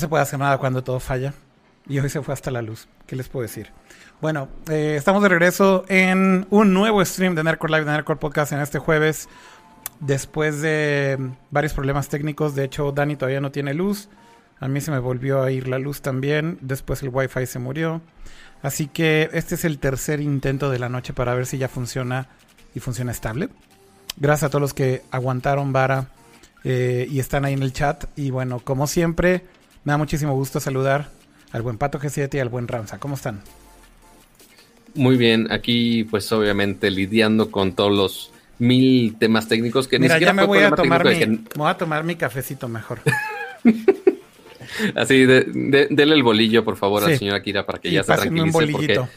Se puede hacer nada cuando todo falla. Y hoy se fue hasta la luz. ¿Qué les puedo decir? Bueno, eh, estamos de regreso en un nuevo stream de Nerdcore Live, de Nerdcore Podcast en este jueves. Después de varios problemas técnicos, de hecho Dani todavía no tiene luz. A mí se me volvió a ir la luz también. Después el wifi se murió. Así que este es el tercer intento de la noche para ver si ya funciona y funciona estable. Gracias a todos los que aguantaron vara eh, y están ahí en el chat. Y bueno, como siempre, me da muchísimo gusto saludar al buen Pato G7 y al buen Ramsa. ¿Cómo están? Muy bien, aquí pues obviamente lidiando con todos los mil temas técnicos que Mira, ya me voy a tomar mi, voy a tomar mi cafecito mejor. Así, de, dele el bolillo, por favor, al señor Akira para que ya se tranquilice. Un bolillito.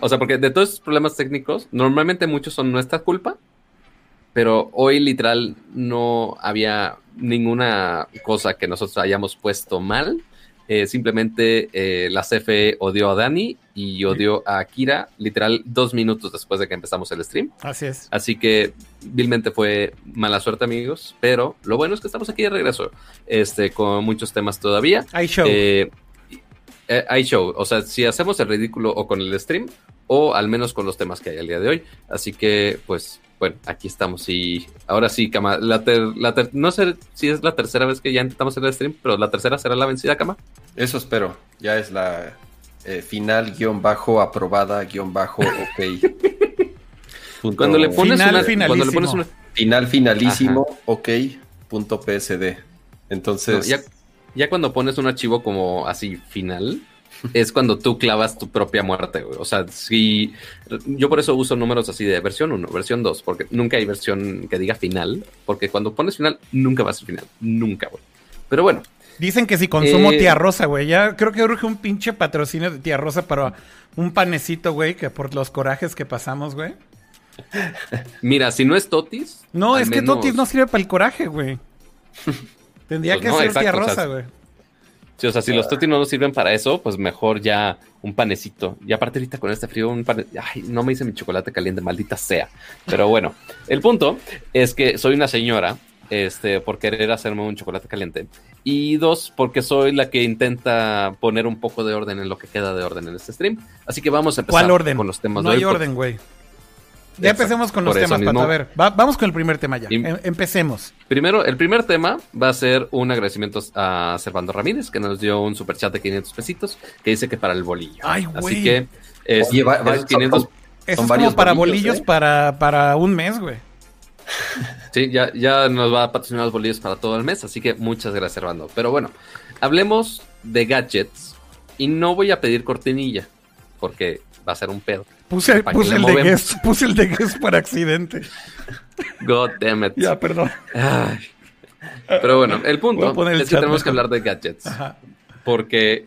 o sea, porque de todos estos problemas técnicos, normalmente muchos son nuestra culpa, pero hoy literal no había ninguna cosa que nosotros hayamos puesto mal eh, simplemente eh, la CFE odió a Dani y odió a Akira, literal, dos minutos después de que empezamos el stream. Así es. Así que vilmente fue mala suerte, amigos. Pero lo bueno es que estamos aquí de regreso, este, con muchos temas todavía. Hay show. Eh, hay show. O sea, si hacemos el ridículo o con el stream, o al menos con los temas que hay el día de hoy. Así que, pues, bueno, aquí estamos y ahora sí, Cama, la, no sé si es la tercera vez que ya intentamos hacer el stream, pero la tercera será la vencida, Cama. Eso espero, ya es la eh, final guion bajo aprobada guion bajo ok. cuando, le pones final, una, cuando le pones una... Final finalísimo, ok, punto PSD. Entonces... ya, ya cuando pones un archivo como así final, es cuando tú clavas tu propia muerte, güey. O sea, si yo por eso uso números así de versión 1, versión 2, porque nunca hay versión que diga final, porque cuando pones final, nunca va a ser final, nunca, güey. Pero bueno. Dicen que si consumo eh, tía rosa, güey, ya creo que urge un pinche patrocinio de tía rosa para un panecito, güey, que por los corajes que pasamos, güey. Mira, si no es Totis. No, es que Totis no sirve para el coraje, güey. Tendría pues que ser tía rosa, güey o sea, si los totis no nos sirven para eso, pues mejor ya un panecito. Y aparte ahorita con este frío, un pane... Ay, no me hice mi chocolate caliente, maldita sea. Pero bueno, el punto es que soy una señora, este, por querer hacerme un chocolate caliente. Y dos, porque soy la que intenta poner un poco de orden en lo que queda de orden en este stream. Así que vamos a empezar con los temas no de hoy. No hay orden, güey. Ya empecemos con los temas, Pato. A ver, vamos con el primer tema ya. Em, empecemos. Primero, el primer tema va a ser un agradecimiento a Servando Ramírez, que nos dio un super chat de 500 pesitos, que dice que para el bolillo. Ay, güey. Así que es, Oye, va, esos 500... Eso es como para bolillos, ¿eh? para, para un mes, güey. Sí, ya, ya nos va a patrocinar los bolillos para todo el mes, así que muchas gracias, Servando. Pero bueno, hablemos de gadgets y no voy a pedir cortinilla, porque va a ser un pedo. Puse, el de guest, puse el de guest por accidente. God damn it. Ya, perdón. Pero bueno, el punto es que tenemos que hablar de gadgets. Porque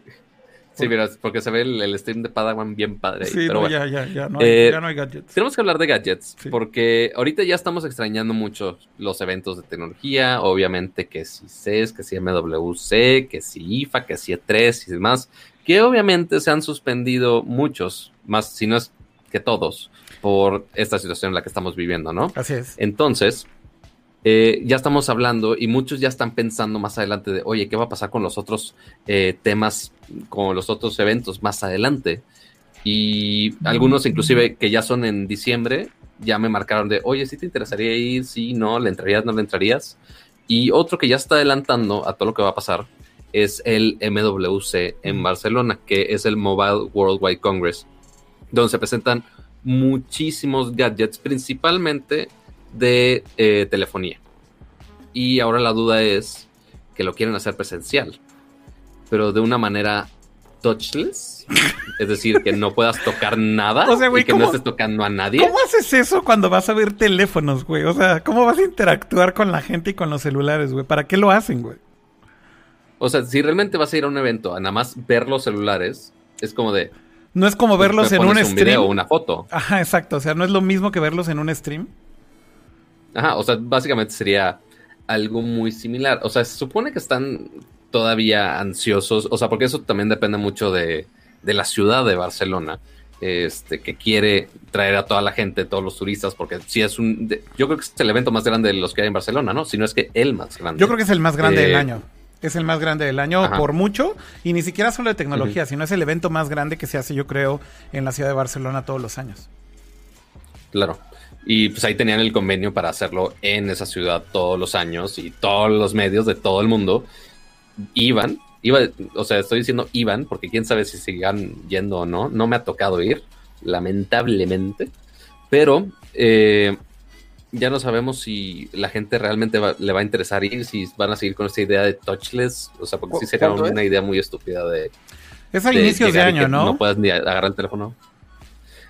Sí, mira, porque se ve el, stream de Padawan bien padre. Sí, pero ya, ya, ya no, hay, eh, ya no, hay, gadgets. Tenemos que hablar de gadgets, porque ahorita ya estamos extrañando mucho los eventos de tecnología. Obviamente que si CES, que si MWC, que si IFA, que si E3 y demás. Que obviamente se han suspendido muchos, más si no es que todos por esta situación en la que estamos viviendo, ¿no? Así es. Entonces, eh, ya estamos hablando y muchos ya están pensando más adelante de, oye, ¿qué va a pasar con los otros eh, temas, con los otros eventos más adelante? Y algunos inclusive que ya son en diciembre, ya me marcaron de, oye, si te interesaría ir, sí, no, le entrarías, no le entrarías. Y otro que ya está adelantando a todo lo que va a pasar es el MWC en Barcelona, que es el Mobile Worldwide Congress donde se presentan muchísimos gadgets, principalmente de eh, telefonía. Y ahora la duda es que lo quieren hacer presencial, pero de una manera touchless. Es decir, que no puedas tocar nada y que no estés tocando a nadie. ¿Cómo haces eso cuando vas a ver teléfonos, güey? O sea, ¿cómo vas a interactuar con la gente y con los celulares, güey? ¿Para qué lo hacen, güey? O sea, si realmente vas a ir a un evento a nada más ver los celulares, es como de, no es como verlos en un, un stream. Video, una foto. Ajá, exacto. O sea, no es lo mismo que verlos en un stream. Ajá, o sea, básicamente sería algo muy similar. O sea, se supone que están todavía ansiosos. O sea, porque eso también depende mucho de, la ciudad de Barcelona. Este, que quiere traer a toda la gente, todos los turistas, porque si es un. yo creo que es el evento más grande de los que hay en Barcelona, ¿no? Si no es que el más grande. Yo creo que es el más grande del eh, año. Es el más grande del año por mucho. Y ni siquiera solo de tecnología, sino es el evento más grande que se hace, yo creo, en la ciudad de Barcelona todos los años. Claro. Y pues ahí tenían el convenio para hacerlo en esa ciudad todos los años y todos los medios de todo el mundo iban. Iba, o sea, estoy diciendo iban porque quién sabe si sigan yendo o no. No me ha tocado ir, lamentablemente. Pero eh, ya no sabemos si la gente realmente le va a interesar ir, si van a seguir con esta idea de touchless. O sea, porque sí sería una idea muy estúpida de. Es a inicios de año, ¿no? No puedas ni agarrar el teléfono.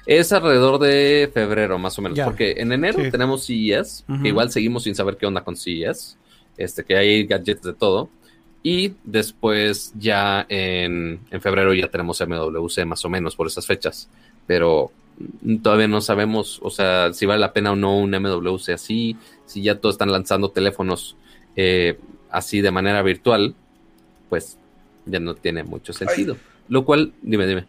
Es alrededor de febrero, más o menos. Porque en enero tenemos CES, que igual seguimos sin saber qué onda con CES. Este, que hay gadgets de todo. Y después ya en, en febrero ya tenemos MWC más o menos por esas fechas. Pero todavía no sabemos, o sea, si vale la pena o no un MWC así, si ya todos están lanzando teléfonos eh, así de manera virtual, pues ya no tiene mucho sentido. Lo cual, dime, dime.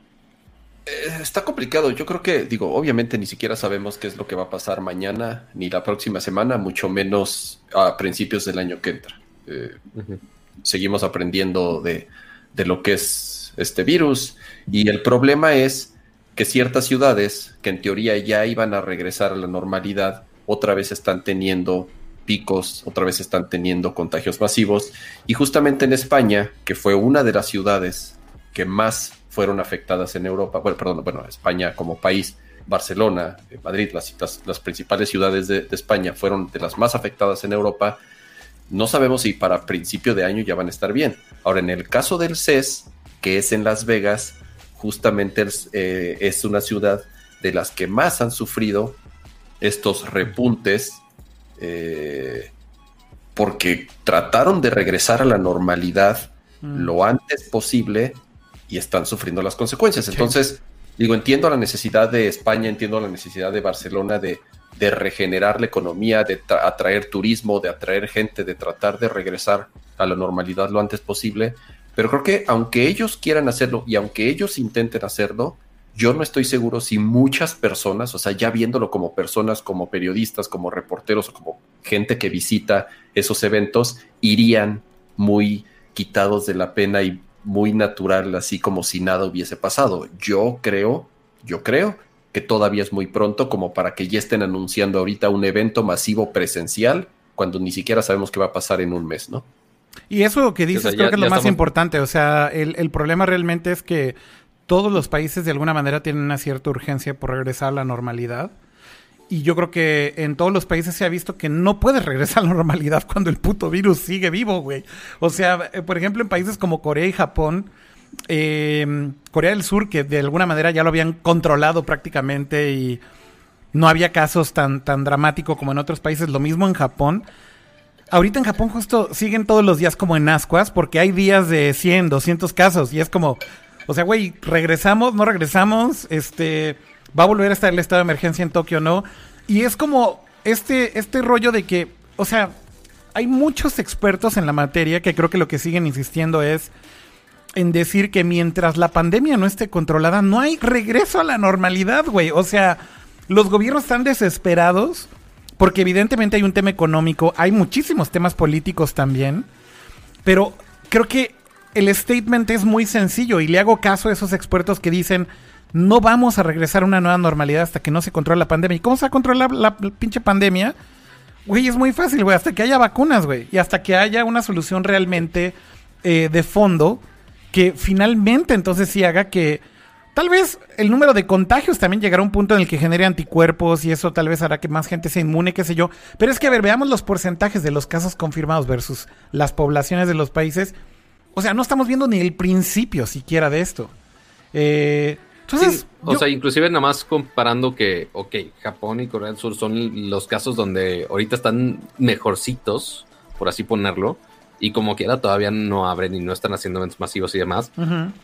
Eh, está complicado. Yo creo que, digo, obviamente ni siquiera sabemos qué es lo que va a pasar mañana ni la próxima semana, mucho menos a principios del año que entra. Eh, seguimos aprendiendo de, de lo que es este virus y el problema es que ciertas ciudades, que en teoría ya iban a regresar a la normalidad, otra vez están teniendo picos, otra vez están teniendo contagios masivos. Y justamente en España, que fue una de las ciudades que más fueron afectadas en Europa, bueno, perdón, bueno, España como país, Barcelona, eh, Madrid, las, las, principales ciudades de, de, España fueron de las más afectadas en Europa. No sabemos si para principio de año ya van a estar bien. Ahora, en el caso del CES, que es en Las Vegas, justamente eh, es una ciudad de las que más han sufrido estos repuntes eh, porque trataron de regresar a la normalidad mm. lo antes posible y están sufriendo las consecuencias. Entonces, digo, entiendo la necesidad de España, entiendo la necesidad de Barcelona de, de regenerar la economía, de atraer turismo, de atraer gente, de tratar de regresar a la normalidad lo antes posible, pero creo que aunque ellos quieran hacerlo y aunque ellos intenten hacerlo, yo no estoy seguro si muchas personas, o sea, ya viéndolo como personas, como periodistas, como reporteros o como gente que visita esos eventos, irían muy quitados de la pena y muy natural, así como si nada hubiese pasado. Yo creo, yo creo que todavía es muy pronto como para que ya estén anunciando ahorita un evento masivo presencial cuando ni siquiera sabemos qué va a pasar en un mes, ¿no? Y eso que dices creo que es lo más importante. O sea, el, problema realmente es que todos los países de alguna manera tienen una cierta urgencia por regresar a la normalidad. Y yo creo que en todos los países se ha visto que no puedes regresar a la normalidad cuando el puto virus sigue vivo, güey. O sea, eh, por ejemplo, en países como Corea y Japón, em, Corea del Sur, que de alguna manera ya lo habían controlado prácticamente y no había casos tan, tan dramáticos como en otros países, lo mismo en Japón ahorita en Japón justo siguen todos los días como en ascuas porque hay días de 100, 200 casos y es como, o sea, güey, regresamos, no regresamos, este, va a volver a estar el estado de emergencia en Tokio, ¿no? Y es como este, este rollo de que, o sea, hay muchos expertos en la materia que creo que lo que siguen insistiendo es en decir que mientras la pandemia no esté controlada, no hay regreso a la normalidad, güey. O sea, los gobiernos están desesperados porque evidentemente hay un tema económico, hay muchísimos temas políticos también, pero creo que el statement es muy sencillo y le hago caso a esos expertos que dicen, no vamos a regresar a una nueva normalidad hasta que no se controle la pandemia. ¿Y cómo se va a controlar la, pinche pandemia? Güey, es muy fácil, güey, hasta que haya vacunas, güey, y hasta que haya una solución realmente eh, de fondo que finalmente entonces sí haga que Tal vez el número de contagios también llegará a un punto en el que genere anticuerpos y eso tal vez hará que más gente se inmune, qué sé yo. Pero es que, a ver, veamos los porcentajes de los casos confirmados versus las poblaciones de los países. O sea, no estamos viendo ni el principio siquiera de esto. Eh, entonces, o sea, inclusive nada más comparando que, ok, Japón y Corea del Sur son los casos donde ahorita están mejorcitos, por así ponerlo y como quiera todavía no abren y no están haciendo eventos masivos y demás,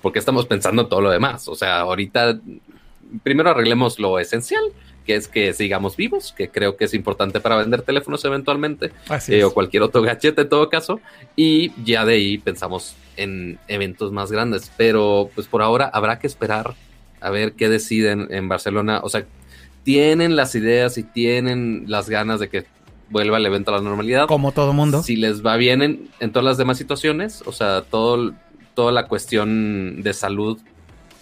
porque estamos pensando en todo lo demás. O sea, ahorita primero arreglemos lo esencial, que es que sigamos vivos, que creo que es importante para vender teléfonos eventualmente, eh, o cualquier otro gadget en todo caso, y ya de ahí pensamos en eventos más grandes. Pero pues por ahora habrá que esperar a ver qué deciden en Barcelona. O sea, tienen las ideas y tienen las ganas de que vuelva el evento a la normalidad. Como todo mundo. Si les va bien en, en todas las demás situaciones, o sea, todo, toda la cuestión de salud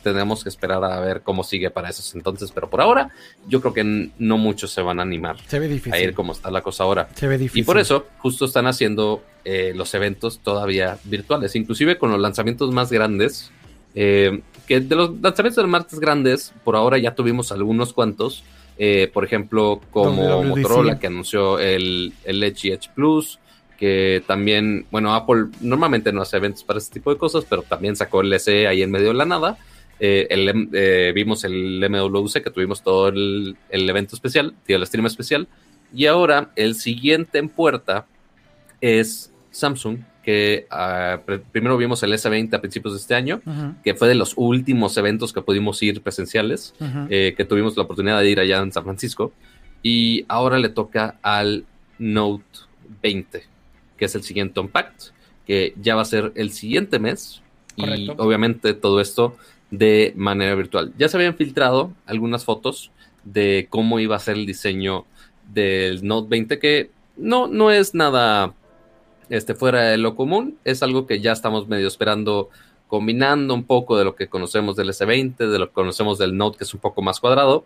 tenemos que esperar a ver cómo sigue para esos entonces, pero por ahora yo creo que no muchos se van a animar se ve difícil. a ir como está la cosa ahora. Se ve difícil. Y por eso justo están haciendo eh, los eventos todavía virtuales, inclusive con los lanzamientos más grandes, eh, que de los lanzamientos más grandes, por ahora ya tuvimos algunos cuantos, eh, por ejemplo, como WWDC. Motorola que anunció el, el Edge y Edge Plus, que también, bueno, Apple normalmente no hace eventos para este tipo de cosas, pero también sacó el SE ahí en medio de la nada. Eh, el, eh, vimos el MWC que tuvimos todo el, el evento especial, el stream especial. Y ahora el siguiente en puerta es Samsung, que ah, pr- primero vimos el S20 a principios de este año, que fue de los últimos eventos que pudimos ir presenciales, eh, que tuvimos la oportunidad de ir allá en San Francisco. Y ahora le toca al Note 20, que es el siguiente Unpacked, que ya va a ser el siguiente mes. Y Correcto. obviamente todo esto de manera virtual. Ya se habían filtrado algunas fotos de cómo iba a ser el diseño del Note 20, que no, no es nada este, fuera de lo común, es algo que ya estamos medio esperando, combinando un poco de lo que conocemos del S20, de lo que conocemos del Note, que es un poco más cuadrado,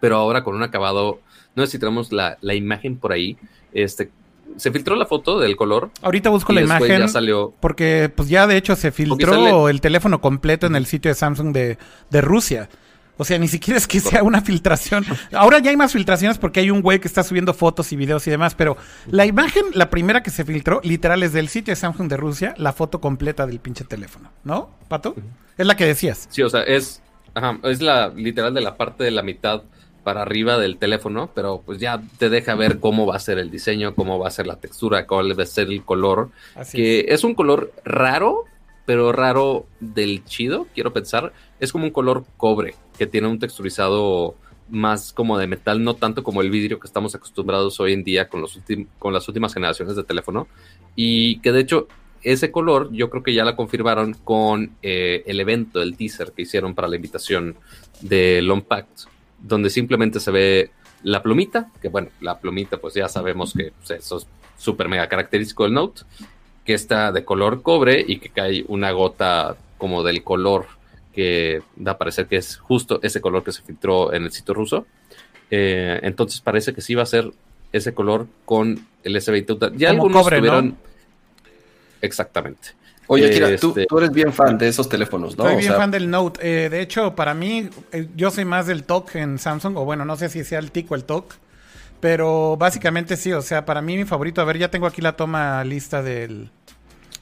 pero ahora con un acabado, no sé si tenemos la, la imagen por ahí, este, se filtró la foto del color. Ahorita busco y la imagen. ya salió, Porque pues ya de hecho se filtró sale- el teléfono completo en el sitio de Samsung de, de Rusia. O sea, ni siquiera es que sea una filtración. Ahora ya hay más filtraciones porque hay un güey que está subiendo fotos y videos y demás, pero la imagen, la primera que se filtró, literal es del sitio de Samsung de Rusia, la foto completa del pinche teléfono. ¿No, Pato? Es la que decías. Sí, o sea, es, ajá, es la literal de la parte de la mitad para arriba del teléfono, pero pues ya te deja ver cómo va a ser el diseño, cómo va a ser la textura, cuál va a ser el color, Así que es. es. un color raro, pero raro del chido, quiero pensar. Es como un color cobre, que tiene un texturizado más como de metal, no tanto como el vidrio que estamos acostumbrados hoy en día con, los con las últimas generaciones de teléfono. Y que de hecho ese color yo creo que ya la confirmaron con eh, el evento, el teaser que hicieron para la invitación del Unpacked, donde simplemente se ve la plumita, que bueno, la plumita pues ya sabemos que pues, eso es súper mega característico del Note, que está de color cobre y que cae una gota como del color que da a parecer que es justo ese color que se filtró en el sitio ruso. Eh, entonces parece que sí va a ser ese color con el S20 Ultra. Ya Como algunos cobre, ¿no? tuvieron... Exactamente. Oye, Akira, tú, Este- tú eres bien fan de esos teléfonos, ¿no? Soy O bien sea, fan del Note. Eh, de hecho, para mí, eh, yo soy más del TOC en Samsung, o bueno, no sé si sea el TIC o el TOC, pero básicamente sí, o sea, para mí mi favorito, a ver, ya tengo aquí la toma lista del,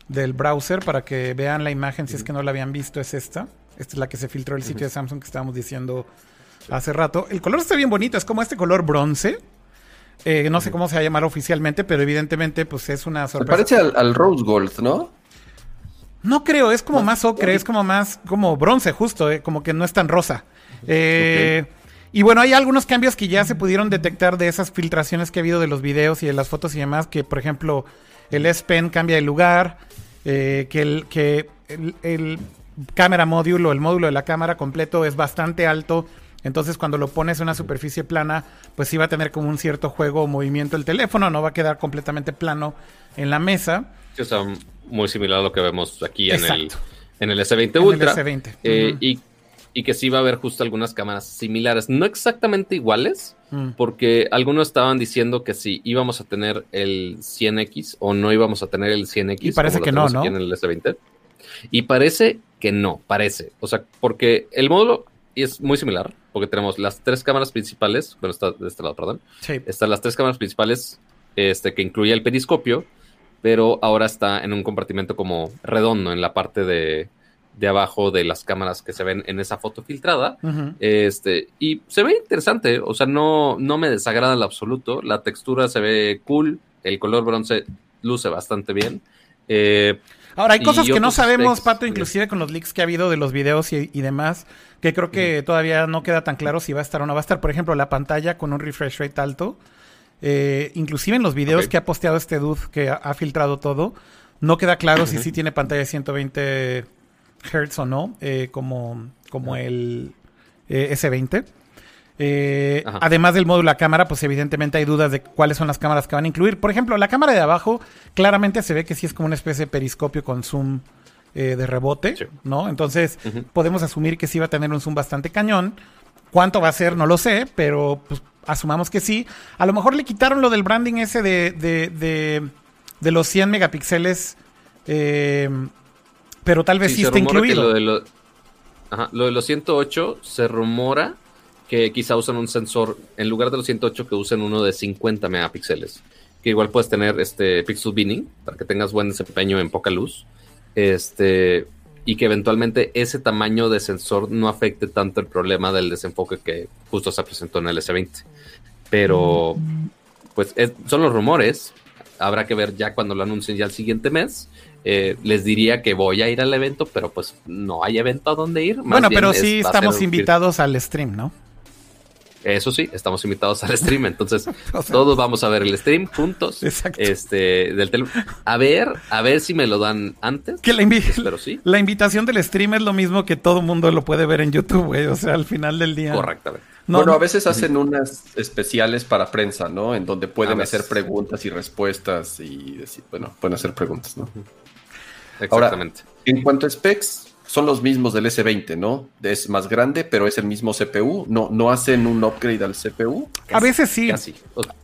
del browser para que vean la imagen, si es que no la habían visto, es esta. Esta es la que se filtró el sitio de Samsung que estábamos diciendo hace rato. El color está bien bonito, es como este color bronce. Eh, no sé cómo se va a llamar oficialmente, pero evidentemente pues es una me sorpresa. parece al, al Rose Gold, ¿no? No creo, es como más ocre, es como más como bronce justo, eh, como que no es tan rosa. Eh, Y bueno, hay algunos cambios que ya se pudieron detectar de esas filtraciones que ha habido de los videos y de las fotos y demás, que por ejemplo el S Pen cambia de lugar, eh, que el que el, el cámara módulo, el módulo de la cámara completo es bastante alto. Entonces, cuando lo pones en una superficie plana, pues sí va a tener como un cierto juego o movimiento el teléfono, no va a quedar completamente plano en la mesa. Sí, o sea, muy similar a lo que vemos aquí en el, en el S20 En el Ultra. S20. Eh, y, y que sí va a haber justo algunas cámaras similares, no exactamente iguales, Mm. porque algunos estaban diciendo que si íbamos a tener el 100X o no íbamos a tener el 100X. Y parece como que no, aquí ¿no? En el S20. Y parece que no, parece. O sea, porque el módulo es muy similar, porque tenemos las tres cámaras principales, bueno, está de este lado, perdón. Sí. Están las tres cámaras principales, este, que incluye el periscopio, pero ahora está en un compartimento como redondo en la parte de, de abajo de las cámaras que se ven en esa foto filtrada. Este, y se ve interesante, o sea, no, no me desagrada en absoluto. La textura se ve cool, el color bronce luce bastante bien. Eh, Ahora, hay cosas que no sabemos, Pato, inclusive con los leaks que ha habido de los videos y, y demás, que creo que todavía no queda tan claro si va a estar o no va a estar. Por ejemplo, la pantalla con un refresh rate alto. Eh, inclusive en los videos que ha posteado este dude que ha, ha filtrado todo, no queda claro si sí tiene pantalla de 120 Hz o no, eh, como, como el eh, S20. Eh, además del módulo a cámara, pues evidentemente hay dudas de cuáles son las cámaras que van a incluir. Por ejemplo, la cámara de abajo claramente se ve que sí es como una especie de periscopio con zoom eh, de rebote, ¿no? Entonces podemos asumir que sí va a tener un zoom bastante cañón. ¿Cuánto va a ser? No lo sé, pero pues, asumamos que sí. A lo mejor le quitaron lo del branding ese de, de, de, los 100 megapíxeles, eh, pero tal vez sí, esté incluido. Lo de, lo, lo de los 108 se rumora que quizá usan un sensor, en lugar de los 108, que usen uno de 50 megapíxeles. Que igual puedes tener este pixel binning para que tengas buen desempeño en poca luz. Este, y que eventualmente ese tamaño de sensor no afecte tanto el problema del desenfoque que justo se presentó en el S20. Pero, pues son los rumores. Habrá que ver ya cuando lo anuncien ya el siguiente mes. Eh, les diría que voy a ir al evento, pero pues no hay evento a donde ir. bueno, pero sí estamos invitados al stream, ¿no? Eso sí, estamos invitados al stream, entonces todos vamos a ver el stream juntos. Exacto. Este, del a ver, a ver si me lo dan antes. Que la, sí. la invitación del stream es lo mismo que todo mundo lo puede ver en YouTube, güey. O sea, al final del día. Correctamente. bueno, a veces hacen unas especiales para prensa, ¿no? En donde pueden hacer preguntas y respuestas y decir, bueno, pueden hacer preguntas, ¿no? Exactamente. Ahora, en cuanto a specs, son los mismos del S20, ¿no? Es más grande, pero es el mismo CPU. No, no hacen un upgrade al CPU. a veces sí.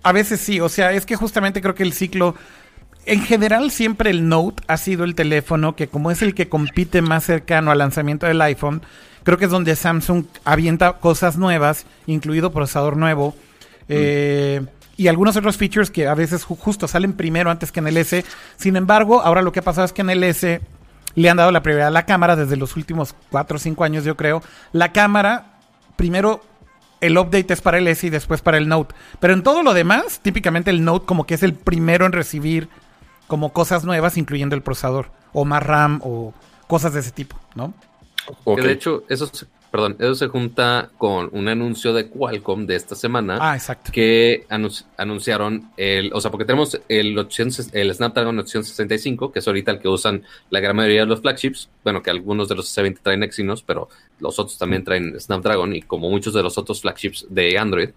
A veces sí. O sea, es que justamente creo que el ciclo. En general, siempre el Note ha sido el teléfono que, como es el que compite más cercano al lanzamiento del iPhone, creo que es donde Samsung avienta cosas nuevas, incluido procesador nuevo. Eh, y algunos otros features que a veces justo salen primero antes que en el S. Sin embargo, ahora lo que ha pasado es que en el S le han dado la prioridad a la cámara desde los últimos 4 o 5 años, yo creo. La cámara, primero el update es para el S y después para el Note. Pero en todo lo demás, típicamente el Note como que es el primero en recibir como cosas nuevas, incluyendo el procesador, o más RAM, o cosas de ese tipo, ¿no? de hecho, eso perdón, eso se junta con un anuncio de Qualcomm de esta semana. Ah, exacto. Que anunciaron el, o sea, porque tenemos el, el Snapdragon 865, que es ahorita el que usan la gran mayoría de los flagships. Bueno, que algunos de los S20 traen Exynos, pero los otros también traen Snapdragon y como muchos de los otros flagships de Android.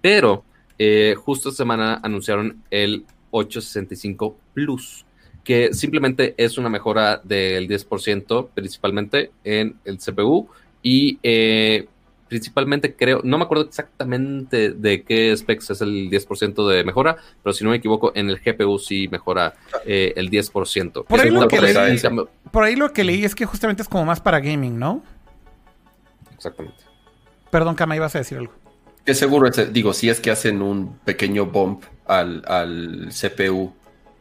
Pero eh, justo esta semana anunciaron el 865 Plus que simplemente es una mejora del 10% principalmente en el CPU y eh, principalmente creo, no me acuerdo exactamente de qué specs es el 10% de mejora, pero si no me equivoco, en el GPU sí mejora eh, el 10%. Por ahí, lo que leí, por ahí lo que leí es que justamente es como más para gaming, ¿no? Exactamente. Perdón, Kama, ibas a decir algo. Que seguro, digo, si es que hacen un pequeño bump al, al CPU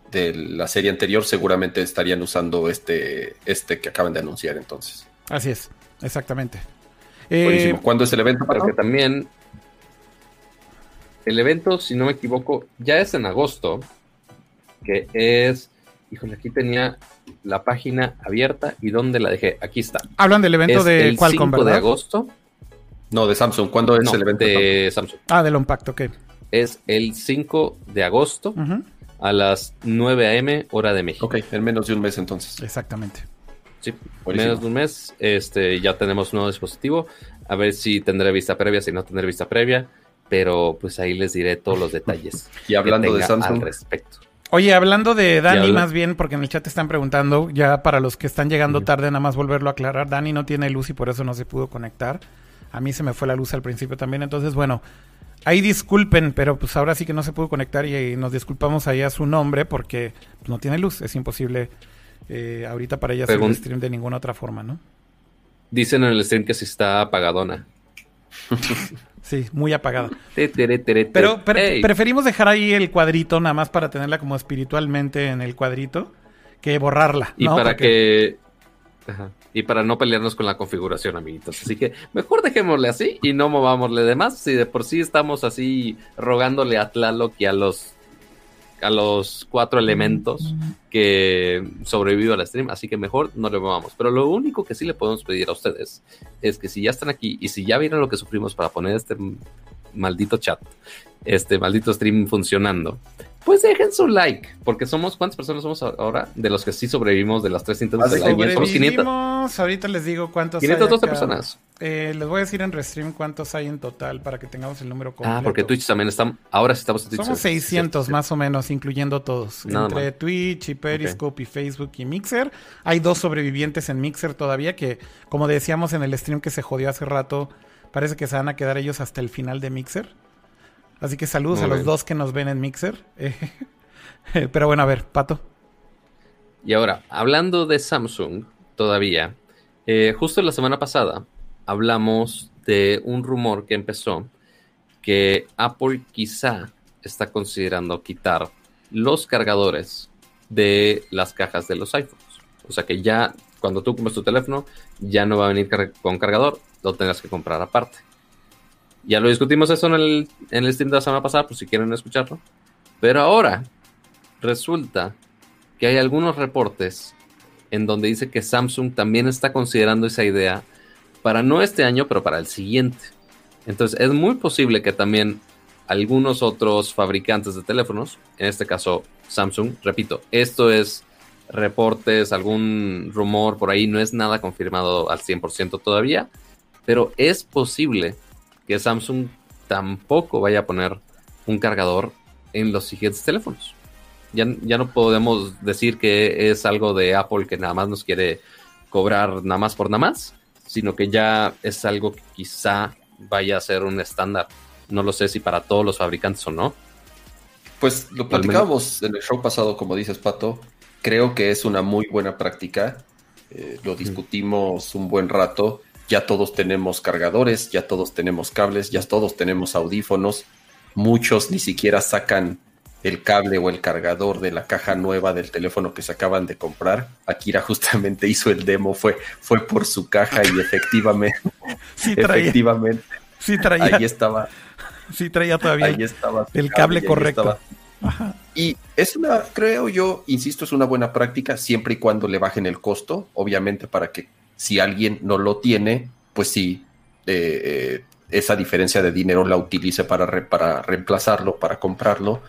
de la serie anterior, seguramente estarían usando este, este que acaban de anunciar entonces. Así es. Exactamente. Eh, ¿Cuándo es el evento? Para que también el evento, si no me equivoco, ya es en agosto, que es, híjole, aquí tenía la página abierta y dónde la dejé. Aquí está. Hablan del evento de el 5 de agosto. No, de Samsung. ¿Cuándo es el evento de Samsung? Ah, del Unpacked, ok. Es el 5 de agosto a las 9 a.m. hora de México. Ok, en menos de un mes entonces. Exactamente. Sí, menos de un mes. Este, ya tenemos un nuevo dispositivo. A ver si tendré vista previa, si no tendré vista previa. Pero pues ahí les diré todos los detalles. y hablando de Samsung. Al respecto. Oye, hablando de Dani, más bien, porque en el chat están preguntando, ya para los que están llegando tarde, nada más volverlo a aclarar. Dani no tiene luz y por eso no se pudo conectar. A mí se me fue la luz al principio también. Entonces, bueno, ahí disculpen, pero pues ahora sí que no se pudo conectar y, nos disculpamos ahí a su nombre porque no tiene luz. Es imposible eh, ahorita para ella hacer el stream de ninguna otra forma, ¿no? Dicen en el stream que sí está apagadona. sí, muy apagada. Pero preferimos dejar ahí el cuadrito nada más para tenerla como espiritualmente en el cuadrito que borrarla. Y para que... Y para no pelearnos con la configuración, amiguitos. Así que mejor dejémosle así y no movámosle de más. Si de por sí estamos así rogándole a Tlaloc y a los a los cuatro elementos que sobrevivió al stream, así que mejor no le movamos. Pero lo único que sí le podemos pedir a ustedes es que si ya están aquí y si ya vieron lo que sufrimos para poner este maldito chat, este maldito stream funcionando, pues dejen su like, porque somos, ¿cuántas personas somos ahora? De los que sí sobrevivimos de las tres intentos de like. Somos 500. Ahorita les digo cuántos 512 personas. Eh, les voy a decir en Restream cuántos hay en total para que tengamos el número completo. Ah, porque Twitch también está, ahora sí estamos en Twitch. Somos 600 más o menos, incluyendo todos. Entre Twitch y Periscope y Facebook y Mixer. Hay dos sobrevivientes en Mixer todavía que, como decíamos en el stream que se jodió hace rato, parece que se van a quedar ellos hasta el final de Mixer. Así que saludos a los dos que nos ven en Mixer. pero bueno, a ver, Pato. Y ahora, hablando de Samsung, todavía, eh, justo la semana pasada hablamos de un rumor que empezó que Apple quizá está considerando quitar los cargadores de las cajas de los iPhones. O sea que ya cuando tú compras tu teléfono, ya no va a venir con cargador, lo tendrás que comprar aparte. Ya lo discutimos eso en el, en el Steam de la semana pasada, por si quieren escucharlo. Pero ahora resulta que hay algunos reportes en donde dice que Samsung también está considerando esa idea para no este año, pero para el siguiente. Entonces es muy posible que también algunos otros fabricantes de teléfonos, en este caso Samsung, repito, esto es reportes, algún rumor por ahí, no es nada confirmado al 100% todavía, pero es posible que Samsung tampoco vaya a poner un cargador en los siguientes teléfonos. Ya, ya no podemos decir que es algo de Apple que nada más nos quiere cobrar nada más por nada más, sino que ya es algo que quizá vaya a ser un estándar. No lo sé si para todos los fabricantes o no. Pues lo platicábamos en el show pasado, como dices, Pato. Creo que es una muy buena práctica. Eh, lo discutimos un buen rato ya todos tenemos cargadores, ya todos tenemos cables, ya todos tenemos audífonos. Muchos ni siquiera sacan el cable o el cargador de la caja nueva del teléfono que se acaban de comprar. Akira justamente hizo el demo, fue, fue por su caja y efectivamente, sí efectivamente, sí traía, ahí estaba. Sí traía todavía ahí estaba el cable, correcto. Y es una, creo yo, insisto, es una buena práctica siempre y cuando le bajen el costo, obviamente para que si alguien no lo tiene, pues sí, eh, eh, esa diferencia de dinero la utilice para, para reemplazarlo, para comprarlo,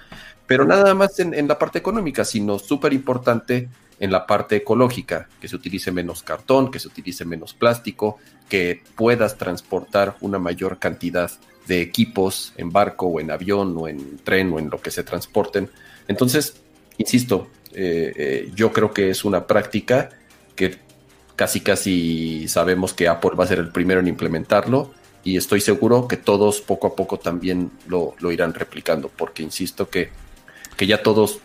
pero nada más en, la parte económica, sino súper importante en la parte ecológica, que se utilice menos cartón, que se utilice menos plástico, que puedas transportar una mayor cantidad de equipos en barco o en avión o en tren o en lo que se transporten. Entonces, insisto, eh, yo creo que es una práctica que casi casi sabemos que Apple va a ser el primero en implementarlo y estoy seguro que todos poco a poco también lo, irán replicando, porque insisto que, que, ya todos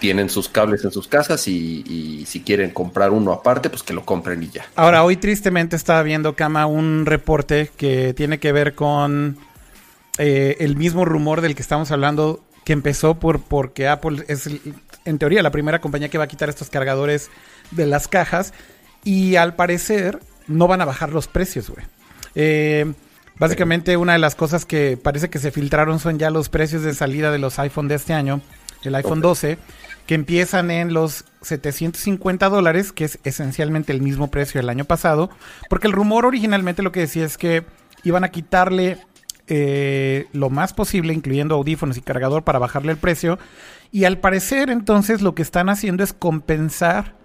tienen sus cables en sus casas y, si quieren comprar uno aparte, pues que lo compren y ya. Ahora, hoy tristemente estaba viendo, Kama, un reporte que tiene que ver con eh, el mismo rumor del que estamos hablando, que empezó por porque Apple es, en teoría, la primera compañía que va a quitar estos cargadores de las cajas y al parecer no van a bajar los precios, güey. Eh, básicamente una de las cosas que parece que se filtraron son ya los precios de salida de los iPhone de este año, el iPhone 12, que empiezan en los 750 dólares, que es esencialmente el mismo precio del año pasado, porque el rumor originalmente lo que decía es que iban a quitarle eh, lo más posible, incluyendo audífonos y cargador, para bajarle el precio. Y al parecer entonces lo que están haciendo es compensar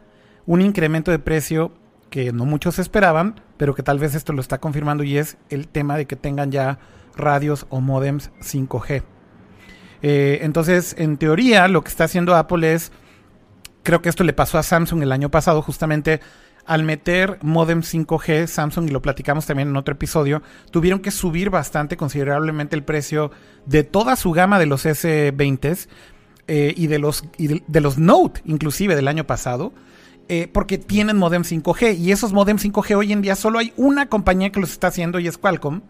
un incremento de precio que no muchos esperaban, pero que tal vez esto lo está confirmando y es el tema de que tengan ya radios o modems 5G. Eh, entonces, en teoría, lo que está haciendo Apple es, creo que esto le pasó a Samsung el año pasado, justamente al meter modem 5G, Samsung, y lo platicamos también en otro episodio, tuvieron que subir bastante, considerablemente el precio de toda su gama de los S20s eh, y, de los, y de los Note, inclusive del año pasado. Eh, porque tienen modem 5G y esos modem 5G hoy en día solo hay una compañía que los está haciendo y es Qualcomm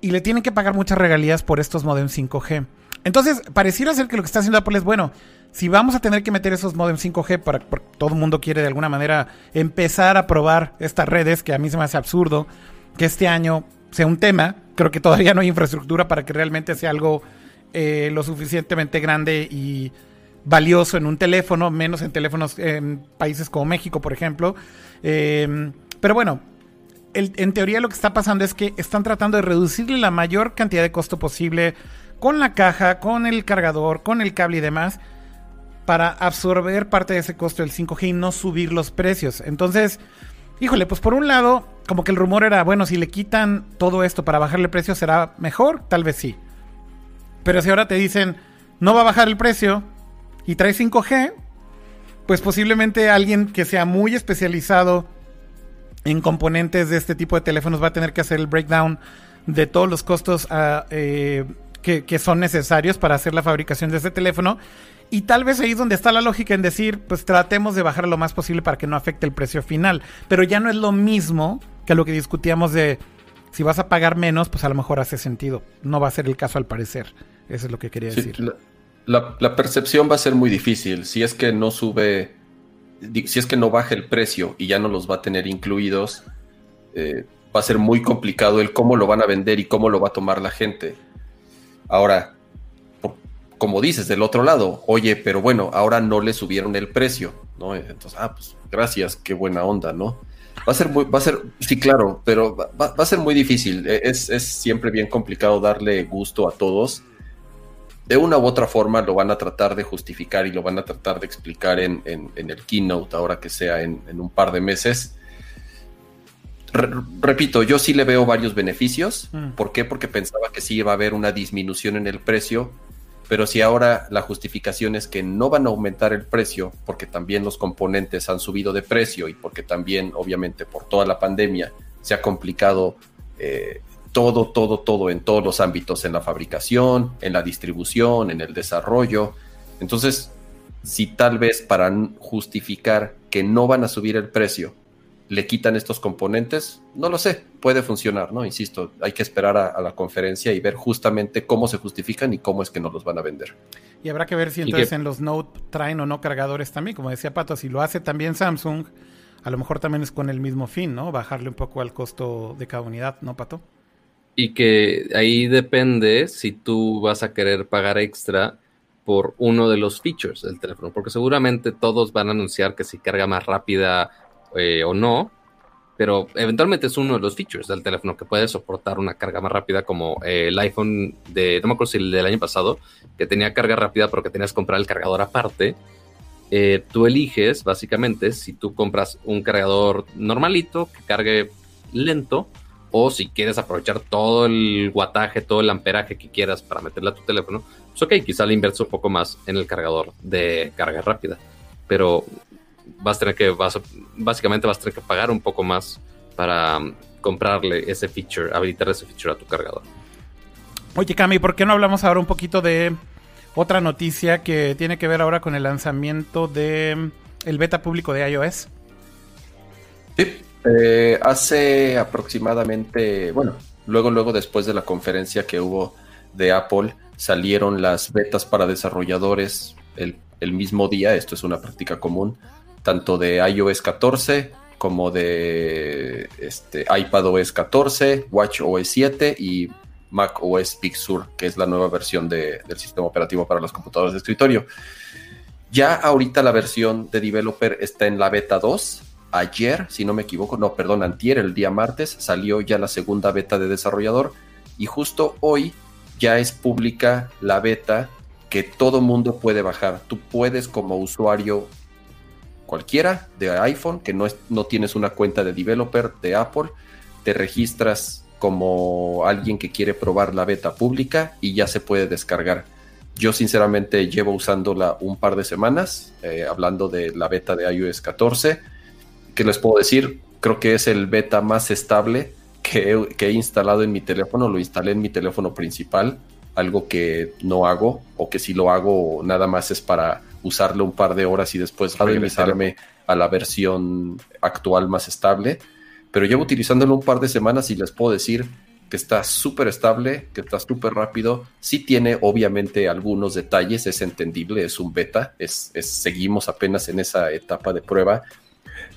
y le tienen que pagar muchas regalías por estos modem 5G. Entonces, pareciera ser que lo que está haciendo Apple es bueno. Si vamos a tener que meter esos modem 5G para porque todo el mundo quiere de alguna manera empezar a probar estas redes, que a mí se me hace absurdo que este año sea un tema. Creo que todavía no hay infraestructura para que realmente sea algo eh, lo suficientemente grande y valioso en un teléfono, menos en teléfonos en países como México, por ejemplo. Em, pero bueno, en teoría lo que está pasando es que están tratando de reducirle la mayor cantidad de costo posible con la caja, con el cargador, con el cable y demás, para absorber parte de ese costo del 5G y no subir los precios. Entonces, híjole, pues por un lado, como que el rumor era, bueno, si le quitan todo esto para bajarle el precio, ¿será mejor? Tal vez sí. Pero si ahora te dicen, no va a bajar el precio y trae 5G, pues posiblemente alguien que sea muy especializado en componentes de este tipo de teléfonos va a tener que hacer el breakdown de todos los costos ah, eh, que, son necesarios para hacer la fabricación de ese teléfono. Y tal vez ahí es donde está la lógica en decir, pues tratemos de bajar lo más posible para que no afecte el precio final. Pero ya no es lo mismo que lo que discutíamos de si vas a pagar menos, pues a lo mejor hace sentido. No va a ser el caso al parecer. Eso es lo que quería decir. La, percepción va a ser muy difícil. Si es que no sube, si es que no baja el precio y ya no los va a tener incluidos, eh, va a ser muy complicado el cómo lo van a vender y cómo lo va a tomar la gente. Ahora, como dices, del otro lado, oye, pero bueno, ahora no le subieron el precio, ¿no? Entonces, ah, pues gracias, qué buena onda, ¿no? Va a ser muy, va a ser, sí, claro, pero va, a ser muy difícil. E, es, siempre bien complicado darle gusto a todos. De una u otra forma lo van a tratar de justificar y lo van a tratar de explicar en, el keynote ahora que sea en, un par de meses. repito, yo sí le veo varios beneficios. Mm. ¿Por qué? Porque pensaba que sí iba a haber una disminución en el precio pero si ahora la justificación es que no van a aumentar el precio porque también los componentes han subido de precio y porque también, obviamente, por toda la pandemia se ha complicado eh, todo, todo, todo en todos los ámbitos, en la fabricación, en la distribución, en el desarrollo. Entonces, si tal vez para justificar que no van a subir el precio, le quitan estos componentes, no lo sé, puede funcionar, ¿no? Insisto, hay que esperar a, la conferencia y ver justamente cómo se justifican y cómo es que no los van a vender. Y habrá que ver si entonces en los Note traen o no cargadores también, como decía Pato, si lo hace también Samsung, a lo mejor también es con el mismo fin, ¿no? Bajarle un poco al costo de cada unidad, ¿no, Pato? Y que ahí depende si tú vas a querer pagar extra por uno de los features del teléfono, porque seguramente todos van a anunciar que si carga más rápida eh, o no, pero eventualmente es uno de los features del teléfono que puede soportar una carga más rápida como eh, el iPhone de, no me acuerdo si el del año pasado, que tenía carga rápida porque tenías que comprar el cargador aparte. Eh, tú eliges básicamente si tú compras un cargador normalito que cargue lento o si quieres aprovechar todo el guataje, todo el amperaje que quieras para meterle a tu teléfono, pues ok, quizá le inviertes un poco más en el cargador de carga rápida. Pero vas a tener que, vas básicamente vas a tener que pagar un poco más para um, comprarle ese feature, habilitar ese feature a tu cargador. Oye, Cami, ¿por qué no hablamos ahora un poquito de otra noticia que tiene que ver ahora con el lanzamiento de um, el beta público de iOS? Sí, eh, hace aproximadamente, bueno, luego, luego después de la conferencia que hubo de Apple, salieron las betas para desarrolladores el, mismo día, esto es una práctica común, tanto de iOS 14 como de este, iPadOS 14, WatchOS 7 y macOS Big Sur, que es la nueva versión del sistema operativo para los computadores de escritorio. Ya ahorita la versión de developer está en la beta 2. Ayer, si no me equivoco, no, perdón, antier, el día martes, salió ya la segunda beta de desarrollador y justo hoy ya es pública la beta que todo mundo puede bajar. Tú puedes como usuario cualquiera de iPhone, que no, es, no tienes una cuenta de developer de Apple, te registras como alguien que quiere probar la beta pública y ya se puede descargar. Yo sinceramente llevo usándola un par de semanas, eh, hablando de la beta de iOS 14. ¿Qué les puedo decir? Creo que es el beta más estable que he, que he instalado en mi teléfono. Lo instalé en mi teléfono principal, algo que no hago o que si lo hago nada más es para usarlo un par de horas y después regresarme a la versión actual más estable. Pero llevo utilizándolo un par de semanas y les puedo decir que está súper estable, que está súper rápido. Sí tiene obviamente algunos detalles, es entendible, es un beta, es, seguimos apenas en esa etapa de prueba,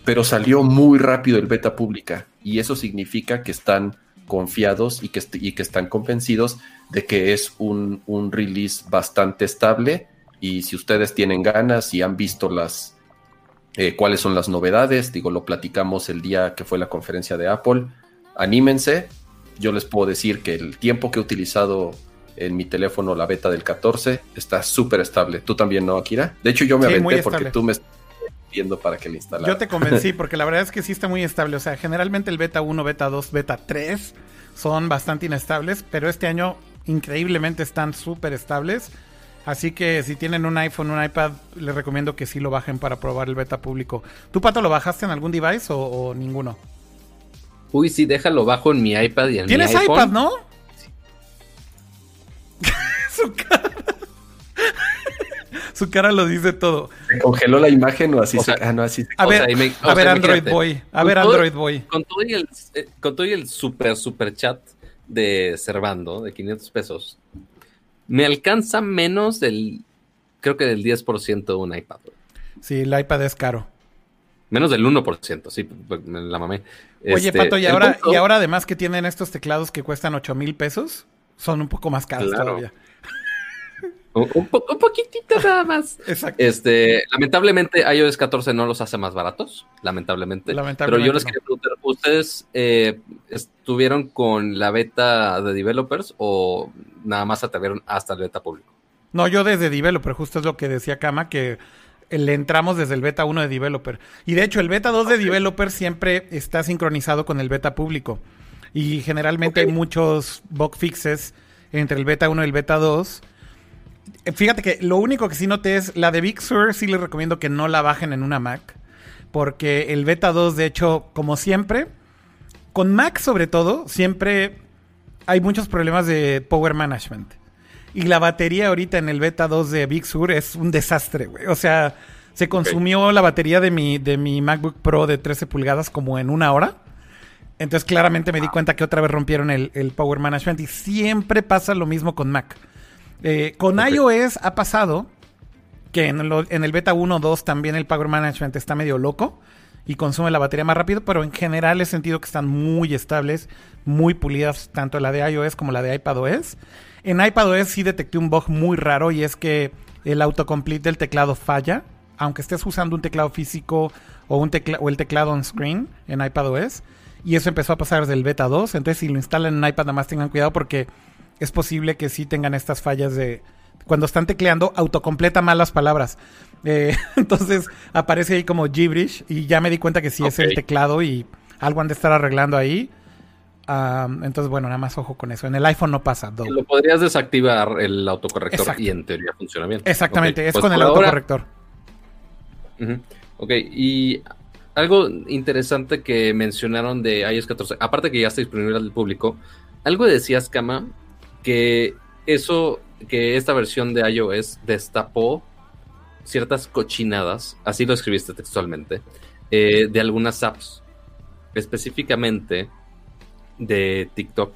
pero salió muy rápido el beta pública y eso significa que están confiados y que, y que están convencidos de que es un, un release bastante estable y si ustedes tienen ganas y han visto las eh, cuáles son las novedades, digo, lo platicamos el día que fue la conferencia de Apple, anímense. Yo les puedo decir que el tiempo que he utilizado en mi teléfono la beta del 14. Está súper estable. ¿Tú también no, Akira? De hecho, yo me aventé porque tú me viendo para que le instalara. Yo te convencí porque la verdad es que sí está muy estable. O sea, generalmente el beta 1, beta 2, beta 3 son bastante inestables, pero este año increíblemente están súper estables. Así que si tienen un iPhone, un iPad, les recomiendo que sí lo bajen para probar el beta público. ¿Tú, Pato, lo bajaste en algún device o, ninguno? Uy, sí, déjalo bajo en mi iPad y en mi iPhone. ¿Tienes iPad, no? Su cara. Su cara lo dice todo. ¿Se congeló la imagen o así se.? Ah, no, así A ver, a ver Android Boy. A ver, Android Boy. Con todo y el, eh, con todo y el super, super chat de Servando, de 500 pesos, me alcanza menos del, creo que del 10% de un iPad. Sí, el iPad es caro. Menos del 1%, sí, pues, me la mamé. Oye, este, Pato, ¿y ahora, y ahora además que tienen estos teclados que cuestan 8 mil pesos, son un poco más caros todavía. Un, un, poquitito nada más. Exacto. Este, lamentablemente iOS 14 no los hace más baratos, lamentablemente. Pero yo les quería preguntar, ¿ustedes eh, estuvieron con la beta de developers o nada más atrevieron hasta el beta público? No, yo desde developer, justo es lo que decía Kama, que le entramos desde el beta 1 de developer. Y de hecho, el beta 2 de developer siempre está sincronizado con el beta público. Y generalmente hay muchos bug fixes entre el beta 1 y el beta 2 Fíjate que lo único que sí noté es la de Big Sur, sí les recomiendo que no la bajen en una Mac. Porque el beta 2, de hecho, como siempre, con Mac sobre todo, siempre hay muchos problemas de power management. Y la batería ahorita en el beta 2 de Big Sur es un desastre, güey. O sea, se consumió la batería de mi, de mi MacBook Pro de 13 pulgadas como en una hora. Entonces claramente me di cuenta que otra vez rompieron el, el power management y siempre pasa lo mismo con Mac. Eh, con iOS ha pasado que en, el beta 1 2 también el Power Management está medio loco y consume la batería más rápido, pero en general he sentido que están muy estables, muy pulidas, tanto la de iOS como la de iPadOS. En iPadOS sí detecté un bug muy raro y es que el autocomplete del teclado falla, aunque estés usando un teclado físico o, un o el teclado on screen en iPadOS. Y eso empezó a pasar desde el beta 2, entonces si lo instalan en iPad nada más tengan cuidado porque es posible que sí tengan estas fallas de cuando están tecleando, autocompleta mal las palabras. Eh, entonces aparece ahí como gibberish y ya me di cuenta que sí es el teclado y algo han de estar arreglando ahí. entonces, bueno, nada más ojo con eso. En el iPhone no pasa. Lo podrías desactivar el autocorrector y en teoría funciona bien. Exactamente, es pues con el autocorrector. Ok, y algo interesante que mencionaron de iOS 14, aparte que ya está disponible al público, algo decías, Kama, que eso, que esta versión de iOS destapó ciertas cochinadas, así lo escribiste textualmente, eh, de algunas apps, específicamente de TikTok.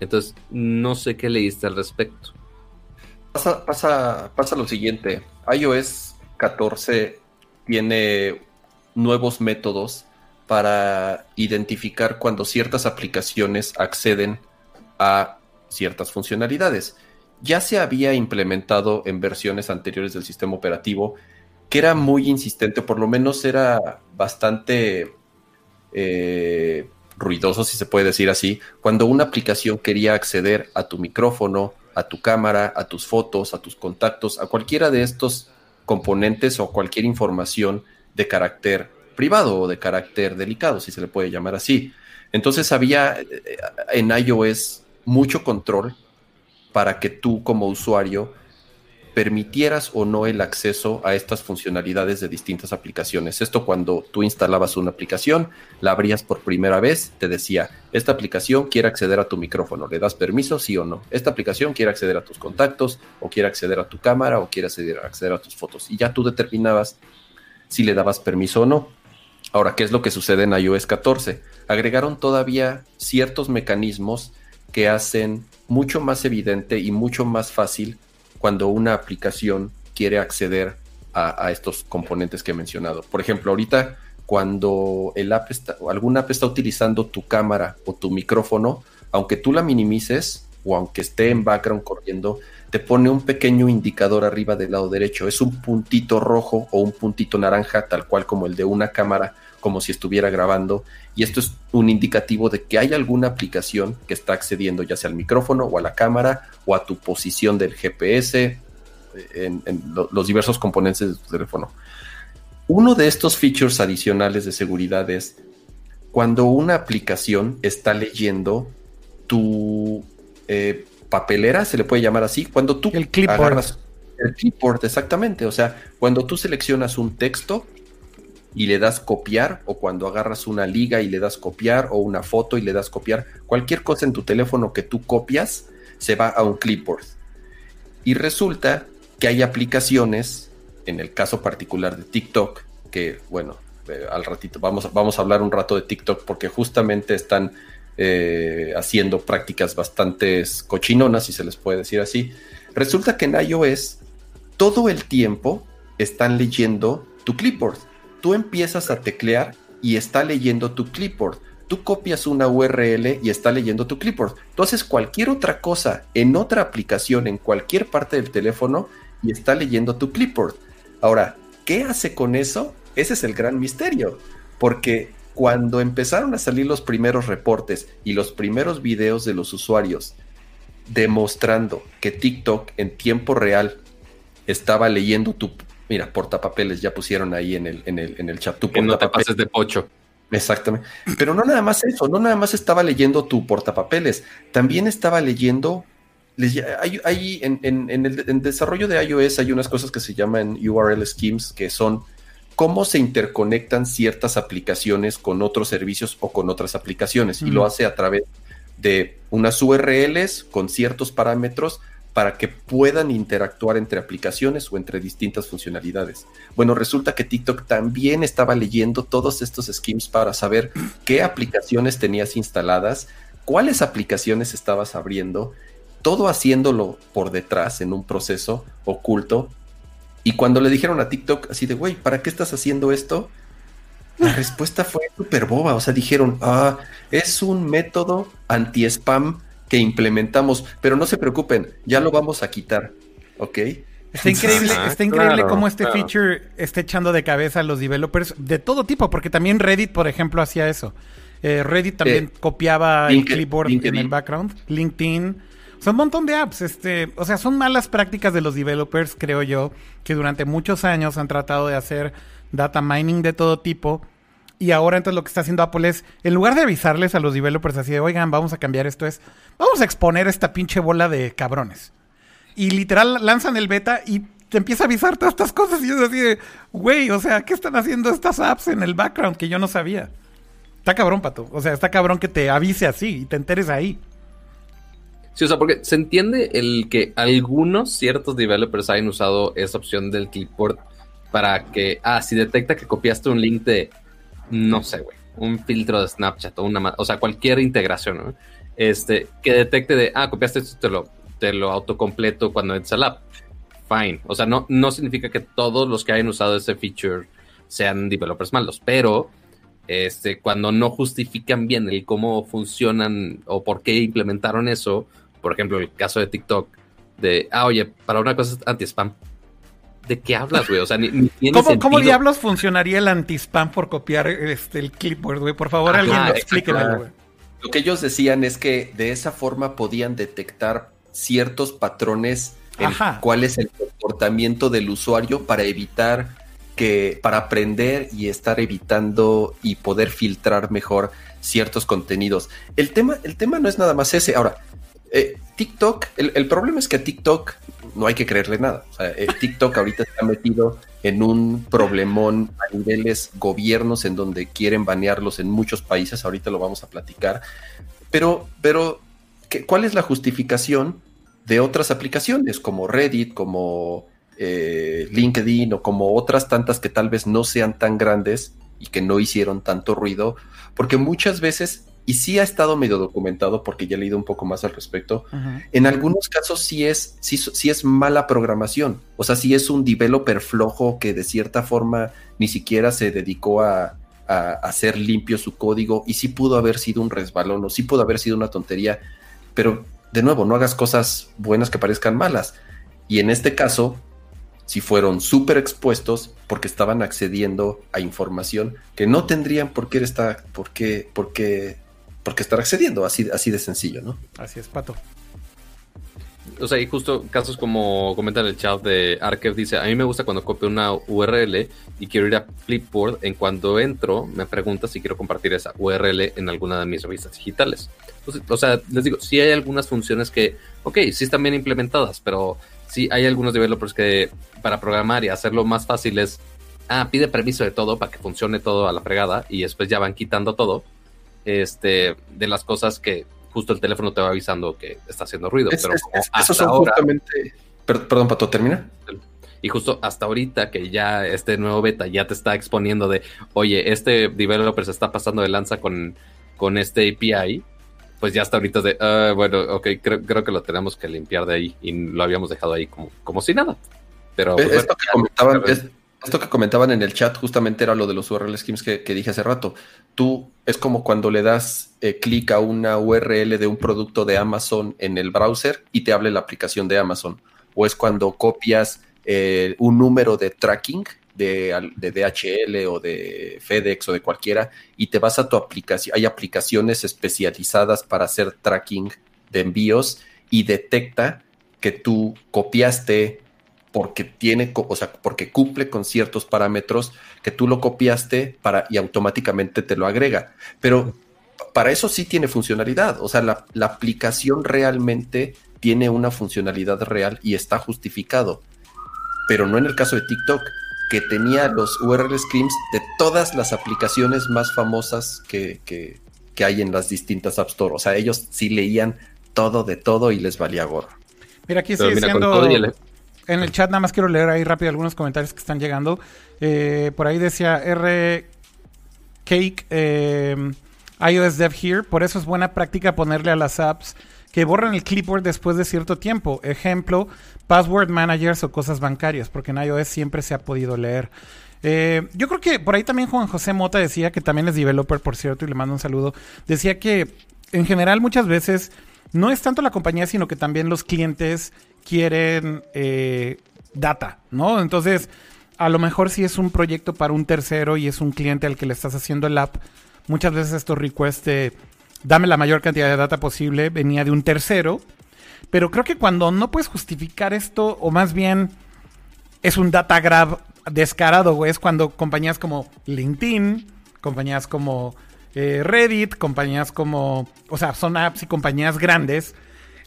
Entonces, no sé qué leíste al respecto. Pasa, pasa, pasa lo siguiente, iOS 14 tiene nuevos métodos para identificar cuando ciertas aplicaciones acceden a ciertas funcionalidades. Ya se había implementado en versiones anteriores del sistema operativo que era muy insistente, por lo menos era bastante eh, ruidoso, si se puede decir así, cuando una aplicación quería acceder a tu micrófono, a tu cámara, a tus fotos, a tus contactos, a cualquiera de estos componentes o cualquier información de carácter privado o de carácter delicado, si se le puede llamar así. Entonces había eh, en iOS mucho control para que tú como usuario permitieras o no el acceso a estas funcionalidades de distintas aplicaciones. Esto cuando tú instalabas una aplicación, la abrías por primera vez, te decía, esta aplicación quiere acceder a tu micrófono, ¿le das permiso, sí o no? Esta aplicación quiere acceder a tus contactos, o quiere acceder a tu cámara, o quiere acceder, acceder a tus fotos. Y ya tú determinabas si le dabas permiso o no. Ahora, ¿qué es lo que sucede en iOS 14? Agregaron todavía ciertos mecanismos que hacen mucho más evidente y mucho más fácil cuando una aplicación quiere acceder a, estos componentes que he mencionado. Por ejemplo, ahorita cuando el app está, algún app está utilizando tu cámara o tu micrófono, aunque tú la minimices o aunque esté en background corriendo, te pone un pequeño indicador arriba del lado derecho. Es un puntito rojo o un puntito naranja, tal cual como el de una cámara como si estuviera grabando. Y esto es un indicativo de que hay alguna aplicación que está accediendo ya sea al micrófono o a la cámara o a tu posición del GPS, en, los diversos componentes de tu teléfono. Uno de estos features adicionales de seguridad es cuando una aplicación está leyendo tu eh, papelera, se le puede llamar así, cuando tú el clipboard. el clipboard, exactamente, o sea, cuando tú seleccionas un texto y le das copiar, o cuando agarras una liga y le das copiar, o una foto y le das copiar, cualquier cosa en tu teléfono que tú copias, se va a un clipboard. Y resulta que hay aplicaciones, en el caso particular de TikTok, que bueno, eh, al ratito vamos, vamos a hablar un rato de TikTok porque justamente están eh, haciendo prácticas bastante cochinonas, si se les puede decir así. Resulta que en iOS todo el tiempo están leyendo tu clipboard. Tú empiezas a teclear y está leyendo tu clipboard. Tú copias una URL y está leyendo tu clipboard. Tú haces cualquier otra cosa en otra aplicación, en cualquier parte del teléfono y está leyendo tu clipboard. Ahora, ¿qué hace con eso? Ese es el gran misterio. Porque cuando empezaron a salir los primeros reportes y los primeros videos de los usuarios demostrando que TikTok en tiempo real estaba leyendo tu mira, portapapeles, ya pusieron ahí en el, en el, en el chat tu que no te pases de pocho. Exactamente. Pero no nada más eso, no nada más estaba leyendo tu portapapeles, también estaba leyendo. Hay, en, en, el desarrollo de iOS hay unas cosas que se llaman URL schemes, que son cómo se interconectan ciertas aplicaciones con otros servicios o con otras aplicaciones. Y lo hace a través de unas URLs con ciertos parámetros para que puedan interactuar entre aplicaciones o entre distintas funcionalidades. Bueno, resulta que TikTok también estaba leyendo todos estos schemes para saber qué aplicaciones tenías instaladas, cuáles aplicaciones estabas abriendo, todo haciéndolo por detrás en un proceso oculto y cuando le dijeron a TikTok así de, güey, ¿para qué estás haciendo esto? La respuesta fue súper boba. O sea, dijeron, ah, es un método anti-spam que implementamos, pero no se preocupen, ya lo vamos a quitar. ¿Ok? Está increíble, está increíble cómo este feature está echando de cabeza a los developers de todo tipo, porque también Reddit, por ejemplo, hacía eso. Eh, Reddit también eh, copiaba el clipboard en el background. LinkedIn. Son un montón de apps, este, o sea, son malas prácticas de los developers, creo yo, que durante muchos años han tratado de hacer data mining de todo tipo. Y ahora entonces lo que está haciendo Apple es, en lugar de avisarles a los developers así de, oigan, vamos a cambiar esto, es, vamos a exponer esta pinche bola de cabrones. Y literal lanzan el beta y te empieza a avisar todas estas cosas y es así de, güey, o sea, ¿qué están haciendo estas apps en el background que yo no sabía? Está cabrón, Pato. O sea, está cabrón que te avise así y te enteres ahí. Sí, o sea, porque se entiende el que algunos ciertos developers hayan usado esa opción del clipboard para que, ah, si detecta que copiaste un link de, no sé, güey, un filtro de Snapchat o una, o sea, cualquier integración, ¿no? Este, que detecte de, ah, copiaste esto, te lo, te lo autocompleto cuando entres al app. Fine. O sea, no, no significa que todos los que hayan usado ese feature sean developers malos, pero este, cuando no justifican bien el cómo funcionan o por qué implementaron eso, por ejemplo, el caso de TikTok, de, ah, oye, para una cosa es anti-spam. ¿De qué hablas, güey? O sea, ni, ¿Cómo, ¿Cómo, diablos funcionaría el anti-spam por copiar este, el clipboard, güey? Por favor, alguien explíquenlo, güey. Lo que ellos decían es que de esa forma podían detectar ciertos patrones en cuál es el comportamiento del usuario para evitar que, para aprender y estar evitando y poder filtrar mejor ciertos contenidos. El tema, el tema no es nada más ese. Ahora, eh, TikTok, el, problema es que a TikTok no hay que creerle nada. Eh, TikTok ahorita está metido en un problemón a niveles gobiernos en donde quieren banearlos en muchos países. Ahorita lo vamos a platicar. Pero, pero, ¿cuál es la justificación de otras aplicaciones como Reddit, como eh, LinkedIn o como otras tantas que tal vez no sean tan grandes y que no hicieron tanto ruido? Porque muchas veces y sí ha estado medio documentado porque ya he leído un poco más al respecto. En algunos casos sí es, sí, es mala programación. O sea, sí es un developer flojo que de cierta forma ni siquiera se dedicó a, hacer limpio su código y sí pudo haber sido un resbalón o sí pudo haber sido una tontería. Pero de nuevo, no hagas cosas buenas que parezcan malas. Y en este caso, si fueron súper expuestos porque estaban accediendo a información que no tendrían por qué estar, por qué, por qué, por qué estar accediendo, así, así de sencillo, ¿no? Así es, Pato. O sea, y justo casos como comenta en el chat de Arkev dice, a mí me gusta cuando copio una URL y quiero ir a Flipboard, en cuando entro me pregunta si quiero compartir esa URL en alguna de mis revistas digitales. o sea, les digo, sí hay algunas funciones que, ok, sí están bien implementadas, pero sí hay algunos developers que para programar y hacerlo más fácil es, ah, pide permiso de todo para que funcione todo a la fregada y después ya van quitando todo este, de las cosas que justo el teléfono te va avisando que está haciendo ruido. pero son justamente... perdón, Pato, ¿termina? Y justo hasta ahorita que ya este nuevo beta ya te está exponiendo de, oye, este developer se está pasando de lanza con, con este API, pues ya hasta ahorita de, ah, bueno, ok, creo, creo, que lo tenemos que limpiar de ahí y lo habíamos dejado ahí como, como si nada. Pero pues, esto, que comentaban, esto que comentaban en el chat justamente era lo de los URL schemes que, dije hace rato. Tú es como cuando le das eh, clic a una URL de un producto de Amazon en el browser y te hable la aplicación de Amazon. O es cuando copias eh, un número de tracking de, DHL o de FedEx o de cualquiera y te vas a tu aplicación. Hay aplicaciones especializadas para hacer tracking de envíos y detecta que tú copiaste porque tiene, o sea, porque cumple con ciertos parámetros que tú lo copiaste para y automáticamente te lo agrega. Pero para eso sí tiene funcionalidad. O sea, la, la aplicación realmente tiene una funcionalidad real y está justificado. Pero no en el caso de TikTok que tenía los URL screens de todas las aplicaciones más famosas que, hay en las distintas App Store. O sea, ellos sí leían todo de todo y les valía gorro. Mira, aquí sigue siendo... En el chat nada más quiero leer ahí rápido algunos comentarios que están llegando. Eh, por ahí decía R. Cake, eh, iOS Dev Here. Por eso es buena práctica ponerle a las apps que borran el clipboard después de cierto tiempo. Ejemplo, password managers o cosas bancarias, porque en iOS siempre se ha podido leer. Eh, yo creo que por ahí también Juan José Mota decía, que también es developer, por cierto, y le mando un saludo, decía que en general muchas veces no es tanto la compañía, sino que también los clientes quieren eh, data, ¿no? Entonces, a lo mejor si es un proyecto para un tercero y es un cliente al que le estás haciendo el app, muchas veces estos requests de dame la mayor cantidad de data posible venía de un tercero pero creo que cuando no puedes justificar esto, o más bien es un data grab descarado, güey, es cuando compañías como LinkedIn, compañías como eh, Reddit, compañías como, o sea, son apps y compañías grandes,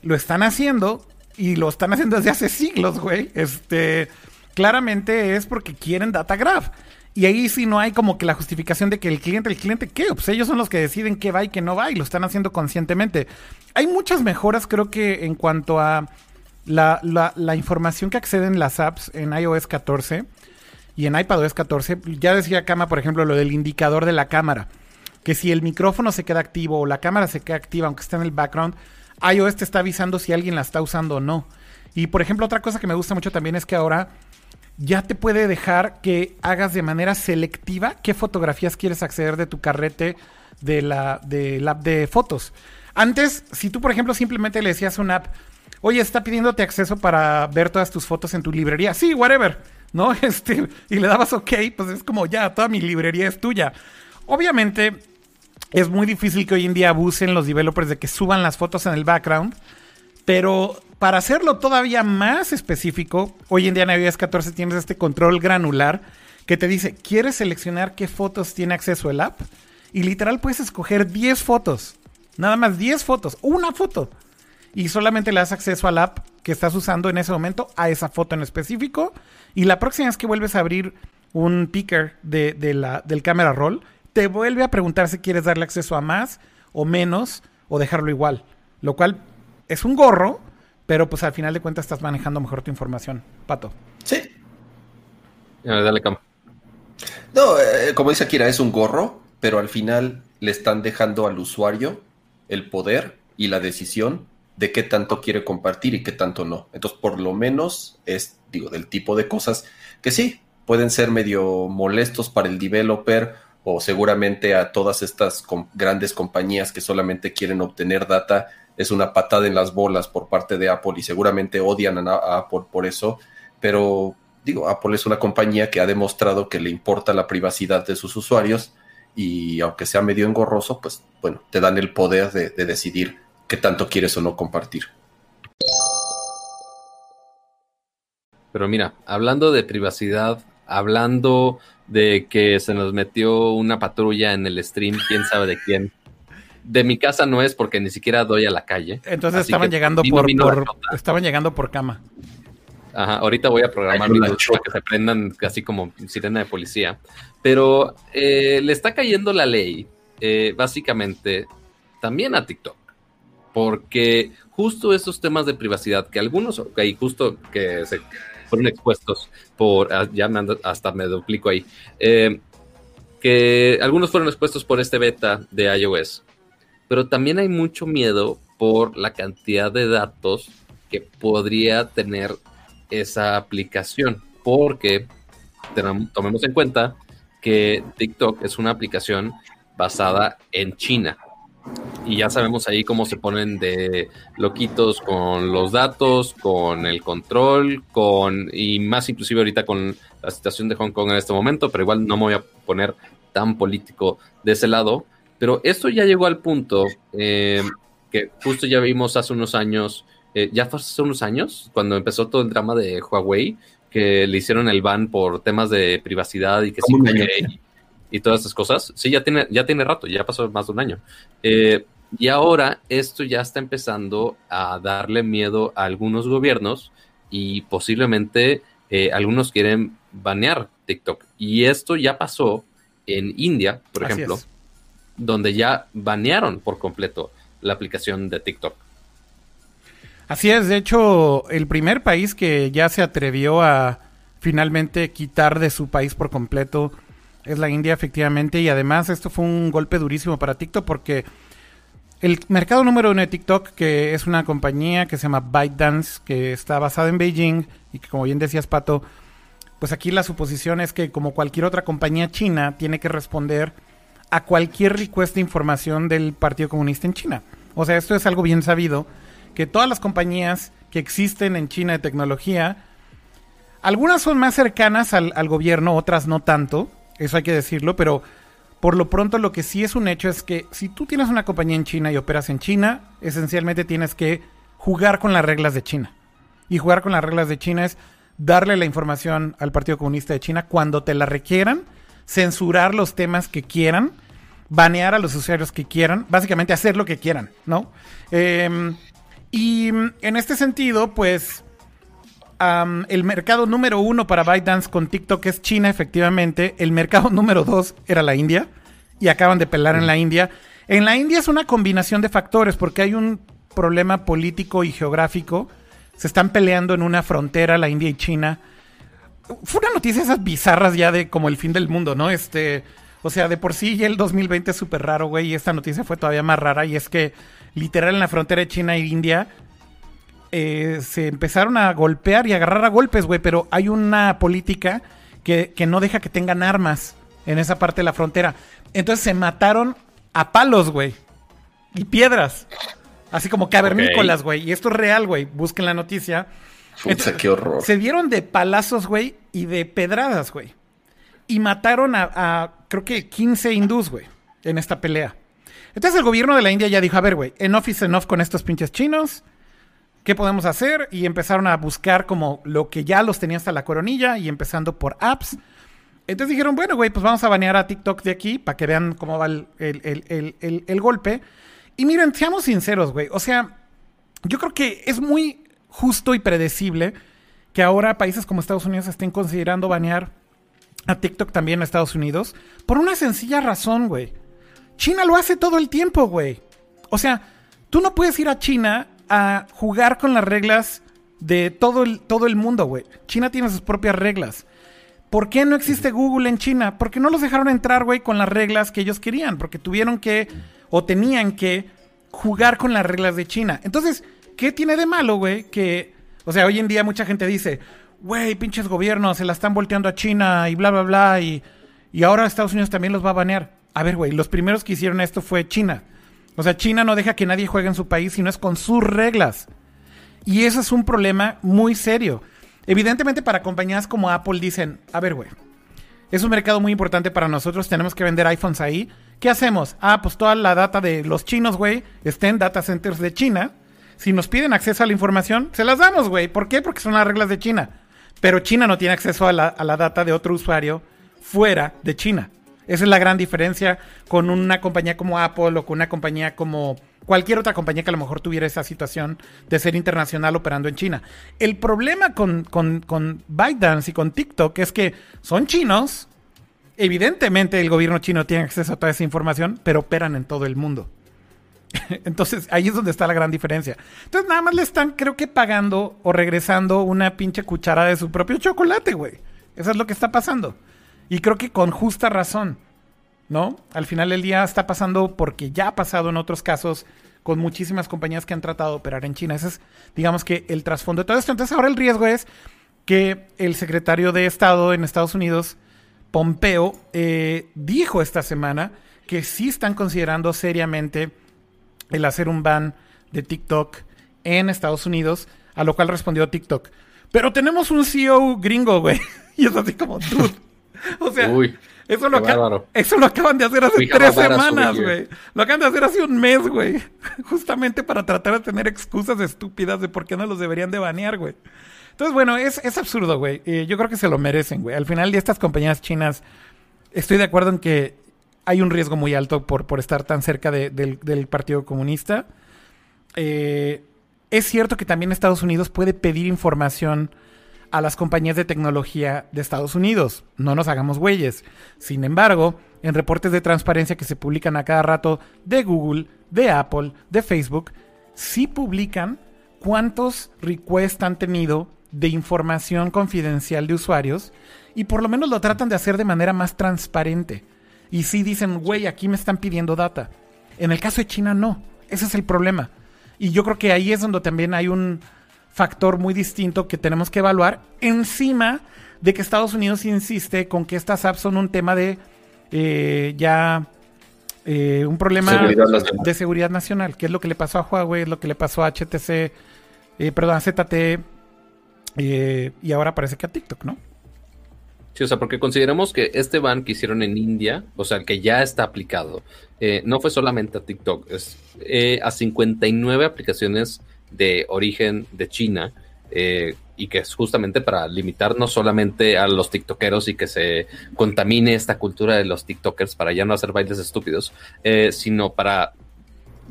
lo están haciendo y lo están haciendo desde hace siglos, güey. Este, claramente es porque quieren data grab. Y ahí sí no hay como que la justificación de que el cliente, el cliente, ¿qué? Pues ellos son los que deciden qué va y qué no va y lo están haciendo conscientemente. Hay muchas mejoras, creo que en cuanto a la, la, información que acceden las apps en iOS 14 y en iPadOS 14. Ya decía Kama, por ejemplo, lo del indicador de la cámara. Que si el micrófono se queda activo o la cámara se queda activa, aunque esté en el background, iOS te está avisando si alguien la está usando o no. Y por ejemplo, otra cosa que me gusta mucho también es que ahora ya te puede dejar que hagas de manera selectiva qué fotografías quieres acceder de tu carrete de la, de app de fotos. Antes, si tú, por ejemplo, simplemente le decías a una app, oye, está pidiéndote acceso para ver todas tus fotos en tu librería. Sí, whatever, ¿no? Este, y le dabas OK, pues es como ya, toda mi librería es tuya. Obviamente, es muy difícil que hoy en día abusen los developers de que suban las fotos en el background, pero para hacerlo todavía más específico, hoy en día en iOS 14 tienes este control granular que te dice, ¿quieres seleccionar qué fotos tiene acceso el app? Y literal puedes escoger 10 fotos. Nada más 10 fotos. Una foto. Y solamente le das acceso al app que estás usando en ese momento a esa foto en específico. Y la próxima vez que vuelves a abrir un picker de, la, del camera roll, te vuelve a preguntar si quieres darle acceso a más o menos o dejarlo igual. Lo cual es un gorro, pero pues al final de cuentas estás manejando mejor tu información. Pato. Sí. dale, Cam. No, eh, como dice Akira, es un gorro, pero al final le están dejando al usuario el poder y la decisión de qué tanto quiere compartir y qué tanto no. Entonces, por lo menos es, digo, del tipo de cosas que sí, pueden ser medio molestos para el developer o seguramente a todas estas grandes compañías que solamente quieren obtener data es una patada en las bolas por parte de Apple y seguramente odian a, Apple por eso, pero digo, Apple es una compañía que ha demostrado que le importa la privacidad de sus usuarios y aunque sea medio engorroso, pues bueno, te dan el poder de, de decidir qué tanto quieres o no compartir. Pero mira, hablando de privacidad, hablando de que se nos metió una patrulla en el stream, quién sabe de quién. De mi casa no es porque ni siquiera doy a la calle. Entonces estaban llegando por, estaban llegando por cama. Ajá, ahorita voy a programar para que se prendan casi como sirena de policía. Pero eh, le está cayendo la ley, eh, básicamente, también a TikTok. Porque justo esos temas de privacidad, que algunos, ok, justo que se fueron expuestos por, ah, ya me hasta me duplico ahí, eh, que algunos fueron expuestos por este beta de iOS, pero también hay mucho miedo por la cantidad de datos que podría tener esa aplicación, porque tomemos en cuenta que TikTok es una aplicación basada en China. Y ya sabemos ahí cómo se ponen de loquitos con los datos, con el control, con y más inclusive ahorita con la situación de Hong Kong en este momento, pero igual no me voy a poner tan político de ese lado. Pero esto ya llegó al punto eh, que justo ya vimos hace unos años, eh, ya fue hace unos años, cuando empezó todo el drama de Huawei, que le hicieron el ban por temas de privacidad y que sí y todas esas cosas. Sí, ya tiene, ya tiene rato, ya pasó más de un año. Eh, y ahora esto ya está empezando a darle miedo a algunos gobiernos y posiblemente eh, algunos quieren banear TikTok. Y esto ya pasó en India, por ejemplo, donde ya banearon por completo la aplicación de TikTok. Así es, de hecho, el primer país que ya se atrevió a finalmente quitar de su país por completo es la India, efectivamente. Y además, esto fue un golpe durísimo para TikTok porque el mercado número uno de TikTok, que es una compañía que se llama ByteDance, que está basada en Beijing y que, como bien decías, Pato, pues aquí la suposición es que, como cualquier otra compañía china, tiene que responder a cualquier request de información del Partido Comunista en China. O sea, esto es algo bien sabido, que todas las compañías que existen en China de tecnología, algunas son más cercanas al, al gobierno, otras no tanto, eso hay que decirlo, pero por lo pronto lo que sí es un hecho es que si tú tienes una compañía en China y operas en China, esencialmente tienes que jugar con las reglas de China. Y jugar con las reglas de China es darle la información al Partido Comunista de China cuando te la requieran, censurar los temas que quieran, banear a los usuarios que quieran, básicamente hacer lo que quieran, ¿no? Em, y en este sentido, pues el mercado número uno para ByteDance con TikTok es China, efectivamente. El mercado número dos era la India. Y acaban de pelar en la India. En la India es una combinación de factores porque hay un problema político y geográfico. Se están peleando en una frontera la India y China. Fue una noticia esas bizarras ya de como el fin del mundo, ¿no? Este, o sea, de por sí ya el 2020 es súper raro, güey, y esta noticia fue todavía más rara y es que literal en la frontera de China e India eh, se empezaron a golpear y agarrar a golpes, güey, pero hay una política que, no deja que tengan armas en esa parte de la frontera. Entonces se mataron a palos, güey. Y piedras. Así como cavernícolas, güey. Y esto es real, güey. Busquen la noticia. qué horror. Se dieron de palazos, güey, y de pedradas, güey. Y mataron a, a, creo que 15 hindús, güey, en esta pelea. Entonces el gobierno de la India ya dijo, a ver, güey, enough is enough con estos pinches chinos. ¿Qué podemos hacer? Y empezaron a buscar como lo que ya los tenía hasta la coronilla y empezando por apps. Entonces dijeron, bueno, güey, pues vamos a banear a TikTok de aquí para que vean cómo va el, el, golpe. Y miren, seamos sinceros, güey. O sea, yo creo que es muy justo y predecible que ahora países como Estados Unidos estén considerando banear a TikTok también en Estados Unidos por una sencilla razón, güey. China lo hace todo el tiempo, güey. O sea, tú no puedes ir a China a jugar con las reglas de todo el, todo el mundo, güey. China tiene sus propias reglas. ¿Por qué no existe Google en China? Porque no los dejaron entrar, güey, con las reglas que ellos querían. Porque tuvieron que, o tenían que, jugar con las reglas de China. Entonces, ¿qué tiene de malo, güey? Que, o sea, hoy en día mucha gente dice, güey, pinches gobiernos, se la están volteando a China y bla, bla, bla. Y, y ahora Estados Unidos también los va a banear. A ver, güey, los primeros que hicieron esto fue China. O sea, China no deja que nadie juegue en su país, sino es con sus reglas. Y eso es un problema muy serio. Evidentemente para compañías como Apple dicen, a ver, güey, es un mercado muy importante para nosotros, tenemos que vender iPhones ahí. ¿Qué hacemos? Ah, pues toda la data de los chinos, güey, está en data centers de China. Si nos piden acceso a la información, se las damos, güey. ¿Por qué? Porque son las reglas de China. Pero China no tiene acceso a la, a la data de otro usuario fuera de China. Esa es la gran diferencia con una compañía como Apple o con una compañía como cualquier otra compañía que a lo mejor tuviera esa situación de ser internacional operando en China. El problema con, con, con ByteDance y con TikTok es que son chinos. Evidentemente el gobierno chino tiene acceso a toda esa información, pero operan en todo el mundo. Entonces ahí es donde está la gran diferencia. Entonces nada más le están, creo que pagando o regresando una pinche cuchara de su propio chocolate, güey. Eso es lo que está pasando. Y creo que con justa razón, ¿no? Al final del día está pasando porque ya ha pasado en otros casos con muchísimas compañías que han tratado de operar en China. Ese es, digamos que, el trasfondo de todo esto. Entonces ahora el riesgo es que el secretario de Estado en Estados Unidos, Pompeo, eh, dijo esta semana que sí están considerando seriamente el hacer un ban de TikTok en Estados Unidos, a lo cual respondió TikTok. Pero tenemos un CEO gringo, güey. Y es así como, tú. O sea, eso, lo eso, lo acaban de hacer hace tres semanas, güey. Lo acaban de hacer hace un mes, güey. Justamente para tratar de tener excusas estúpidas de por qué no los deberían de banear, güey. Entonces, bueno, es, es absurdo, güey. yo creo que se lo merecen, güey. Al final de estas compañías chinas, estoy de acuerdo en que hay un riesgo muy alto por, por estar tan cerca del, Partido Comunista. Eh, es cierto que también Estados Unidos puede pedir información a las compañías de tecnología de Estados Unidos. No nos hagamos güeyes. Sin embargo, en reportes de transparencia que se publican a cada rato de Google, de Apple, de Facebook, sí publican cuántos requests han tenido de información confidencial de usuarios y por lo menos lo tratan de hacer de manera más transparente. Y sí dicen, güey, aquí me están pidiendo data. En el caso de China no. Ese es el problema. Y yo creo que ahí es donde también hay un, factor muy distinto que tenemos que evaluar encima de que Estados Unidos insiste con que estas apps son un tema de eh, ya eh, un problema de seguridad nacional, que es lo que le pasó a Huawei, es lo que le pasó a HTC, eh, perdón, a ZTE y ahora parece que a TikTok, ¿no? Sí, o sea, porque consideramos que este ban que hicieron en India, o sea, el que ya está aplicado, no fue solamente a TikTok, es a 59 aplicaciones de origen de China eh, y que es justamente para limitar no solamente a los tiktokeros y que se contamine esta cultura de los tiktokers para ya no hacer bailes estúpidos, eh, sino para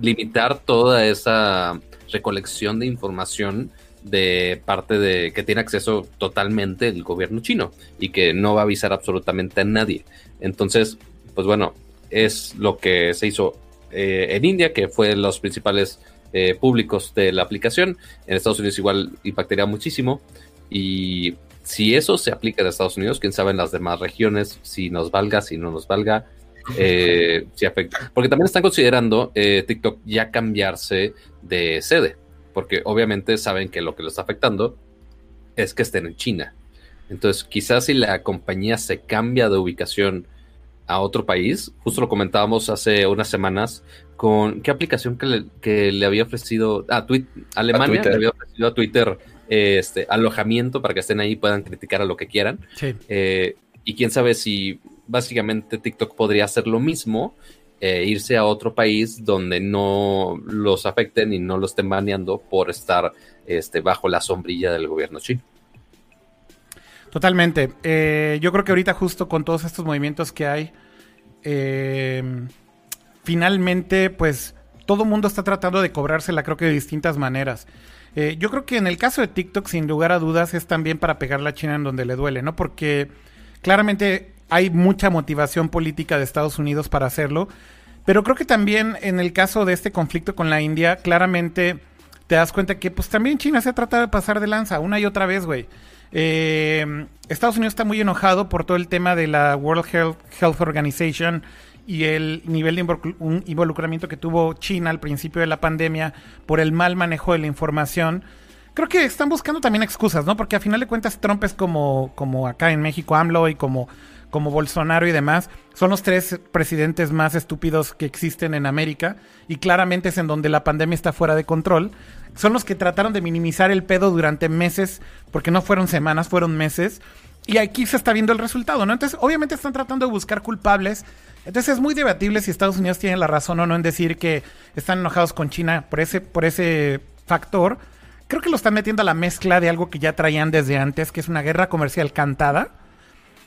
limitar toda esa recolección de información de parte de que tiene acceso totalmente el gobierno chino y que no va a avisar absolutamente a nadie. Entonces, pues bueno, es lo que se hizo eh, en India, que fue los principales eh, públicos de la aplicación. En Estados Unidos igual impactaría muchísimo. Y si eso se aplica en Estados Unidos, quién sabe en las demás regiones, si nos valga, si no nos valga, eh, si afecta. Porque también están considerando eh, TikTok ya cambiarse de sede, porque obviamente saben que lo que lo está afectando es que estén en China. Entonces, quizás si la compañía se cambia de ubicación a otro país, justo lo comentábamos hace unas semanas, con qué aplicación que le, había ofrecido a Alemania, le había ofrecido a Twitter este alojamiento para que estén ahí y puedan criticar a lo que quieran. Eh, y quién sabe si básicamente TikTok podría hacer lo mismo, e irse a otro país donde no los afecten y no los estén baneando por estar este, bajo la sombrilla del gobierno chino. Totalmente. Eh, yo creo que ahorita justo con todos estos movimientos que hay, eh, finalmente, pues todo mundo está tratando de cobrársela, creo que de distintas maneras. Eh, yo creo que en el caso de TikTok, sin lugar a dudas, es también para pegar la China en donde le duele, ¿no? Porque claramente hay mucha motivación política de Estados Unidos para hacerlo. Pero creo que también en el caso de este conflicto con la India, claramente te das cuenta que pues también China se ha tratado de pasar de lanza una y otra vez, güey. Eh, Estados Unidos está muy enojado por todo el tema de la World Health Organization y el nivel de involucramiento que tuvo China al principio de la pandemia por el mal manejo de la información. creo que están buscando también excusas, ¿no? Porque a final de cuentas Trump es como, como acá en México AMLO y como, como Bolsonaro y demás. Son los tres presidentes más estúpidos que existen en América y claramente es en donde la pandemia está fuera de control. Son los que trataron de minimizar el pedo durante meses, porque no fueron semanas, fueron meses. Y aquí se está viendo el resultado, ¿no? Entonces, obviamente están tratando de buscar culpables. Entonces es muy debatible si Estados Unidos tiene la razón o no en decir que están enojados con China por ese, por ese factor creo que lo están metiendo a la mezcla de algo que ya traían desde antes, que es una guerra comercial cantada.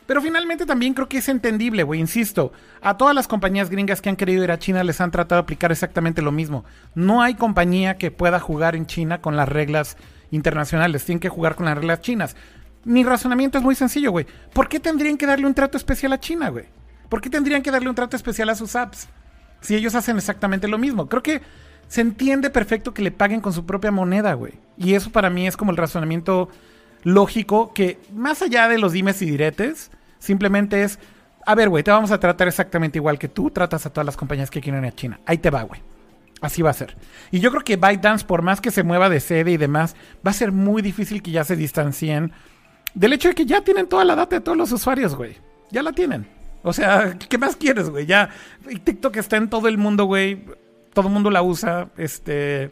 Pero finalmente también creo que es entendible, güey, insisto. A todas las compañías gringas que han querido ir a China les han tratado de aplicar exactamente lo mismo. No hay compañía que pueda jugar en China con las reglas internacionales. Tienen que jugar con las reglas chinas. Mi razonamiento es muy sencillo, güey. ¿Por qué tendrían que darle un trato especial a China, güey? ¿Por qué tendrían que darle un trato especial a sus apps? Si ellos hacen exactamente lo mismo. Creo que se entiende perfecto que le paguen con su propia moneda, güey. Y eso para mí es como el razonamiento lógico que, más allá de los dimes y diretes, simplemente es, a ver, güey, te vamos a tratar exactamente igual que tú tratas a todas las compañías que quieren ir a China. Ahí te va, güey. Así va a ser. Y yo creo que ByteDance, por más que se mueva de sede y demás, va a ser muy difícil que ya se distancien del hecho de que ya tienen toda la data de todos los usuarios, güey. Ya la tienen. O sea, ¿qué más quieres, güey? Ya TikTok está en todo el mundo, güey todo el mundo la usa. Este,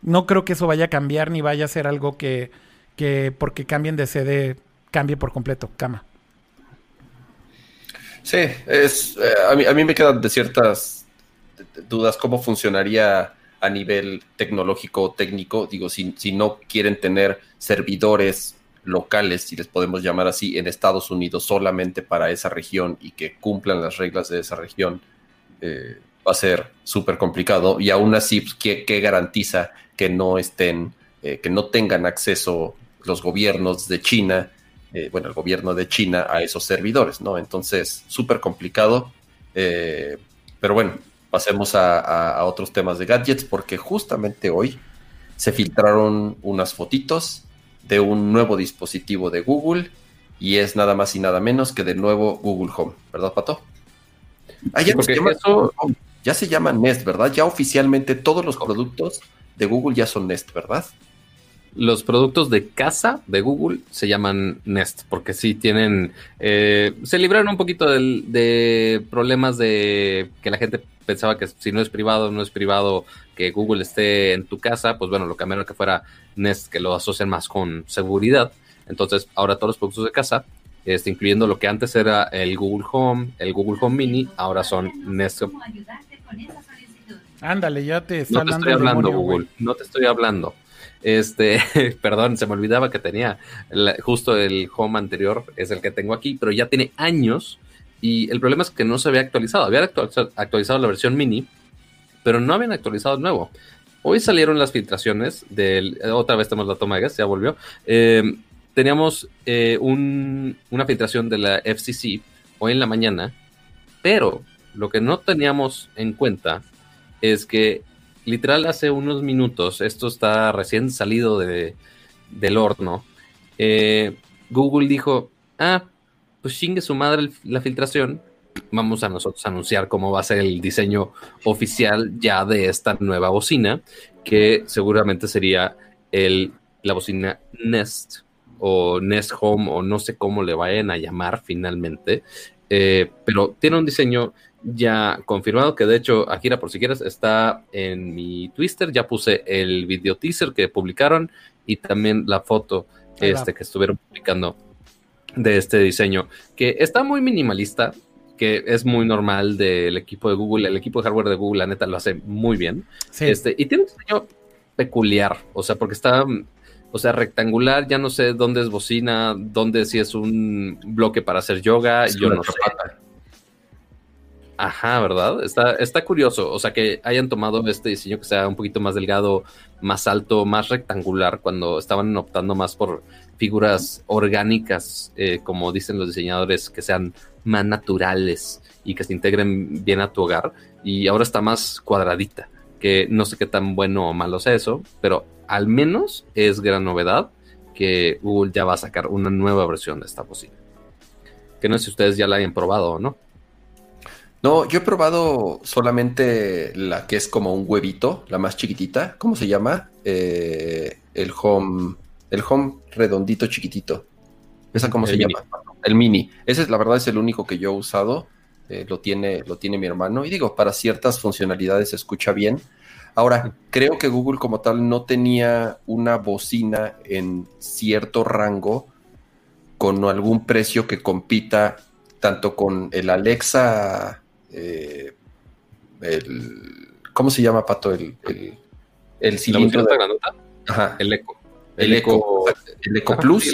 no creo que eso vaya a cambiar ni vaya a ser algo que, que porque cambien de sede cambie por completo. Cama. Sí, es, eh, a, mí, a mí me quedan de ciertas dudas cómo funcionaría a nivel tecnológico o técnico. Digo, si, si no quieren tener servidores locales, si les podemos llamar así, en Estados Unidos solamente para esa región y que cumplan las reglas de esa región. Eh, va a ser súper complicado y aún así, pues, ¿qué, garantiza que no estén, eh, que no tengan acceso los gobiernos de China, eh, bueno, el gobierno de China a esos servidores, ¿no? Entonces, súper complicado. Eh, pero bueno, pasemos a, otros temas de gadgets porque justamente hoy se filtraron unas fotitos de un nuevo dispositivo de Google y es nada más y nada menos que de nuevo Google Home, ¿verdad, Pato? Ah, porque eso, ya se llama Nest, ¿verdad? Ya oficialmente todos los productos de Google ya son Nest, ¿verdad? Los productos de casa de Google se llaman Nest, porque sí tienen. Eh, se libraron un poquito de, problemas de que la gente pensaba que si no es privado, no es privado, que Google esté en tu casa. Pues bueno, lo cambiaron que fuera Nest, que lo asocian más con seguridad. Entonces, ahora todos los productos de casa este, incluyendo lo que antes era el Google Home, el Google Home Mini, ahora son Nest. Ándale, ya te está No te estoy hablando, Google. No te estoy hablando. Este, perdón, se me olvidaba que tenía justo el Home anterior, es el que tengo aquí, pero ya tiene años. Y el problema es que no se había actualizado. Había actualizado, la versión mini, pero no habían actualizado el nuevo. Hoy salieron las filtraciones del. Otra vez tenemos la toma de gas, ya volvió. Eh, teníamos eh, una filtración de la FCC hoy en la mañana, pero lo que no teníamos en cuenta es que literal hace unos minutos, esto está recién salido de, del horno, eh, Google dijo, ah, pues chingue su madre la filtración, vamos a nosotros anunciar cómo va a ser el diseño oficial ya de esta nueva bocina, que seguramente sería el, la bocina Nest o Nest Home o no sé cómo le vayan a llamar finalmente, eh, pero tiene un diseño ya confirmado, que de hecho, Akira, por si quieres, está en mi Twitter, ya puse el video teaser que publicaron y también la foto este, que estuvieron publicando de este diseño, que está muy minimalista, que es muy normal del equipo de Google, el equipo de hardware de Google, la neta, lo hace muy bien. Este, y tiene un diseño peculiar, o sea, porque está, o sea, rectangular, ya no sé dónde es bocina, dónde si es un bloque para hacer yoga, yo no sé. Ajá, ¿verdad? Está, está curioso, o sea, que hayan tomado este diseño que sea un poquito más delgado, más alto, más rectangular, cuando estaban optando más por figuras orgánicas, eh, como dicen los diseñadores, que sean más naturales y que se integren bien a tu hogar, y ahora está más cuadradita, que no sé qué tan bueno o malo sea eso, pero al menos es gran novedad que Google ya va a sacar una nueva versión de esta bocina. Que no sé si ustedes ya la hayan probado o no. No, yo he probado solamente la que es como un huevito, la más chiquitita. ¿Cómo se llama? Eh, el home, el home redondito chiquitito. ¿Esa cómo se llama? El mini. Ese es la verdad es el único que yo he usado. Eh, lo, tiene, lo tiene mi hermano. Y digo, para ciertas funcionalidades se escucha bien. Ahora, creo que Google como tal no tenía una bocina en cierto rango con algún precio que compita tanto con el Alexa, eh, el, ¿cómo se llama, Pato? El, el, cilindro. Ajá. El Eco. El, Eco, el Eco Plus.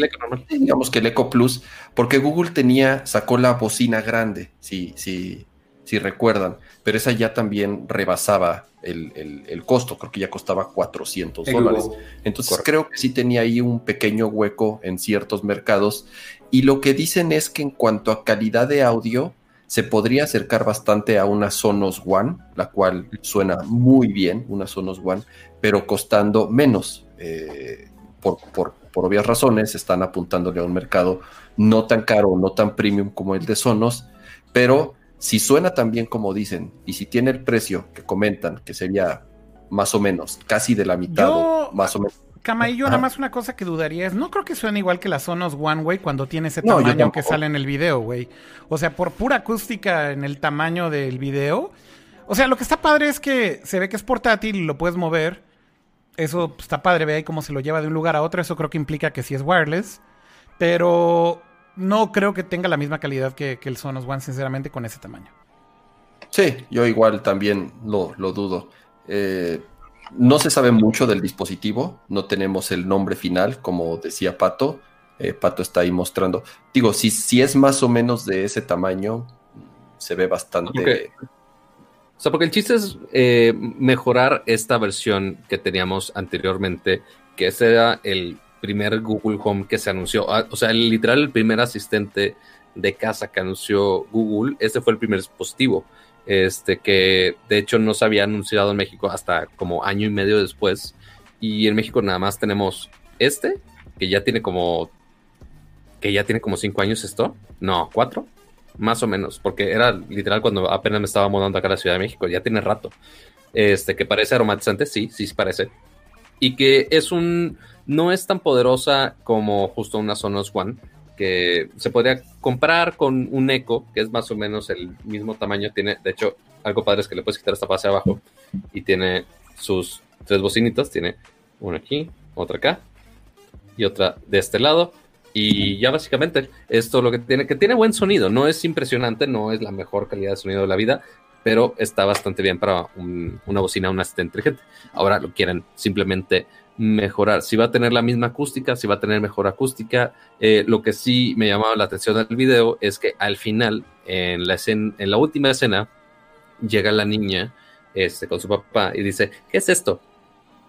digamos que el Eco Plus, porque Google tenía, sacó la bocina grande, si, si, si recuerdan, pero esa ya también rebasaba el, costo, creo que ya costaba 400 dólares. Entonces creo que sí tenía ahí un pequeño hueco en ciertos mercados y lo que dicen es que en cuanto a calidad de audio, se podría acercar bastante a una Sonos One, la cual suena muy bien, una Sonos One, pero costando menos. Eh, por, por, por, obvias razones, están apuntándole a un mercado no tan caro, no tan premium como el de Sonos, pero si suena tan bien como dicen y si tiene el precio que comentan, que sería más o menos casi de la mitad, más o menos. Camaillo, nada más una cosa que dudaría es, no creo que suene igual que la Sonos One, güey, cuando tiene ese tamaño que sale en el video, güey. O sea, por pura acústica en el tamaño del video. O sea, lo que está padre es que se ve que es portátil y lo puedes mover. Eso pues, está padre, ve ahí cómo se lo lleva de un lugar a otro. Eso creo que implica que sí es wireless. Pero no creo que tenga la misma calidad que, el Sonos One, sinceramente, con ese tamaño. Sí, yo igual también lo, dudo. Eh, no se sabe mucho del dispositivo, no tenemos el nombre final, como decía Pato. Eh, Pato está ahí mostrando. Digo, si, si es más o menos de ese tamaño, se ve bastante. O sea, porque el chiste es eh, mejorar esta versión que teníamos anteriormente, que ese era el primer Google Home que se anunció. Ah, o sea, el, literal, el primer asistente de casa que anunció Google, ese fue el primer dispositivo. Este que de hecho no se había anunciado en México hasta como año y medio después. Y en México nada más tenemos este, que ya tiene como. que ya tiene como cinco años esto. No, cuatro. Más o menos. Porque era literal cuando apenas me estaba mudando acá a la Ciudad de México. Ya tiene rato. Este, que parece aromatizante, sí, sí parece. Y que es un no es tan poderosa como justo una Sonos One, que se podría comprar con un Echo, que es más o menos el mismo tamaño. Tiene, de hecho, algo padre es que le puedes quitar esta base abajo y tiene sus tres bocinitas. Tiene una aquí, otra acá y otra de este lado. Y ya básicamente esto lo que tiene, que tiene buen sonido. No es impresionante, no es la mejor calidad de sonido de la vida, pero está bastante bien para una bocina, una asistente inteligente. Ahora lo quieren simplemente mejorar. Si va a tener la misma acústica, si va a tener mejor acústica. Eh, lo que sí me llamaba la atención del video es que al final, en la, escena, en la última escena, llega la niña este, con su papá y dice, ¿qué es esto?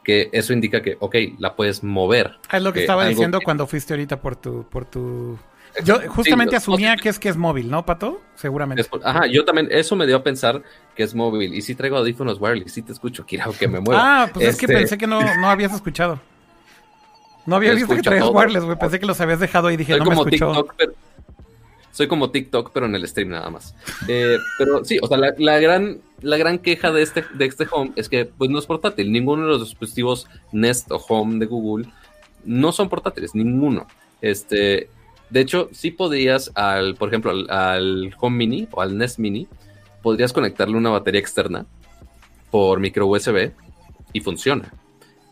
Que eso indica que, ok, la puedes mover. Es lo que, estaba diciendo cuando fuiste ahorita por tu, por tu yo justamente asumía que es que es móvil, ¿no, Pato? Seguramente. ajá, yo también, eso me dio a pensar que es móvil. Y si traigo audífonos wireless, sí te escucho, quiero que me mueva. Ah, pues es que este pensé que no, no habías escuchado. No había visto que traías wireless, güey. Pensé que los habías dejado y dije, no me escuchó. TikTok, pero, soy como TikTok, pero en el stream nada más. Eh, pero sí, o sea, la, gran, la gran queja de este, de este Home es que pues no es portátil. Ninguno de los dispositivos Nest o Home de Google no son portátiles, ninguno. Este, de hecho, sí podrías, al, por ejemplo, al, Home Mini o al Nest Mini, podrías conectarle una batería externa por micro USB y funciona.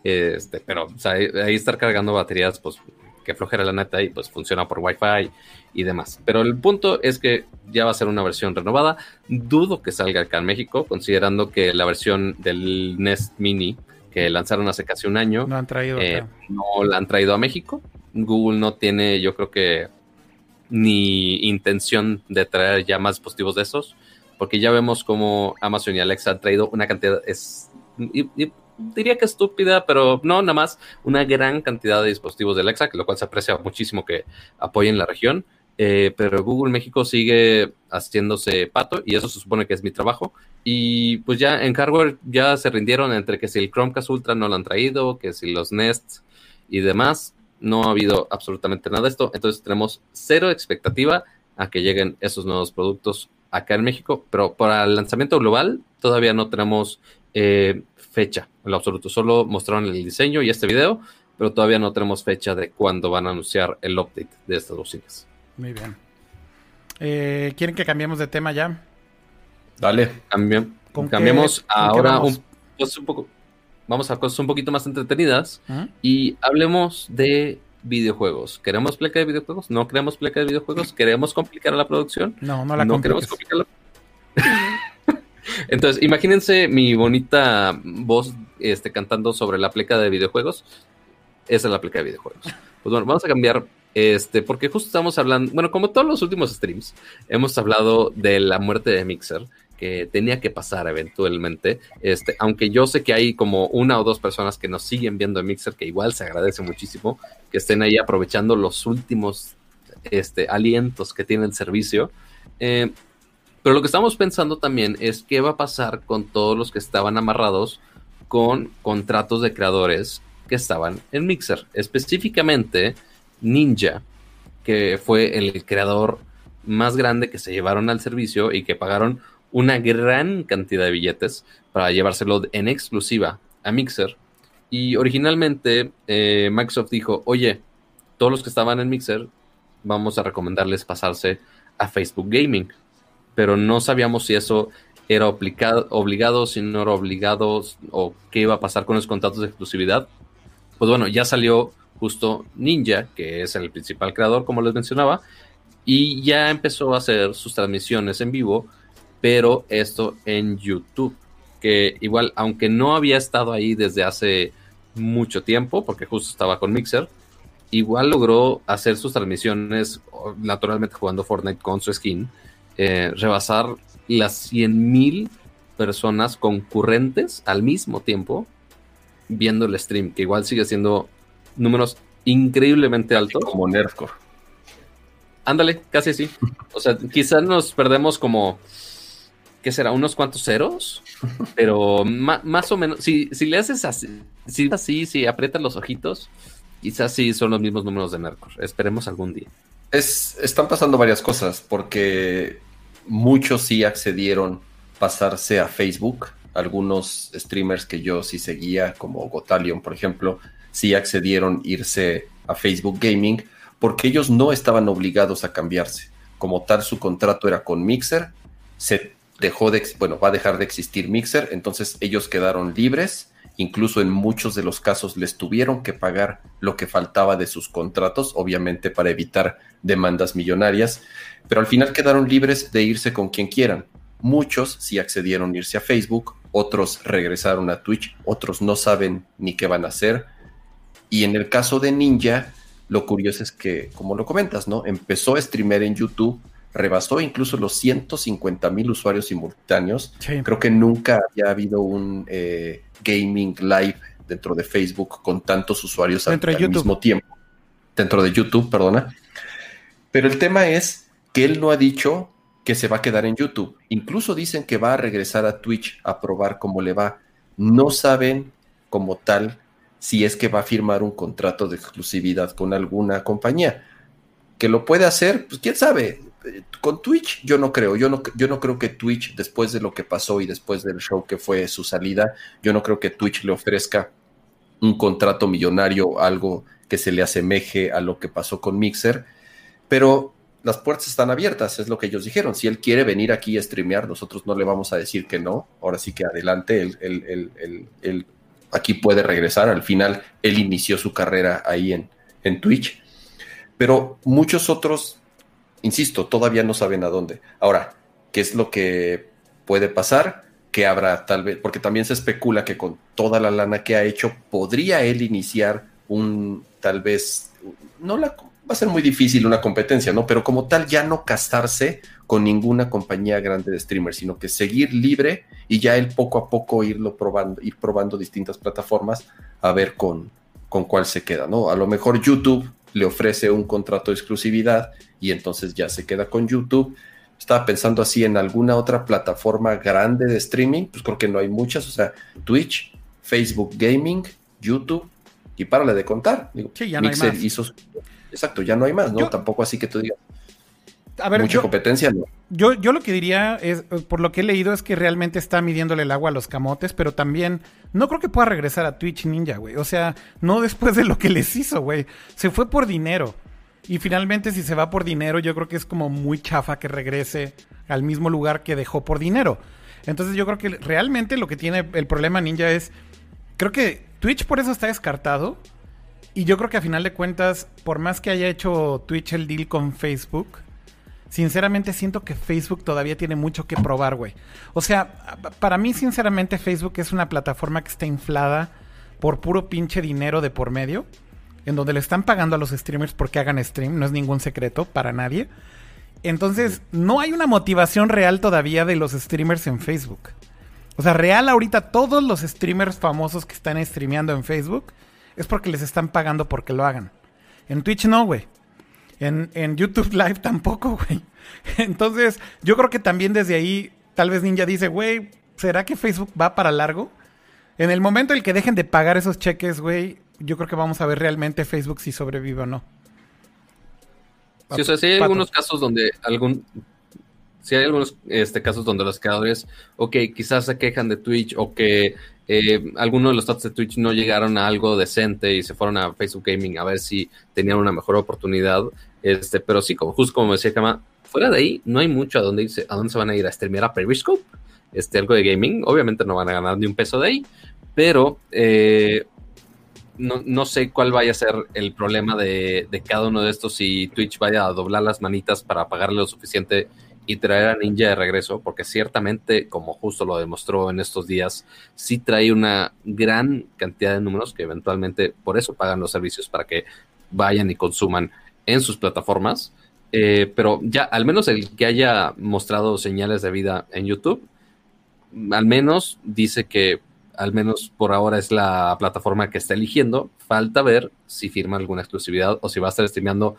Este, pero ahí estar cargando baterías, pues que flojera la neta y pues funciona por Wi-Fi y demás. Pero el punto es que ya va a ser una versión renovada. Dudo que salga acá en México, considerando que la versión del Nest Mini que lanzaron hace casi un año no, han traído eh, no la han traído a México. Google no tiene, yo creo que, ni intención de traer ya más dispositivos de esos, porque ya vemos como Amazon y Alexa han traído una cantidad, es, diría que estúpida, pero no, nada más una gran cantidad de dispositivos de Alexa, que lo cual se aprecia muchísimo que apoyen la región. Eh, pero Google México sigue haciéndose pato y eso se supone que es mi trabajo. Y pues ya en hardware ya se rindieron entre que si el Chromecast Ultra no lo han traído, que si los Nest y demás no ha habido absolutamente nada de esto. Entonces tenemos cero expectativa a que lleguen esos nuevos productos acá en México, pero para el lanzamiento global todavía no tenemos eh, fecha en lo absoluto. Solo mostraron el diseño y este video, pero todavía no tenemos fecha de cuándo van a anunciar el update de estas bocinas. Muy bien. Eh, ¿Quieren que cambiemos de tema ya? Dale. cambiemos ahora un, un, poco. Vamos a cosas un poquito más entretenidas y hablemos de videojuegos. ¿Queremos pleca de videojuegos? ¿No queremos pleca de videojuegos? ¿Queremos complicar la producción? No, no la no queremos complicar Entonces, imagínense mi bonita voz este, cantando sobre la pleca de videojuegos. Esa es la pleca de videojuegos. Pues bueno, vamos a cambiar este, porque justo estamos hablando, bueno, como todos los últimos streams, hemos hablado de la muerte de Mixer, que tenía que pasar eventualmente. Este, aunque yo sé que hay como una o dos personas que nos siguen viendo en Mixer, que igual se agradece muchísimo que estén ahí aprovechando los últimos este, alientos que tiene el servicio. Eh, pero lo que estamos pensando también es qué va a pasar con todos los que estaban amarrados con contratos de creadores que estaban en Mixer. Específicamente Ninja, que fue el creador más grande que se llevaron al servicio y que pagaron una gran cantidad de billetes para llevárselo en exclusiva a Mixer. Y originalmente eh, Microsoft dijo, oye, todos los que estaban en Mixer, vamos a recomendarles pasarse a Facebook Gaming. Pero no sabíamos si eso era obligado, obligado, si no era obligado, o qué iba a pasar con los contratos de exclusividad. Pues bueno, ya salió justo Ninja, que es el principal creador, como les mencionaba, y ya empezó a hacer sus transmisiones en vivo pero esto en YouTube, que igual, aunque no había estado ahí desde hace mucho tiempo, porque justo estaba con Mixer, igual logró hacer sus transmisiones, naturalmente jugando Fortnite con su skin, eh, rebasar las 100.000 personas concurrentes al mismo tiempo viendo el stream, que igual sigue siendo números increíblemente altos. Como Nerfcore. Ándale, casi así. O sea, quizás nos perdemos como ¿qué será? Unos cuantos ceros, pero más o menos, si, si le haces así, si así, si aprietas los ojitos, quizás sí son los mismos números de Mercor. Esperemos algún día. Es, están pasando varias cosas, porque muchos sí accedieron pasarse a Facebook. Algunos streamers que yo sí seguía, como Gotalion, por ejemplo, sí accedieron irse a Facebook Gaming porque ellos no estaban obligados a cambiarse. Como tal, su contrato era con Mixer, se dejó de, bueno, va a dejar de existir Mixer, entonces ellos quedaron libres, incluso en muchos de los casos les tuvieron que pagar lo que faltaba de sus contratos, obviamente para evitar demandas millonarias, pero al final quedaron libres de irse con quien quieran. Muchos sí accedieron a irse a Facebook, otros regresaron a Twitch, otros no saben ni qué van a hacer. Y en el caso de Ninja, lo curioso es que, como lo comentas, ¿no? Empezó a streamer en YouTube rebasó incluso los 150 mil usuarios simultáneos. Creo que nunca había habido un eh, gaming live dentro de Facebook con tantos usuarios al, mismo tiempo. Dentro de YouTube, perdona. Pero el tema es que él no ha dicho que se va a quedar en YouTube. Incluso dicen que va a regresar a Twitch a probar cómo le va. No saben como tal si es que va a firmar un contrato de exclusividad con alguna compañía. Que lo puede hacer, pues quién sabe con Twitch yo no creo, yo no, yo no creo que Twitch, después de lo que pasó y después del show que fue su salida, yo no creo que Twitch le ofrezca un contrato millonario, algo que se le asemeje a lo que pasó con Mixer, pero las puertas están abiertas, es lo que ellos dijeron. Si él quiere venir aquí a streamear, nosotros no le vamos a decir que no. Ahora sí que adelante, él, aquí puede regresar. Al final, él inició su carrera ahí en, en Twitch. Pero muchos otros insisto, todavía no saben a dónde. Ahora, ¿qué es lo que puede pasar? Que habrá tal vez, porque también se especula que con toda la lana que ha hecho, podría él iniciar un, tal vez, no la, va a ser muy difícil una competencia, ¿no? Pero como tal, ya no casarse con ninguna compañía grande de streamers, sino que seguir libre y ya él poco a poco irlo probando, ir probando distintas plataformas a ver con, con cuál se queda, ¿no? A lo mejor YouTube le ofrece un contrato de exclusividad y entonces ya se queda con YouTube. Estaba pensando así en alguna otra plataforma grande de streaming, pues creo que no hay muchas, o sea, Twitch, Facebook Gaming, YouTube y párale de contar. sí, ya no hay más. Exacto, ya no hay más, ¿no? Tampoco así que tú digas. A ver, Mucha yo, competencia, no. yo, yo lo que diría es, eh, por lo que he leído, es que realmente está midiéndole el agua a los camotes, pero también no creo que pueda regresar a Twitch Ninja, güey. O sea, no después de lo que les hizo, güey. Se fue por dinero. Y finalmente, si se va por dinero, yo creo que es como muy chafa que regrese al mismo lugar que dejó por dinero. Entonces yo creo que realmente lo que tiene el problema Ninja es, creo que Twitch por eso está descartado. Y yo creo que a final de cuentas, por más que haya hecho Twitch el deal con Facebook, sinceramente siento que Facebook todavía tiene mucho que probar, güey. O sea, para mí sinceramente Facebook es una plataforma que está inflada por puro pinche dinero de por medio, en donde le están pagando a los streamers porque hagan stream, no es ningún secreto para nadie. Entonces, no hay una motivación real todavía de los streamers en Facebook. O sea, real ahorita todos los streamers famosos que están streameando en Facebook es porque les están pagando porque lo hagan. En Twitch no, güey. En, en YouTube Live tampoco, güey. Entonces, yo creo que también desde ahí, tal vez Ninja dice, güey, ¿será que Facebook va para largo? En el momento en el que dejen de pagar esos cheques, güey, yo creo que vamos a ver realmente Facebook si sobrevive o no. Sí, o sea, sí hay Pato. algunos casos donde algún. Sí hay algunos este, casos donde los creadores, ok, quizás se quejan de Twitch o que eh, algunos de los stats de Twitch no llegaron a algo decente y se fueron a Facebook Gaming a ver si tenían una mejor oportunidad. Este, pero sí, como, justo como decía Kama, fuera de ahí no hay mucho a dónde irse, a dónde se van a ir a streamear a Periscope, este, algo de gaming. Obviamente no van a ganar ni un peso de ahí, pero eh, no, no sé cuál vaya a ser el problema de, de cada uno de estos si Twitch vaya a doblar las manitas para pagarle lo suficiente y traer a Ninja de regreso, porque ciertamente, como justo lo demostró en estos días, sí trae una gran cantidad de números que eventualmente por eso pagan los servicios para que vayan y consuman en sus plataformas. Eh, pero ya, al menos el que haya mostrado señales de vida en YouTube, al menos dice que al menos por ahora es la plataforma que está eligiendo. Falta ver si firma alguna exclusividad o si va a estar streameando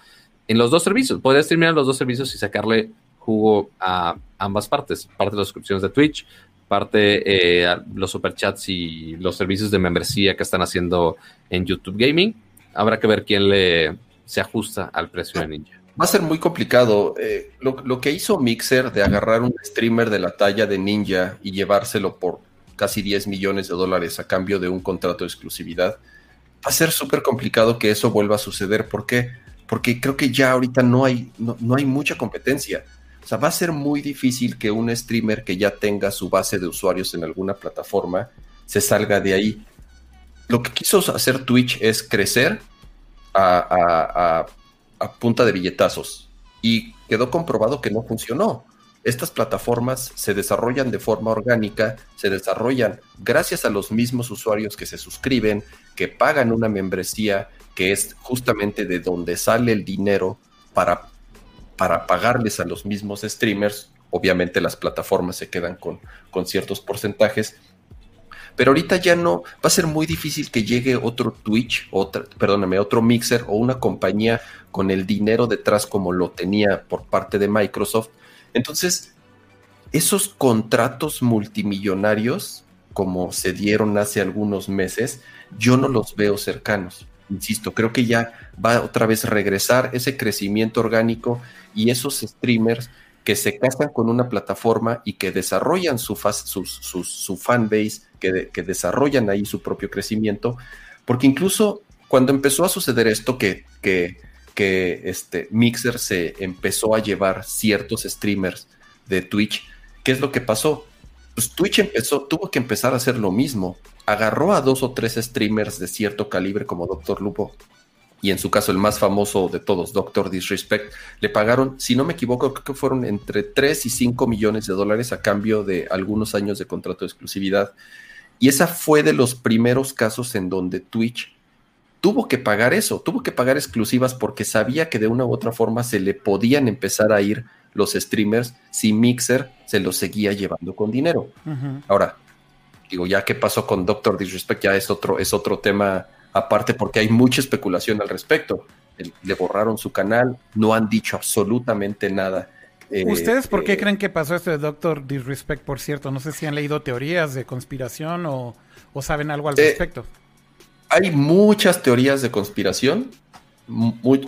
en los dos servicios. Podría streamear los dos servicios y sacarle jugo a ambas partes. Parte de las suscripciones de Twitch, parte eh, los superchats y los servicios de membresía que están haciendo en YouTube Gaming. Habrá que ver quién le se ajusta al precio de Ninja. Va a ser muy complicado. Eh, lo, lo, que hizo Mixer de agarrar un streamer de la talla de Ninja y llevárselo por casi 10 millones de dólares a cambio de un contrato de exclusividad, va a ser súper complicado que eso vuelva a suceder. ¿Por qué? Porque creo que ya ahorita no hay, no, no hay mucha competencia. O sea, va a ser muy difícil que un streamer que ya tenga su base de usuarios en alguna plataforma se salga de ahí. Lo que quiso hacer Twitch es crecer a, a, a, a punta de billetazos y quedó comprobado que no funcionó. Estas plataformas se desarrollan de forma orgánica, se desarrollan gracias a los mismos usuarios que se suscriben, que pagan una membresía, que es justamente de donde sale el dinero para para pagarles a los mismos streamers. Obviamente las plataformas se quedan con, con, ciertos porcentajes. Pero ahorita ya no, va a ser muy difícil que llegue otro Twitch, otra, perdóname, otro Mixer o una compañía con el dinero detrás como lo tenía por parte de Microsoft. Entonces, esos contratos multimillonarios, como se dieron hace algunos meses, yo no los veo cercanos insisto, creo que ya va otra vez regresar ese crecimiento orgánico y esos streamers que se casan con una plataforma y que desarrollan su, su, su, que, desarrollan ahí su propio crecimiento, porque incluso cuando empezó a suceder esto, que, que este Mixer se empezó a llevar ciertos streamers de Twitch, ¿qué es lo que pasó? Pues Twitch empezó, tuvo que empezar a hacer lo mismo. Agarró a dos o tres streamers de cierto calibre como Doctor Lupo y en su caso el más famoso de todos, Doctor Disrespect, le pagaron, si no me equivoco, creo que fueron entre 3 y 5 millones de dólares a cambio de algunos años de contrato de exclusividad. Y esa fue de los primeros casos en donde Twitch tuvo que pagar eso, tuvo que pagar exclusivas porque sabía que de una u otra forma se le podían empezar a ir los streamers si Mixer se los seguía llevando con dinero. Uh -huh. Ahora, digo, ya qué pasó con Doctor Disrespect, ya es otro, es otro tema aparte porque hay mucha especulación al respecto. Le borraron su canal, no han dicho absolutamente nada. Eh, ¿Ustedes por qué eh, creen que pasó esto de Doctor Disrespect, por cierto? No sé si han leído teorías de conspiración o, o saben algo al eh, respecto. Hay muchas teorías de conspiración.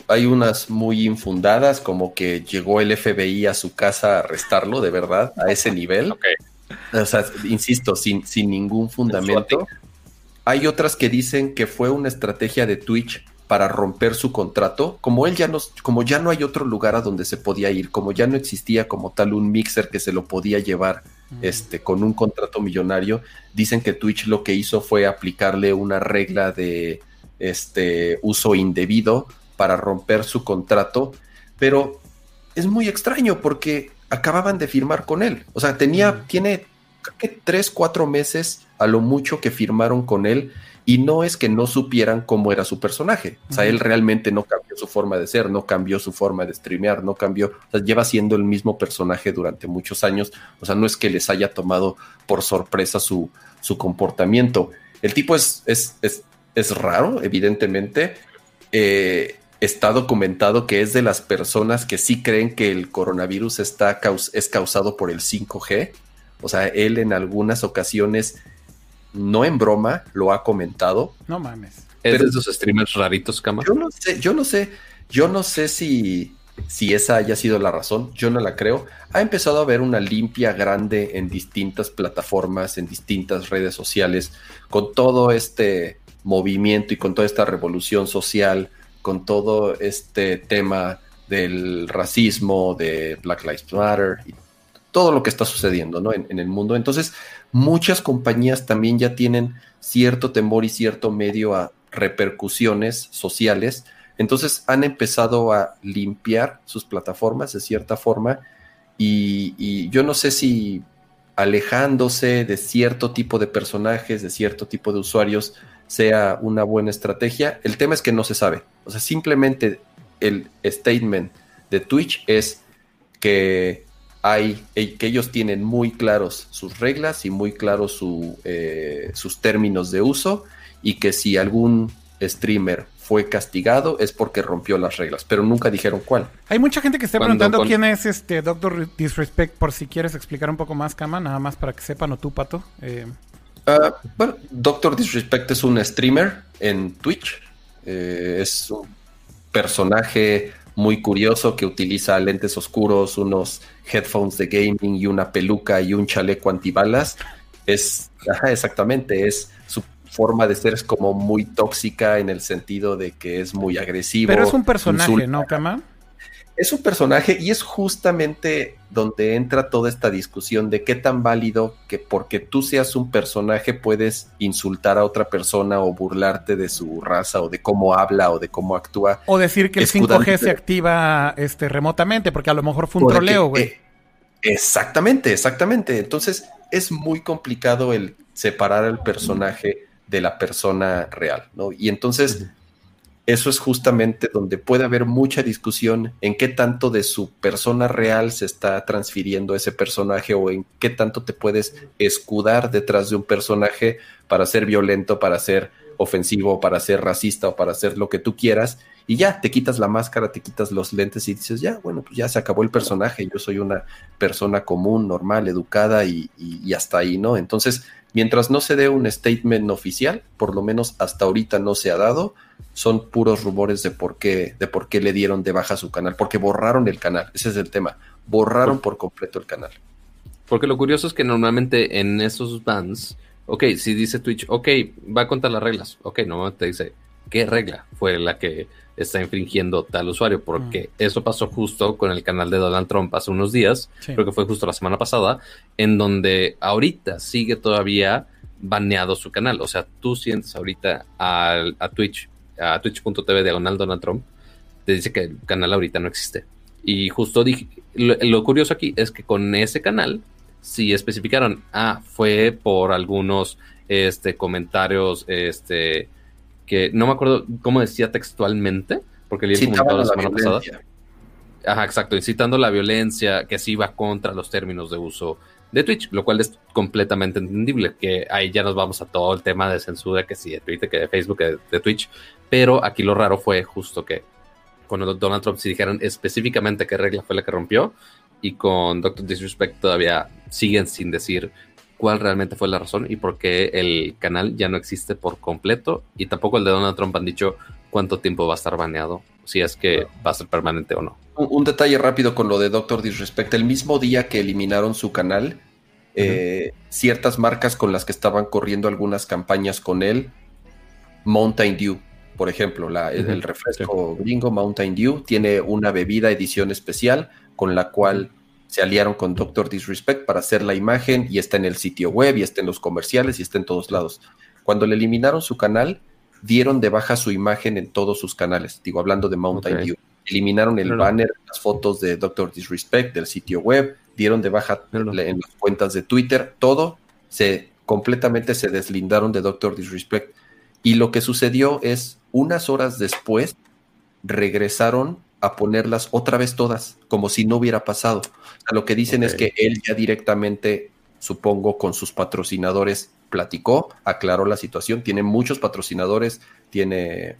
hay unas muy infundadas, como que llegó el FBI a su casa a arrestarlo, de verdad, a ese nivel. O sea, insisto, sin, sin ningún fundamento. Hay otras que dicen que fue una estrategia de Twitch para romper su contrato, como él ya no, como ya no hay otro lugar a donde se podía ir, como ya no existía como tal un mixer que se lo podía llevar este, con un contrato millonario, dicen que Twitch lo que hizo fue aplicarle una regla de este uso indebido para romper su contrato, pero es muy extraño porque acababan de firmar con él. O sea, tenía, tiene que tres, cuatro meses a lo mucho que firmaron con él y no es que no supieran cómo era su personaje. O sea, él realmente no cambió su forma de ser, no cambió su forma de streamear, no cambió, o sea, lleva siendo el mismo personaje durante muchos años. O sea, no es que les haya tomado por sorpresa su, su comportamiento. El tipo es, es, es, es raro, evidentemente. Eh, está documentado que es de las personas que sí creen que el coronavirus está es causado por el 5G. O sea, él en algunas ocasiones no en broma, lo ha comentado. No mames. ¿Es de esos streamers raritos, Cama? Yo no sé, yo no sé, yo no sé si, si esa haya sido la razón, yo no la creo. Ha empezado a haber una limpia grande en distintas plataformas, en distintas redes sociales, con todo este movimiento y con toda esta revolución social, con todo este tema del racismo, de Black Lives Matter y todo lo que está sucediendo ¿no? en, el mundo. Entonces, muchas compañías también ya tienen cierto temor y cierto medio a repercusiones sociales. Entonces han empezado a limpiar sus plataformas de cierta forma y, yo no sé si alejándose de cierto tipo de personajes, de cierto tipo de usuarios, sea una buena estrategia. El tema es que no se sabe. O sea, simplemente el statement de Twitch es que hay, eh, que ellos tienen muy claros sus reglas y muy claros su, eh, sus términos de uso y que si algún streamer fue castigado es porque rompió las reglas, pero nunca dijeron cuál. Hay mucha gente que está preguntando quién es este Doctor Disrespect, por si quieres explicar un poco más, Kama, nada más para que sepan, o tú, Pato. Eh. Ah, bueno, Doctor Disrespect es un streamer en Twitch, es un personaje muy curioso que utiliza lentes oscuros, unos headphones de gaming y una peluca y un chaleco antibalas. Es, exactamente, es su forma de ser es como muy tóxica en el sentido de que es muy agresivo. Pero es un personaje, ¿no, Kama? Es un personaje y es justamente donde entra toda esta discusión de qué tan válido que porque tú seas un personaje puedes insultar a otra persona o burlarte de su raza o de cómo habla o de cómo actúa. O decir que el 5G se activa este, remotamente porque a lo mejor fue un troleo, güey. Eh, exactamente, exactamente. Entonces es muy complicado el separar al personaje de la persona real, ¿no? Y entonces eso es justamente donde puede haber mucha discusión en qué tanto de su persona real se está transfiriendo ese personaje o en qué tanto te puedes escudar detrás de un personaje para ser violento, para ser ofensivo, para ser racista o para hacer lo que tú quieras. Y ya, te quitas la máscara, te quitas los lentes y dices, ya, bueno, pues ya se acabó el personaje, yo soy una persona común, normal, educada y, y hasta ahí, ¿no? Entonces, mientras no se dé un statement oficial, por lo menos hasta ahorita no se ha dado, son puros rumores de por qué, de por qué le dieron de baja su canal, porque borraron el canal, ese es el tema, borraron por completo el canal. Porque lo curioso es que normalmente en esos bans, ok, si dice Twitch, ok, va contra las reglas, ok, normalmente dice, ¿qué regla fue la que está infringiendo tal usuario? Porque mm. eso pasó justo con el canal de Donald Trump hace unos días, creo que fue justo la semana pasada, en donde ahorita sigue todavía baneado su canal. O sea, tú sientes ahorita a, a Twitch a twitch.tv diagonal Donald Trump, te dice que el canal ahorita no existe. Y justo dije, lo, curioso aquí es que con ese canal, si especificaron, ah, fue por algunos este, comentarios, este, que no me acuerdo cómo decía textualmente, porque leí el comentario la semana pasada. Ajá, exacto, incitando la violencia, que sí va contra los términos de uso de Twitch, lo cual es completamente entendible, que ahí ya nos vamos a todo el tema de censura, que sí de Twitter, que de Facebook, que de Twitch, pero aquí lo raro fue justo que con Donald Trump sí dijeron específicamente qué regla fue la que rompió y con Doctor Disrespect todavía siguen sin decir cuál realmente fue la razón y por qué el canal ya no existe por completo. Y tampoco el de Donald Trump han dicho cuánto tiempo va a estar baneado si es que va a ser permanente o no. Un, detalle rápido con lo de Doctor Disrespect. El mismo día que eliminaron su canal, eh, ciertas marcas con las que estaban corriendo algunas campañas con él, Mountain Dew, por ejemplo, la, el refresco gringo Mountain Dew tiene una bebida edición especial con la cual se aliaron con Doctor Disrespect para hacer la imagen y está en el sitio web y está en los comerciales y está en todos lados. Cuando le eliminaron su canal, dieron de baja su imagen en todos sus canales. Digo, hablando de Mountain Dew. Eliminaron el banner, las fotos de Doctor Disrespect del sitio web, dieron de baja en las cuentas de Twitter, todo se completamente se deslindaron de Doctor Disrespect. Y lo que sucedió es, unas horas después, regresaron a ponerlas otra vez todas, como si no hubiera pasado. Lo que dicen es que él ya directamente, supongo, con sus patrocinadores platicó, aclaró la situación, tiene muchos patrocinadores, tiene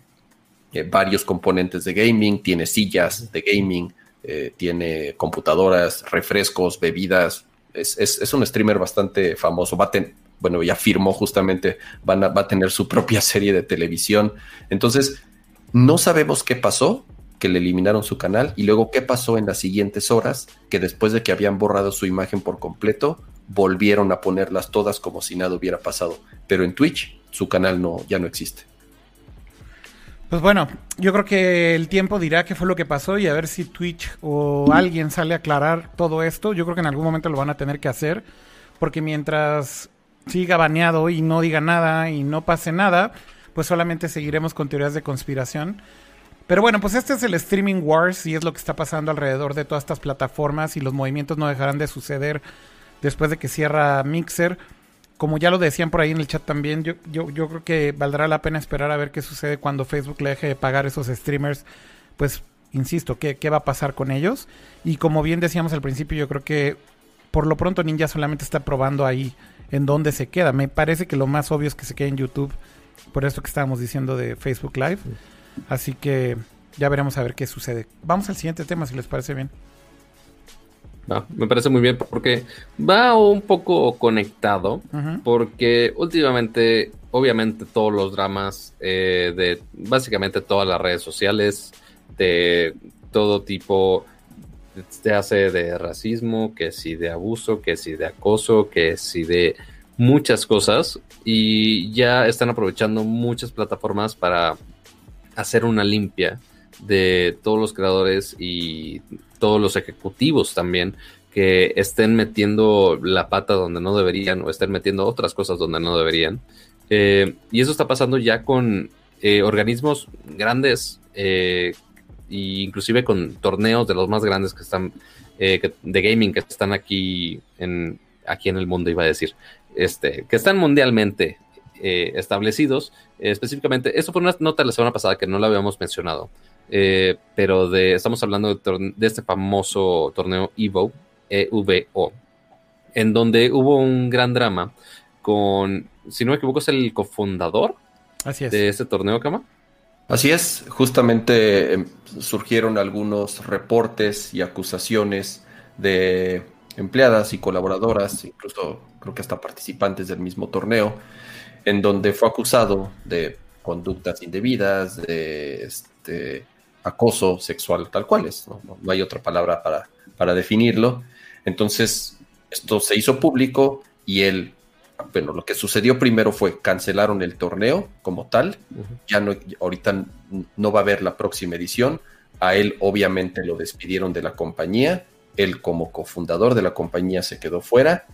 eh, varios componentes de gaming, tiene sillas de gaming, eh, tiene computadoras, refrescos, bebidas. Es, un streamer bastante famoso. Va bueno, ya firmó justamente, van va a tener su propia serie de televisión. Entonces, no sabemos qué pasó, que le eliminaron su canal, y luego qué pasó en las siguientes horas, que después de que habían borrado su imagen por completo, volvieron a ponerlas todas como si nada hubiera pasado. Pero en Twitch, su canal no, ya no existe. Pues bueno, yo creo que el tiempo dirá qué fue lo que pasó y a ver si Twitch o alguien sale a aclarar todo esto. Yo creo que en algún momento lo van a tener que hacer, porque mientras siga baneado y no diga nada y no pase nada, pues solamente seguiremos con teorías de conspiración. Pero bueno, pues este es el streaming wars y es lo que está pasando alrededor de todas estas plataformas y los movimientos no dejarán de suceder después de que cierra Mixer como ya lo decían por ahí en el chat también, yo, yo, yo creo que valdrá la pena esperar a ver qué sucede cuando Facebook le deje de pagar esos streamers. Pues, insisto, ¿qué, qué va a pasar con ellos? Y como bien decíamos al principio, yo creo que por lo pronto Ninja solamente está probando ahí en dónde se queda. Me parece que lo más obvio es que se quede en YouTube, por esto que estábamos diciendo de Facebook Live. Así que ya veremos a ver qué sucede. Vamos al siguiente tema, si les parece bien me parece muy bien porque va un poco conectado, porque últimamente, obviamente, todos los dramas eh, de básicamente todas las redes sociales, de todo tipo, se hace de racismo, que si de abuso, que si de acoso, que si de muchas cosas, y ya están aprovechando muchas plataformas para hacer una limpia de todos los creadores y todos los ejecutivos también que estén metiendo la pata donde no deberían o estén metiendo otras cosas donde no deberían. Eh, y eso está pasando ya con eh, organismos grandes e inclusive con torneos de los más grandes que están de gaming que están aquí en aquí en el mundo iba a decir este que están mundialmente establecidos específicamente eso fue una nota la semana pasada que no la habíamos mencionado eh, pero de, estamos hablando de, este famoso torneo Evo, EVO, en donde hubo un gran drama con, si no me equivoco, es el cofundador de este torneo, Kama. Así es, justamente surgieron algunos reportes y acusaciones de empleadas y colaboradoras, incluso creo que hasta participantes del mismo torneo, en donde fue acusado de conductas indebidas, de este, acoso sexual tal cual es, no, hay otra palabra para, para definirlo. Entonces, esto se hizo público y él, bueno, lo que sucedió primero fue cancelaron el torneo como tal, ya no, ahorita no va a haber la próxima edición, a él obviamente lo despidieron de la compañía, él como cofundador de la compañía se quedó fuera.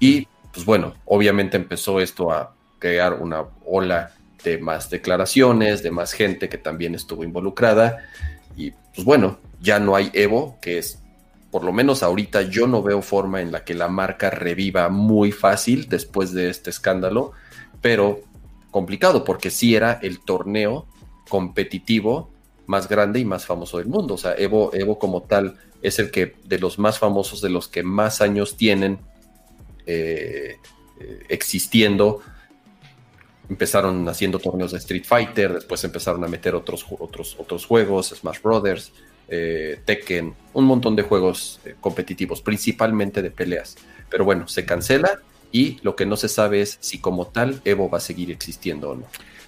Y pues bueno, obviamente empezó esto a crear una ola de más declaraciones, de más gente que también estuvo involucrada. Y pues bueno, ya no hay Evo, que es, por lo menos ahorita yo no veo forma en la que la marca reviva muy fácil después de este escándalo, pero complicado porque sí era el torneo competitivo más grande y más famoso del mundo. O sea, Evo, Evo como tal es el que de los más famosos, de los que más años tienen eh, eh, existiendo empezaron haciendo torneos de Street Fighter, después empezaron a meter otros, otros, otros juegos, Smash Brothers, eh, Tekken, un montón de juegos eh, competitivos, principalmente de peleas. Pero bueno, se cancela y lo que no se sabe es si como tal Evo va a seguir existiendo o no.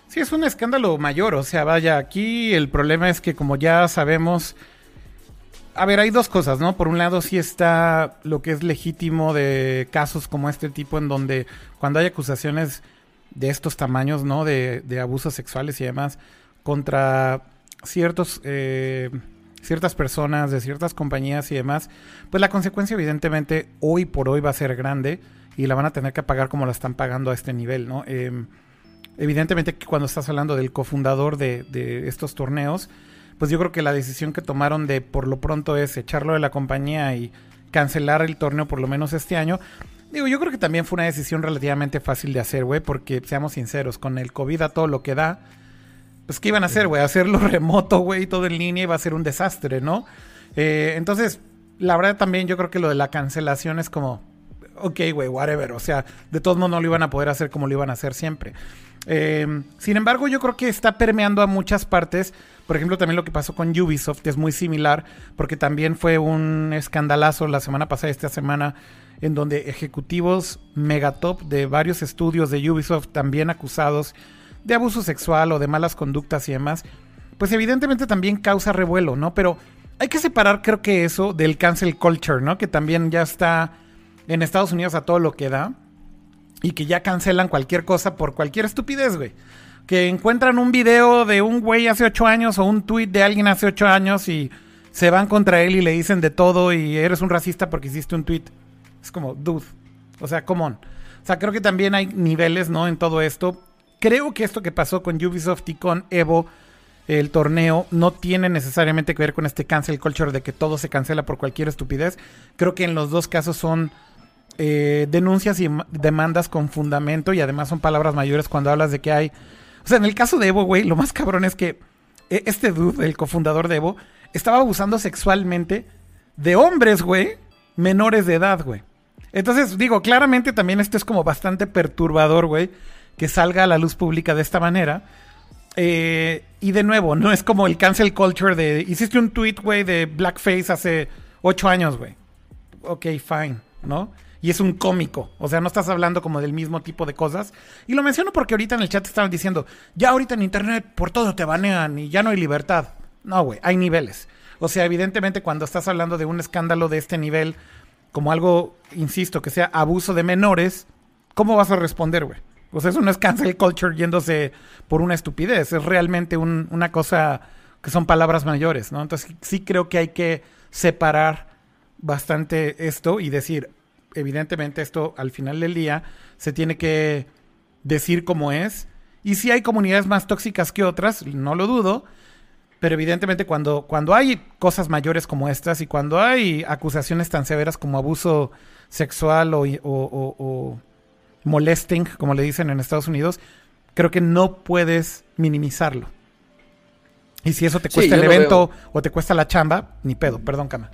Sí, es un escándalo mayor, o sea, vaya, aquí el problema es que como ya sabemos, a ver, hay dos cosas, ¿no? Por un lado sí está lo que es legítimo de casos como este tipo en donde cuando hay acusaciones de estos tamaños, ¿no? De, de abusos sexuales y demás contra ciertos... Eh, ciertas personas, de ciertas compañías y demás, pues la consecuencia evidentemente hoy por hoy va a ser grande y la van a tener que pagar como la están pagando a este nivel, ¿no? Em, evidentemente que cuando estás hablando del cofundador de, de, estos torneos, pues yo creo que la decisión que tomaron de por lo pronto es echarlo de la compañía y cancelar el torneo por lo menos este año. Digo, yo creo que también fue una decisión relativamente fácil de hacer, güey, porque seamos sinceros, con el COVID a todo lo que da, pues ¿qué iban a hacer, güey? Hacerlo remoto, güey, todo en línea iba a ser un desastre, ¿no? Eh, entonces, la verdad también yo creo que lo de la cancelación es como, ok, güey, whatever. O sea, de todos modos no lo iban a poder hacer como lo iban a hacer siempre. Eh, sin embargo, yo creo que está permeando a muchas partes. Por ejemplo, también lo que pasó con Ubisoft es muy similar, porque también fue un escandalazo la semana pasada, esta semana, en donde ejecutivos megatop de varios estudios de Ubisoft, también acusados de abuso sexual o de malas conductas y demás, pues evidentemente también causa revuelo, ¿no? Pero hay que separar, creo que eso, del cancel culture, ¿no? Que también ya está en Estados Unidos a todo lo que da y que ya cancelan cualquier cosa por cualquier estupidez, güey. Que encuentran un video de un güey hace ocho años o un tweet de alguien hace ocho años y se van contra él y le dicen de todo y eres un racista porque hiciste un tweet. Es como, dude. O sea, come on. O sea, creo que también hay niveles, ¿no? En todo esto. Creo que esto que pasó con Ubisoft y con Evo, el torneo, no tiene necesariamente que ver con este cancel culture de que todo se cancela por cualquier estupidez. Creo que en los dos casos son eh, denuncias y demandas con fundamento y además son palabras mayores cuando hablas de que hay... O sea, en el caso de Evo, güey, lo más cabrón es que eh, este dude, el cofundador de Evo, estaba abusando sexualmente de hombres, güey, menores de edad, güey. Entonces, digo, claramente también esto es como bastante perturbador, güey, que salga a la luz pública de esta manera. Eh, y de nuevo, no es como el cancel culture de... Hiciste un tweet, güey, de blackface hace ocho años, güey. Ok, fine, ¿no? Y es un cómico. O sea, no estás hablando como del mismo tipo de cosas. Y lo menciono porque ahorita en el chat estaban diciendo, ya ahorita en internet por todo te banean y ya no hay libertad. No, güey, hay niveles. O sea, evidentemente cuando estás hablando de un escándalo de este nivel, como algo, insisto, que sea abuso de menores, ¿cómo vas a responder, güey? O sea, eso no es cancel culture yéndose por una estupidez, es realmente una cosa que son palabras mayores, ¿no? Entonces sí creo que hay que separar bastante esto y decir, evidentemente esto al final del día se tiene que decir cómo es. Y si hay comunidades más tóxicas que otras, no lo dudo, pero evidentemente cuando, cuando hay cosas mayores como estas y cuando hay acusaciones tan severas como abuso sexual o, o, molesting, como le dicen en Estados Unidos, creo que no puedes minimizarlo. Y si eso te cuesta el evento o te cuesta la chamba, ni pedo, perdón, Cama.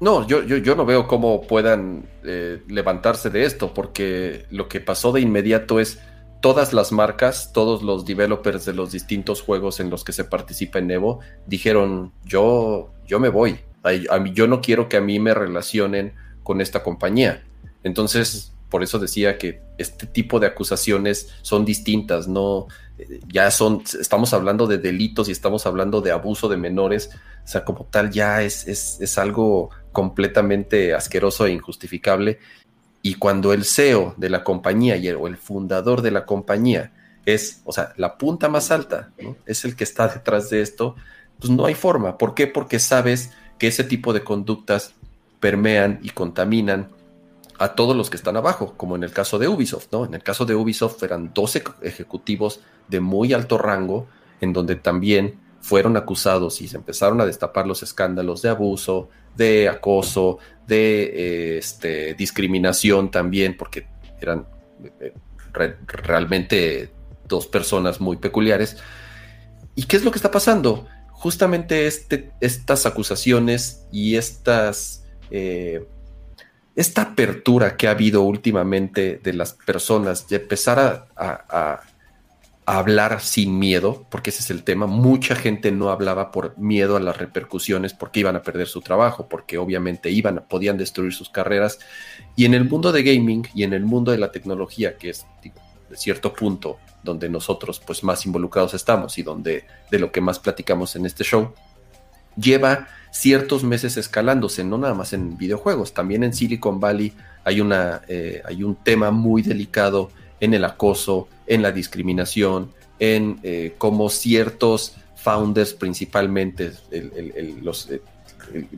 No, yo, yo, yo no veo cómo puedan eh, levantarse de esto, porque lo que pasó de inmediato es todas las marcas, todos los developers de los distintos juegos en los que se participa en Evo, dijeron, yo, yo me voy, yo no quiero que a mí me relacionen con esta compañía. Entonces, por eso decía que este tipo de acusaciones son distintas, no, eh, ya son, estamos hablando de delitos y estamos hablando de abuso de menores, o sea, como tal ya es, es, es algo completamente asqueroso e injustificable. Y cuando el CEO de la compañía y el, o el fundador de la compañía es, o sea, la punta más alta, es el que está detrás de esto, pues no hay forma. ¿Por qué? Porque sabes que ese tipo de conductas permean y contaminan a todos los que están abajo, como en el caso de Ubisoft, ¿no? En el caso de Ubisoft eran 12 ejecutivos de muy alto rango, en donde también fueron acusados y se empezaron a destapar los escándalos de abuso, de acoso, de eh, este, discriminación también, porque eran eh, realmente dos personas muy peculiares. ¿Y qué es lo que está pasando? Justamente este, estas acusaciones y estas, eh, esta apertura que ha habido últimamente de las personas de empezar a, hablar sin miedo, porque ese es el tema. Mucha gente no hablaba por miedo a las repercusiones, porque iban a perder su trabajo, porque obviamente iban, podían destruir sus carreras. Y en el mundo de gaming y en el mundo de la tecnología, que es de cierto punto donde nosotros pues más involucrados estamos y donde de lo que más platicamos en este show, lleva ciertos meses escalándose, no nada más en videojuegos, también en Silicon Valley hay, una, eh, hay un tema muy delicado en el acoso, en la discriminación, en eh, cómo ciertos founders, principalmente los, eh,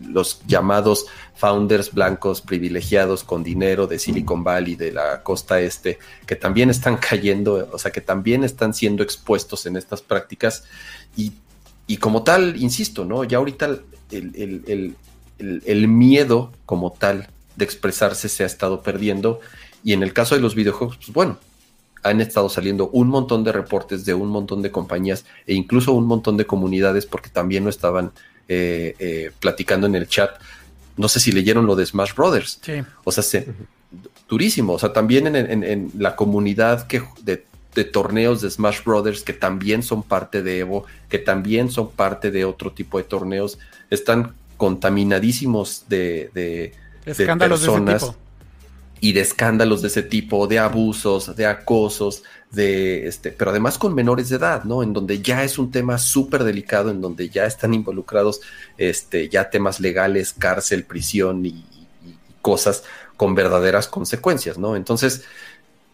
los llamados founders blancos privilegiados con dinero de Silicon Valley, de la costa este, que también están cayendo, o sea, que también están siendo expuestos en estas prácticas. Y, como tal, insisto, ¿no? Ya ahorita el miedo como tal de expresarse se ha estado perdiendo. Y en el caso de los videojuegos, pues bueno, han estado saliendo un montón de reportes de un montón de compañías e incluso un montón de comunidades porque también no estaban eh, eh, platicando en el chat. No sé si leyeron lo de Smash Brothers. O sea, se, durísimo. O sea, también en, la comunidad que, de, torneos de Smash Brothers, que también son parte de Evo, que también son parte de otro tipo de torneos, están contaminadísimos de, de, personas y de escándalos de ese tipo, de abusos, de acosos, de este, pero además con menores de edad, ¿no? En donde ya es un tema súper delicado, en donde ya están involucrados este, ya temas legales, cárcel, prisión y, cosas con verdaderas consecuencias, ¿no? Entonces,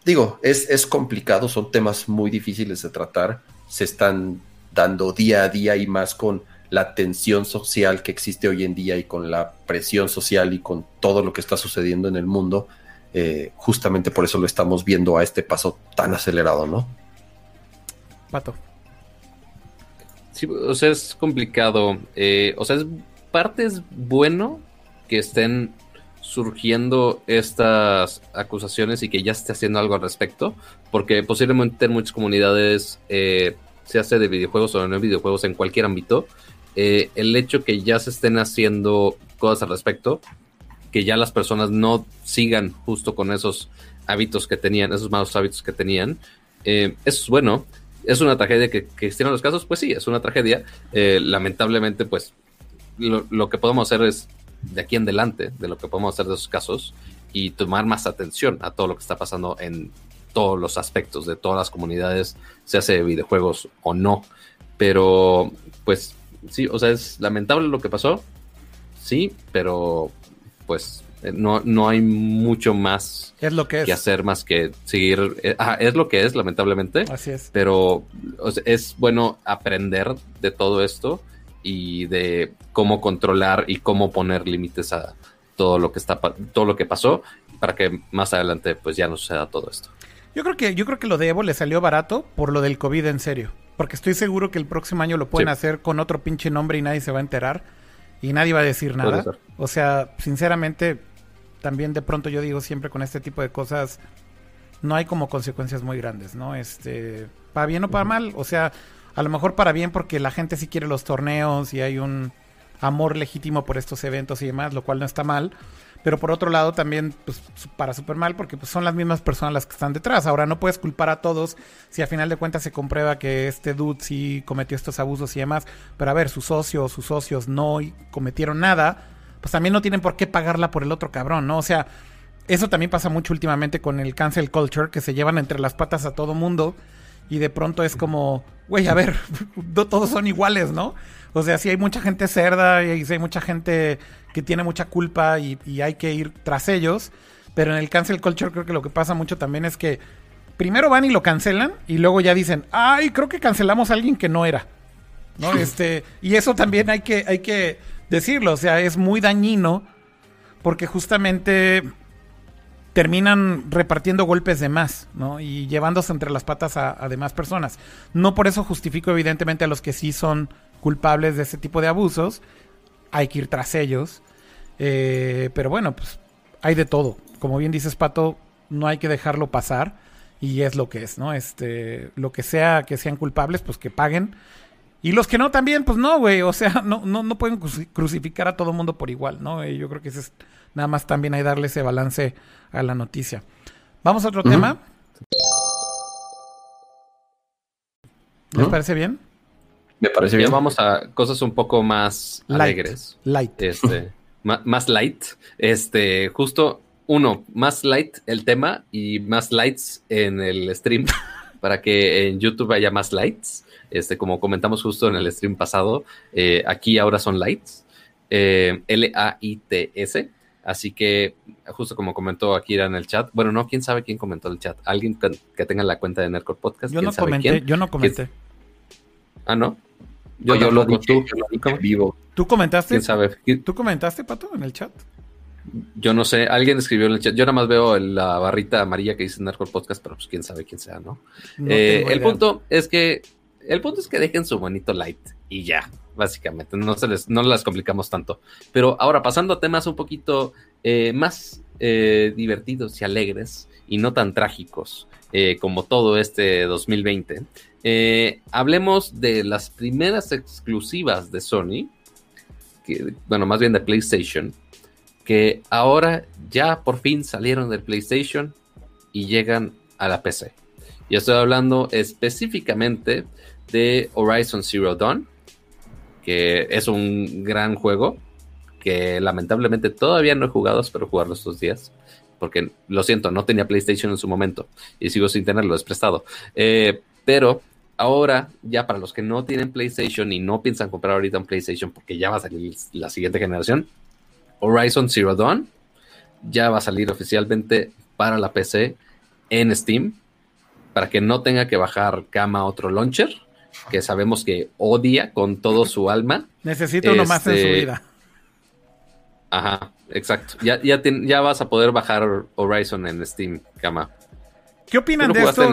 digo, es, es complicado, son temas muy difíciles de tratar, se están dando día a día y más con la tensión social que existe hoy en día y con la presión social y con todo lo que está sucediendo en el mundo eh, justamente por eso lo estamos viendo a este paso tan acelerado, ¿no? Pato. Sí, o sea, es complicado. Eh, o sea, es parte es bueno que estén surgiendo estas acusaciones y que ya esté haciendo algo al respecto, porque posiblemente en muchas comunidades, eh, se hace de videojuegos o no de videojuegos en cualquier ámbito, el hecho que ya se estén haciendo cosas al respecto que ya las personas no sigan justo con esos hábitos que tenían, esos malos hábitos que tenían. Eh, eso es bueno. ¿Es una tragedia que, que existieron los casos? Pues sí, es una tragedia. Eh, lamentablemente, pues lo, que podemos hacer es de aquí en adelante, de lo que podemos hacer de esos casos y tomar más atención a todo lo que está pasando en todos los aspectos de todas las comunidades, se hace videojuegos o no. Pero, pues sí, o sea, es lamentable lo que pasó, sí, pero pues eh, no, no hay mucho más es lo que, que hacer más que seguir. Eh, es lo que es, lamentablemente. Así es. Pero es bueno aprender de todo esto y de cómo controlar y cómo poner límites a todo lo que está todo lo que pasó para que más adelante pues ya no suceda todo esto. Yo creo que yo creo que lo de Evo le salió barato por lo del COVID en serio, porque estoy seguro que el próximo año lo pueden hacer con otro pinche nombre y nadie se va a enterar y nadie va a decir nada. O sea, sinceramente, también de pronto yo digo siempre con este tipo de cosas, no hay como consecuencias muy grandes, ¿no? Este, para bien o para mal, o sea, a lo mejor para bien porque la gente sí quiere los torneos y hay un amor legítimo por estos eventos y demás, lo cual no está mal. Pero por otro lado también, pues, para súper mal, porque pues, son las mismas personas las que están detrás. Ahora, no puedes culpar a todos si a final de cuentas se comprueba que este dude sí cometió estos abusos y demás. Pero a ver, sus socios, sus socios no cometieron nada, pues también no tienen por qué pagarla por el otro cabrón, ¿no? O sea, eso también pasa mucho últimamente con el cancel culture, que se llevan entre las patas a todo mundo y de pronto es como, güey, a ver, no todos son iguales, ¿no? O sea, si hay mucha gente cerda y si hay mucha gente que tiene mucha culpa y, hay que ir tras ellos. Pero en el cancel culture creo que lo que pasa mucho también es que primero van y lo cancelan y luego ya dicen, ay, creo que cancelamos a alguien que no era. ¿No? Este, y eso también hay que, hay que decirlo. O sea, es muy dañino porque justamente terminan repartiendo golpes de más, ¿no? Y llevándose entre las patas a, a, demás personas. No por eso justifico evidentemente a los que sí son culpables de ese tipo de abusos, hay que ir tras ellos. Eh, pero bueno, pues hay de todo. Como bien dices, Pato, no hay que dejarlo pasar y es lo que es, ¿no? Este, lo que sea que sean culpables, pues que paguen. Y los que no también, pues no, güey, o sea, no, no, no pueden crucificar a todo mundo por igual, ¿no? Yo creo que es nada más también hay darle ese balance a la noticia. Vamos a otro tema. ¿Les parece bien? Me parece bien. vamos a cosas un poco más alegres. Light. Este, más light. Este, justo uno, más light el tema y más lights en el stream para que en YouTube haya más lights. Este, como comentamos justo en el stream pasado, eh, aquí ahora son lights. Eh, L-A-I-T-S. Así que, justo como comentó Akira en el chat, bueno, no, quién sabe quién comentó el chat. Alguien que, tenga la cuenta de Nerdcore Podcast. Yo no comenté, yo no comenté. Ah, no. Yo, yo lo dije, tú, vivo. ¿Tú comentaste? ¿Quién sabe? ¿Tú comentaste, Pato, en el chat? Yo no sé, alguien escribió en el chat. Yo nada más veo la barrita amarilla que dice Nerdcore Podcast, pero pues quién sabe quién sea, ¿no? Eh, el punto es que el punto es que dejen su bonito light y ya, básicamente. No se les, no las complicamos tanto. Pero ahora, pasando a temas un poquito eh, más eh, divertidos y alegres y no tan trágicos como todo este 2020. hablemos de las primeras exclusivas de Sony, bueno, más bien de PlayStation, que ahora ya por fin salieron del PlayStation y llegan a la PC. Y estoy hablando específicamente de Horizon Zero Dawn, que es un gran juego que lamentablemente todavía no he jugado, espero jugarlo estos días, porque lo siento, no tenía PlayStation en su momento y sigo sin tenerlo, es prestado. Eh, pero ahora, ya para los que no tienen PlayStation y no piensan comprar ahorita un PlayStation porque ya va a salir la siguiente generación, Horizon Zero Dawn ya va a salir oficialmente para la PC en Steam, para que no tenga que bajar cama otro launcher, que sabemos que odia con todo su alma. Necesita uno más en su este, vida. Ajá, exacto. Ya, ya, ya vas a poder bajar Horizon en Steam, cama. ¿Qué opinan de esto?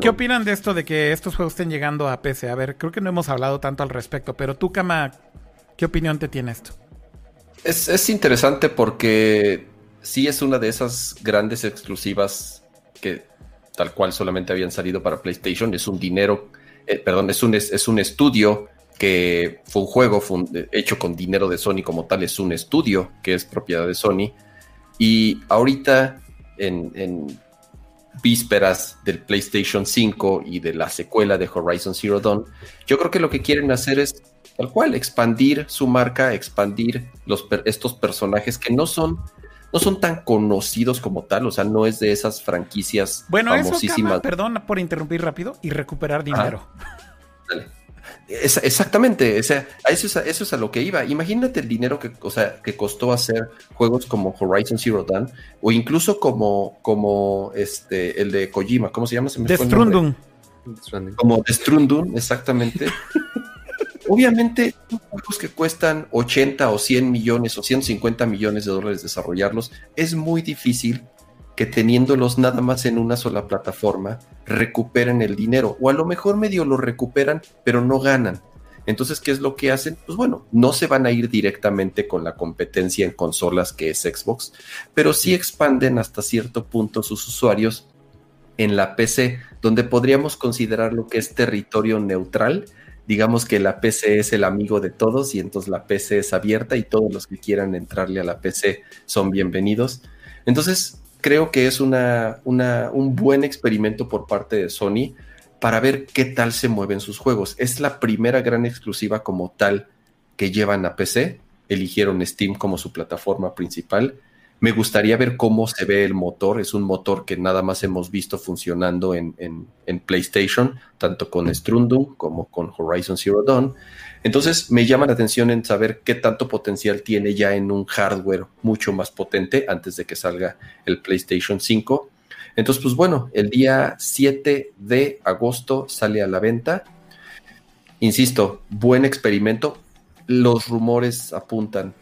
¿Qué, opinan de esto de que estos juegos estén llegando a PC? A ver, creo que no hemos hablado tanto al respecto, pero tú, Cama, ¿qué opinión te tiene esto? Es, interesante porque sí es una de esas grandes exclusivas que tal cual solamente habían salido para PlayStation. Es un dinero, eh, perdón, es un, es, un estudio que fue un juego hecho con dinero de Sony como tal, es un estudio que es propiedad de Sony. Y ahorita, en, en vísperas del PlayStation 5 y de la secuela de Horizon Zero Dawn, yo creo que lo que quieren hacer es tal cual, expandir su marca, expandir los, estos personajes que no son, no son tan conocidos como tal, o sea, no es de esas franquicias bueno, famosísimas. Eso, perdón por interrumpir rápido y recuperar dinero. dale. Exactamente, o sea, eso es, a, eso es a lo que iba. Imagínate el dinero que, o sea, que costó hacer juegos como Horizon Zero Dawn o incluso como, como este, el de Kojima, ¿cómo se llama? Se me Strundum. Como Strundum, exactamente. Obviamente, juegos que cuestan 80 o 100 millones o 150 millones de dólares desarrollarlos, es muy difícil que teniéndolos nada más en una sola plataforma recuperen el dinero. O a lo mejor medio lo recuperan, pero no ganan. Entonces, ¿qué es lo que hacen? Pues bueno, no se van a ir directamente con la competencia en consolas que es Xbox, pero sí expanden hasta cierto punto sus usuarios en la PC, donde podríamos considerar lo que es territorio neutral digamos que la PC es el amigo de todos y entonces la PC es abierta y todos los que quieran entrarle a la PC son bienvenidos. Entonces, creo que es una, un buen experimento por parte de Sony para ver qué tal se mueven sus juegos. Es la primera gran exclusiva como tal que llevan a PC. Eligieron Steam como su plataforma principal me gustaría ver cómo se ve el motor. Es un motor que nada más hemos visto funcionando en, PlayStation, tanto con Strundum como con Horizon Zero Dawn. Entonces me llama la atención en saber qué tanto potencial tiene ya en un hardware mucho más potente antes de que salga el PlayStation 5. Entonces, pues bueno, el día 7 de agosto sale a la venta. Insisto, buen experimento. Los rumores apuntan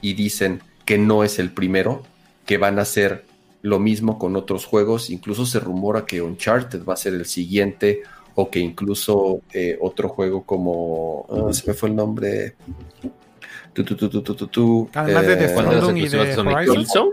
y dicen que no es el primero, que van a hacer lo mismo con otros juegos. Incluso se rumora que Uncharted va a ser el siguiente, o que incluso eh, otro juego como. Ah, se me fue el nombre. Además de eh, y de Horizon.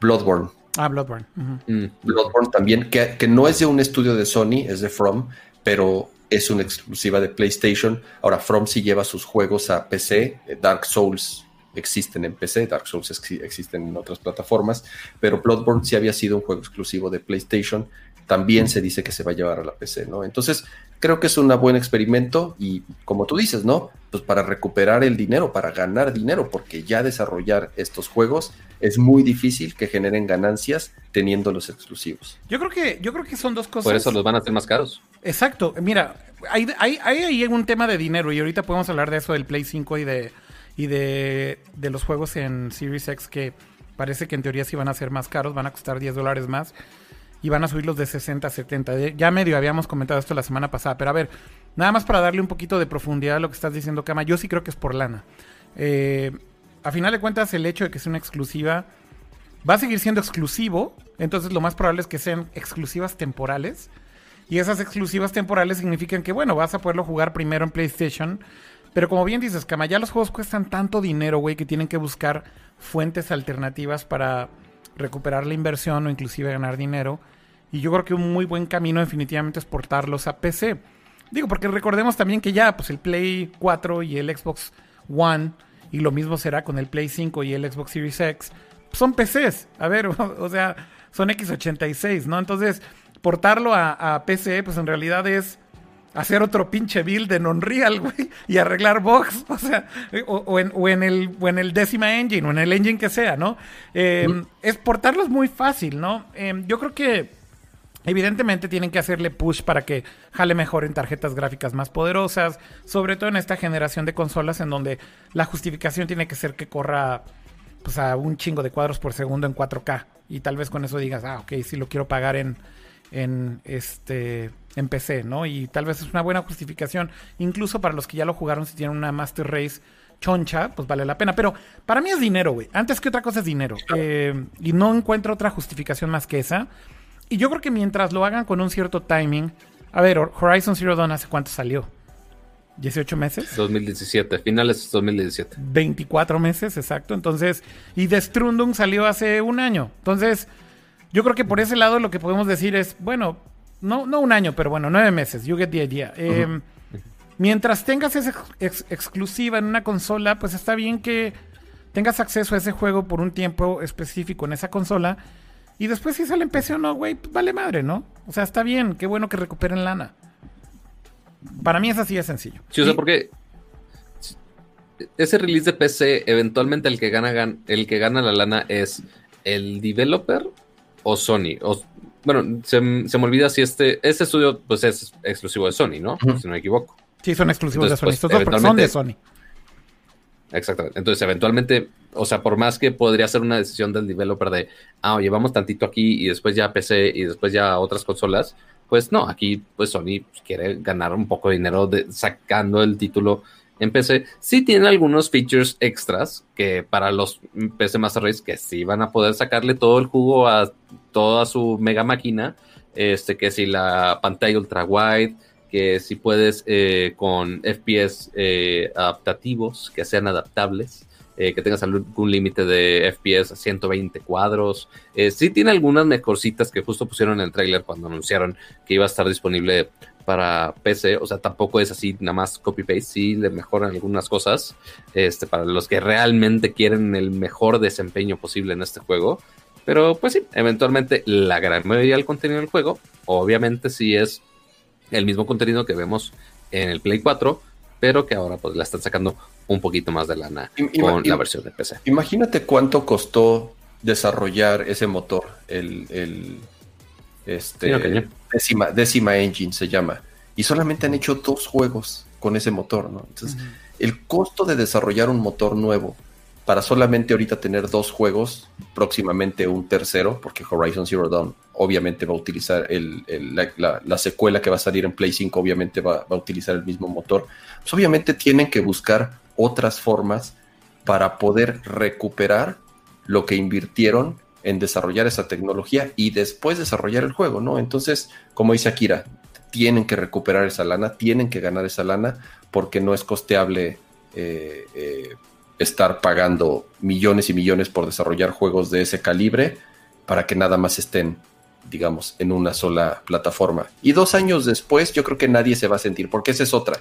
Bloodborne. Ah, Bloodborne. Mm, Bloodborne también, que, que, no es de un estudio de Sony, es de From, pero es una exclusiva de PlayStation. Ahora, From sí lleva sus juegos a PC, Dark Souls existen en PC, Dark Souls existen en otras plataformas, pero Bloodborne sí había sido un juego exclusivo de PlayStation, también se dice que se va a llevar a la PC, ¿no? Entonces, creo que es un buen experimento y como tú dices, ¿no? Pues para recuperar el dinero, para ganar dinero, porque ya desarrollar estos juegos es muy difícil que generen ganancias teniendo los exclusivos. Yo creo que, yo creo que son dos cosas. Por eso los van a hacer más caros. Exacto. Mira, hay, hay, hay, un tema de dinero y ahorita podemos hablar de eso del Play 5 y de, y de, de los juegos en Series X que parece que en teoría sí van a ser más caros, van a costar 10 dólares más y van a subirlos de 60 a 70. Ya medio habíamos comentado esto la semana pasada, pero a ver, nada más para darle un poquito de profundidad a lo que estás diciendo, Kama, yo sí creo que es por lana. Eh, a final de cuentas, el hecho de que sea una exclusiva va a seguir siendo exclusivo, entonces lo más probable es que sean exclusivas temporales. Y esas exclusivas temporales significan que, bueno, vas a poderlo jugar primero en PlayStation. Pero como bien dices, Kama, ya los juegos cuestan tanto dinero, güey, que tienen que buscar fuentes alternativas para recuperar la inversión o inclusive ganar dinero. Y yo creo que un muy buen camino definitivamente es portarlos a PC. Digo, porque recordemos también que ya pues el Play 4 y el Xbox One, y lo mismo será con el Play 5 y el Xbox Series X, son PCs. A ver, o, sea, son X86, ¿no? Entonces, portarlo a, a PC, pues en realidad es hacer otro pinche build en Unreal, güey, y arreglar bugs, o sea, o, en, el, o en el décima engine, o en el engine que sea, ¿no? Eh, es portarlos muy fácil, ¿no? Eh, yo creo que evidentemente tienen que hacerle push para que jale mejor en tarjetas gráficas más poderosas, sobre todo en esta generación de consolas en donde la justificación tiene que ser que corra pues a un chingo de cuadros por segundo en 4K y tal vez con eso digas, ah, ok, sí lo quiero pagar en en este en PC, ¿no? Y tal vez es una buena justificación, incluso para los que ya lo jugaron, si tienen una Master Race choncha, pues vale la pena. Pero para mí es dinero, güey. Antes que otra cosa es dinero. Eh, y no encuentro otra justificación más que esa. Y yo creo que mientras lo hagan con un cierto timing. A ver, Horizon Zero Dawn hace cuánto salió? ¿18 meses? 2017, finales de 2017. 24 meses, exacto. Entonces, y The salió hace un año. Entonces, yo creo que por ese lado lo que podemos decir es, bueno, no, no un año, pero bueno, nueve meses. You get the idea. Em, mientras tengas esa exclusiva en una consola, pues está bien que tengas acceso a ese juego por un tiempo específico en esa consola. Y después si sale en PC o no, güey, pues vale madre, ¿no? O sea, está bien, qué bueno que recuperen lana. Para mí es así de sencillo. Sí, o sea, porque ese release de PC, eventualmente el que gana, el que gana la lana es el developer o Sony. O, bueno, se, me olvida si este, este estudio pues es exclusivo de Sony, ¿no? Si no me equivoco. Sí, son exclusivos de Sony. Pues, Estos son de Sony. Exactamente. Entonces, eventualmente, o sea, por más que podría ser una decisión del developer de, ah, llevamos tantito aquí y después ya PC y después ya otras consolas, pues no, aquí pues Sony quiere ganar un poco de dinero de, sacando el título en PC. Sí tiene algunos features extras que para los PC Master Race que sí van a poder sacarle todo el jugo a toda su mega máquina. Este, que si la pantalla ultra wide, que si puedes eh, con FPS eh, adaptativos, que sean adaptables. Eh, que tengas algún límite de FPS a 120 cuadros. sí tiene algunas mejorcitas que justo pusieron en el trailer cuando anunciaron que iba a estar disponible para PC, o sea, tampoco es así nada más copy-paste, sí le mejoran algunas cosas, este, para los que realmente quieren el mejor desempeño posible en este juego, pero pues sí, eventualmente la gran mayoría del contenido del juego, obviamente sí es el mismo contenido que vemos en el Play 4, pero que ahora pues la están sacando un poquito más de lana con la versión de PC. Imagínate cuánto costó desarrollar ese motor, el, el este, décima, décima engine se llama. Y solamente han hecho dos juegos con ese motor, ¿no? Entonces, el costo de desarrollar un motor nuevo para solamente ahorita tener dos juegos, próximamente un tercero, porque Horizon Zero Dawn obviamente va a utilizar la, secuela que va a salir en Play 5, obviamente va, va, a utilizar el mismo motor. Pues obviamente tienen que buscar otras formas para poder recuperar lo que invirtieron en desarrollar esa tecnología y después desarrollar el juego, ¿no? Entonces, como dice Akira, tienen que recuperar esa lana, tienen que ganar esa lana, porque no es costeable eh, eh, estar pagando millones y millones por desarrollar juegos de ese calibre para que nada más estén, digamos, en una sola plataforma. Y dos años después, yo creo que nadie se va a sentir, porque esa es otra.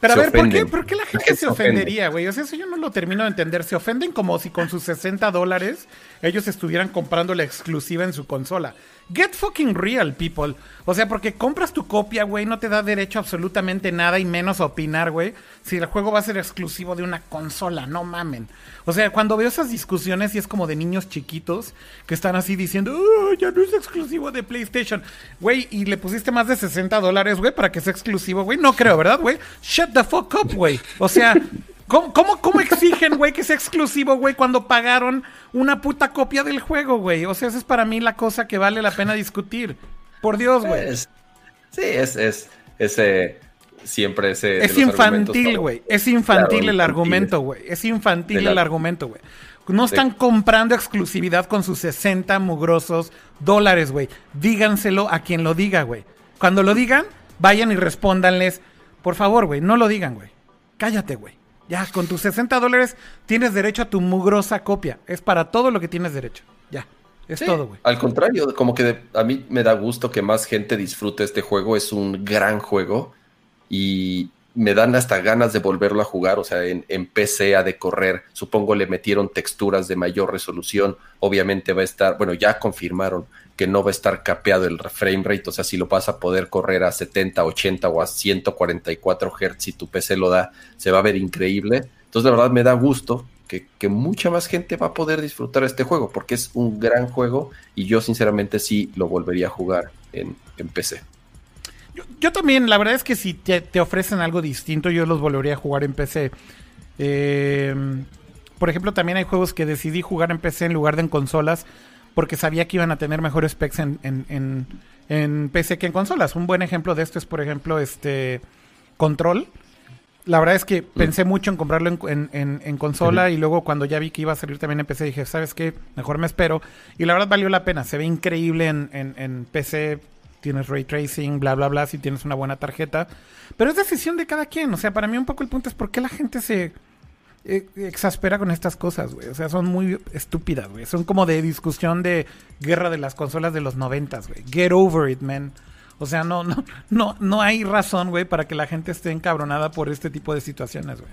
Pero a ver, ¿por qué, ¿por qué, la gente se ofendería, güey? O sea, eso yo no lo termino de entender. Se ofenden como si con sus 60 dólares ellos estuvieran comprando la exclusiva en su consola. Get fucking real, people. O sea, porque compras tu copia, güey, no te da derecho a absolutamente nada y menos a opinar, güey, si el juego va a ser exclusivo de una consola, no mamen. O sea, cuando veo esas discusiones y es como de niños chiquitos que están así diciendo, oh, ya no es exclusivo de PlayStation. Güey, y le pusiste más de 60 dólares, güey, para que sea exclusivo, güey. No creo, ¿verdad, güey? Shut the fuck up, güey. O sea, ¿cómo, cómo, cómo exigen, güey, que sea exclusivo, güey, cuando pagaron una puta copia del juego, güey? O sea, esa es para mí la cosa que vale la pena discutir. Por Dios, güey. sí, es, es, ese siempre ese... Es infantil, güey. Es infantil el argumento, güey. Es infantil el argumento, güey. No están comprando exclusividad con sus 60 mugrosos dólares, güey. Díganselo a quien lo diga, güey. Cuando lo digan, vayan y respóndanles. Por favor, güey, no lo digan, güey. Cállate, güey. Ya, con tus 60 dólares tienes derecho a tu mugrosa copia. Es para todo lo que tienes derecho. Ya. Es todo, güey. Al contrario, como que a mí me da gusto que más gente disfrute este juego. Es un gran juego y me dan hasta ganas de volverlo a jugar, o sea, en, PC a de correr, supongo le metieron texturas de mayor resolución, obviamente va a estar, bueno, ya confirmaron que no va a estar capeado el frame rate, o sea, si lo vas a poder correr a 70, 80 o a 144 Hz si tu PC lo da, se va a ver increíble. Entonces, la verdad me da gusto que, mucha más gente va a poder disfrutar este juego, porque es un gran juego y yo sinceramente sí lo volvería a jugar en PC. Yo, también, la verdad es que si te, ofrecen algo distinto, yo los volvería a jugar en PC. Em, por ejemplo, también hay juegos que decidí jugar en PC en lugar de en consolas porque sabía que iban a tener mejores specs en, en, PC que en consolas. Un buen ejemplo de esto es, por ejemplo, este Control. La verdad es que mm. pensé mucho en comprarlo en, consola y luego cuando ya vi que iba a salir también en PC dije, ¿sabes qué? Mejor me espero. Y la verdad valió la pena. Se ve increíble en, en PC tienes ray tracing, bla, bla, bla, si tienes una buena tarjeta. Pero es decisión de cada quien. O sea, para mí un poco el punto es por qué la gente se eh, exaspera con estas cosas, güey. O sea, son muy estúpidas, güey. Son como de discusión de guerra de las consolas de los noventas, güey. Get over it, man. O sea, no, no, no, no hay razón, güey, para que la gente esté encabronada por este tipo de situaciones, güey.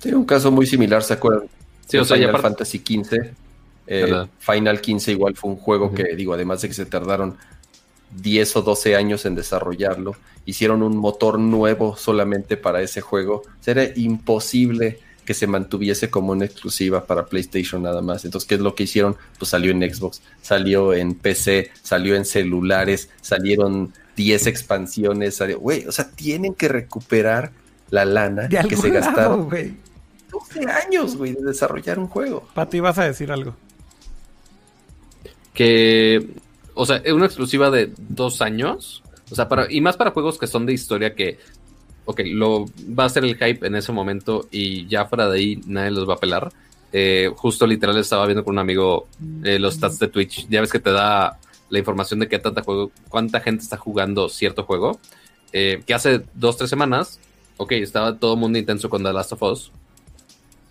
Sí, un caso muy similar, ¿se acuerdan? Sí, o sea, Final Fantasy XV. Eh, Final 15 igual fue un juego que, digo, además de que se tardaron 10 o 12 años en desarrollarlo, hicieron un motor nuevo solamente para ese juego, sería imposible que se mantuviese como una exclusiva para PlayStation nada más. Entonces, ¿qué es lo que hicieron? Pues salió en Xbox, salió en PC, salió en celulares, salieron 10 expansiones, salió, güey, o sea, tienen que recuperar la lana que se gastaron. 12 años, güey, de desarrollar un juego. Pati, vas a decir algo. Que o sea, es una exclusiva de dos años. O sea, para, y más para juegos que son de historia que, ok, lo va a ser el hype en ese momento y ya fuera de ahí nadie los va a pelar. Eh, justo literal estaba viendo con un amigo eh, los stats de Twitch. Ya ves que te da la información de qué tanta juego, cuánta gente está jugando cierto juego. Eh, que hace dos, tres semanas, ok, estaba todo el mundo intenso con The Last of Us.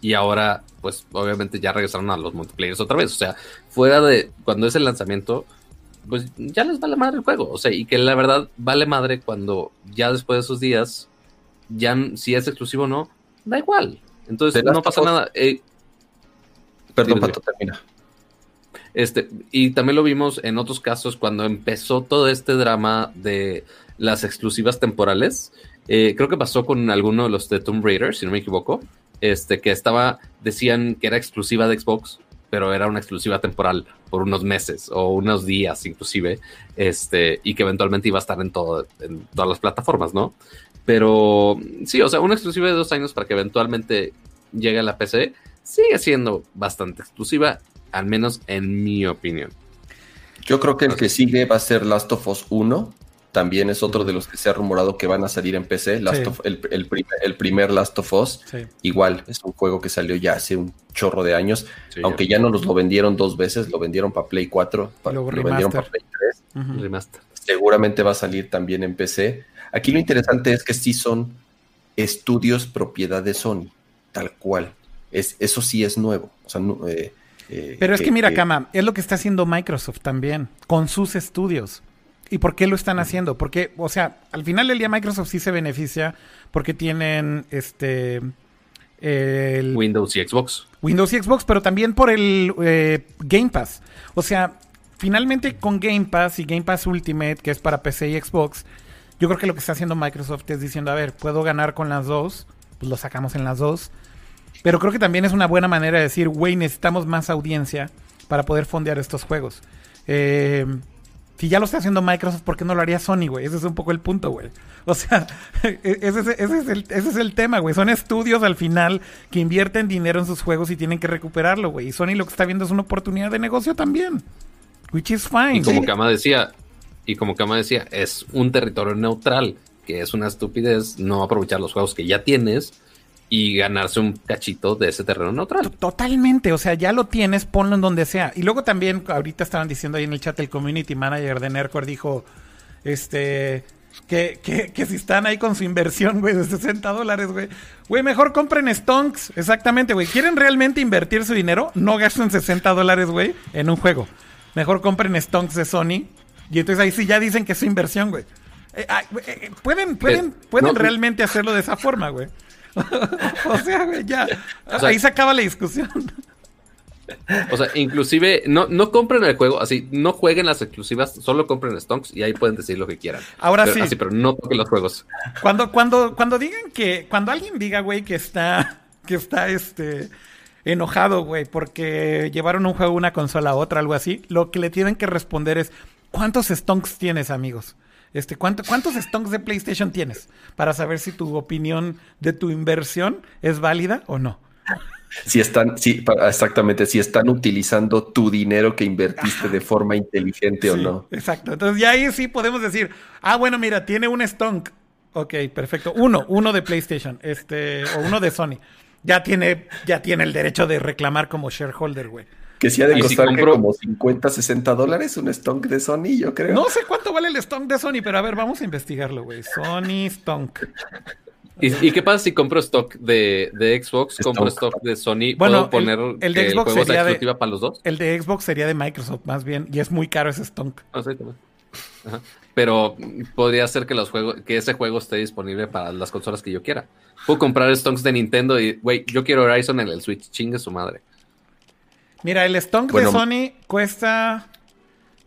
Y ahora, pues obviamente ya regresaron a los multiplayers otra vez. O sea, fuera de cuando es el lanzamiento, pues ya les vale madre el juego. O sea, y que la verdad vale madre cuando ya después de esos días, ya si es exclusivo o no, da igual. Entonces no pasa nada. Eh, Perdón, Pato, termina. Este, y también lo vimos en otros casos cuando empezó todo este drama de las exclusivas temporales. Eh, creo que pasó con alguno de los de Tomb Raider, si no me equivoco. Este, que estaba, decían que era exclusiva de Xbox, pero era una exclusiva temporal por unos meses o unos días inclusive, este, y que eventualmente iba a estar en, todo, en todas las plataformas, ¿no? Pero sí, o sea, una exclusiva de dos años para que eventualmente llegue a la PC sigue siendo bastante exclusiva, al menos en mi opinión. Yo creo que el que sigue va a ser Last of Us 1, también es otro de los que se ha rumorado que van a salir en PC. el, primer, Last of Us, igual, es un juego que salió ya hace un chorro de años, aunque ya no nos lo vendieron dos veces, lo vendieron para Play 4, lo, vendieron para Play 3. Seguramente va a salir también en PC. Aquí lo interesante es que sí son estudios propiedad de Sony, tal cual. Es, eso sí es nuevo. Eh, eh, Pero es que, mira, Kama, es lo que está haciendo Microsoft también, con sus estudios. ¿Y por qué lo están haciendo? Porque, o sea, al final del día Microsoft sí se beneficia porque tienen este el Windows y Xbox. Windows y Xbox, pero también por el eh, Game Pass. O sea, finalmente con Game Pass y Game Pass Ultimate, que es para PC y Xbox, yo creo que lo que está haciendo Microsoft es diciendo, a ver, puedo ganar con las dos, pues lo sacamos en las dos. Pero creo que también es una buena manera de decir, güey, necesitamos más audiencia para poder fondear estos juegos. Eh, si ya lo está haciendo Microsoft, ¿por qué no lo haría Sony, güey? Ese es un poco el punto, güey. O sea, e-, ese es, el, ese es el tema, güey. Son estudios al final que invierten dinero en sus juegos y tienen que recuperarlo, güey. Y Sony lo que está viendo es una oportunidad de negocio también. Which is fine. Y como Kama decía, y como Kama decía, es un territorio neutral, que es una estupidez no aprovechar los juegos que ya tienes y ganarse un cachito de ese terreno neutral. Totalmente, o sea, ya lo tienes, ponlo en donde sea. Y luego también, ahorita estaban diciendo ahí en el chat, el community manager de Nercor dijo, este, que, que, que, si están ahí con su inversión, güey, de 60 dólares, güey. Güey, mejor compren stonks. Exactamente, güey. ¿Quieren realmente invertir su dinero? No gasten 60 dólares, güey, en un juego. Mejor compren stonks de Sony. Y entonces ahí sí ya dicen que es su inversión, güey. Eh, eh, pueden pueden, pueden realmente hacerlo de esa forma, güey. o sea, güey, ya. Ahí se acaba la discusión. O sea, inclusive no, no compren el juego, así, no jueguen las exclusivas, solo compren stonks y ahí pueden decir lo que quieran. Ahora sí. Así, pero no toquen los juegos. Cuando, cuando, cuando digan que, cuando alguien diga, güey, que está, que está este enojado, güey, porque llevaron un juego una consola a otra, algo así, lo que le tienen que responder es, ¿cuántos stonks tienes, amigos? Este, ¿Cuántos stonks de PlayStation tienes? Para saber si tu opinión de tu inversión es válida o no. Si están, sí, exactamente, si están utilizando tu dinero que invertiste de forma inteligente o no. Exacto. Entonces, ya ahí sí podemos decir, ah, bueno, mira, tiene un stonk. Ok, perfecto. Uno, uno de PlayStation, este, o uno de Sony. Ya tiene, ya tiene el derecho de reclamar como shareholder, güey. Que sí ha de costar como 50, 60 dólares un stonk de Sony, yo creo. No sé cuánto vale el stonk de Sony, pero a ver, vamos a investigarlo, güey. Sony stonk. ¿Y, qué pasa si compro stock de, Xbox, compro stock de Sony? ¿Puedo poner el, de Xbox sería de, para los dos? El de Xbox sería de Microsoft, más bien, y es muy caro ese stock. Ah, pero podría ser que los juegos, que ese juego esté disponible para las consolas que yo quiera. Puedo comprar stocks de Nintendo y, güey, yo quiero Horizon en el Switch, chingue su madre. Mira, el stock de Sony cuesta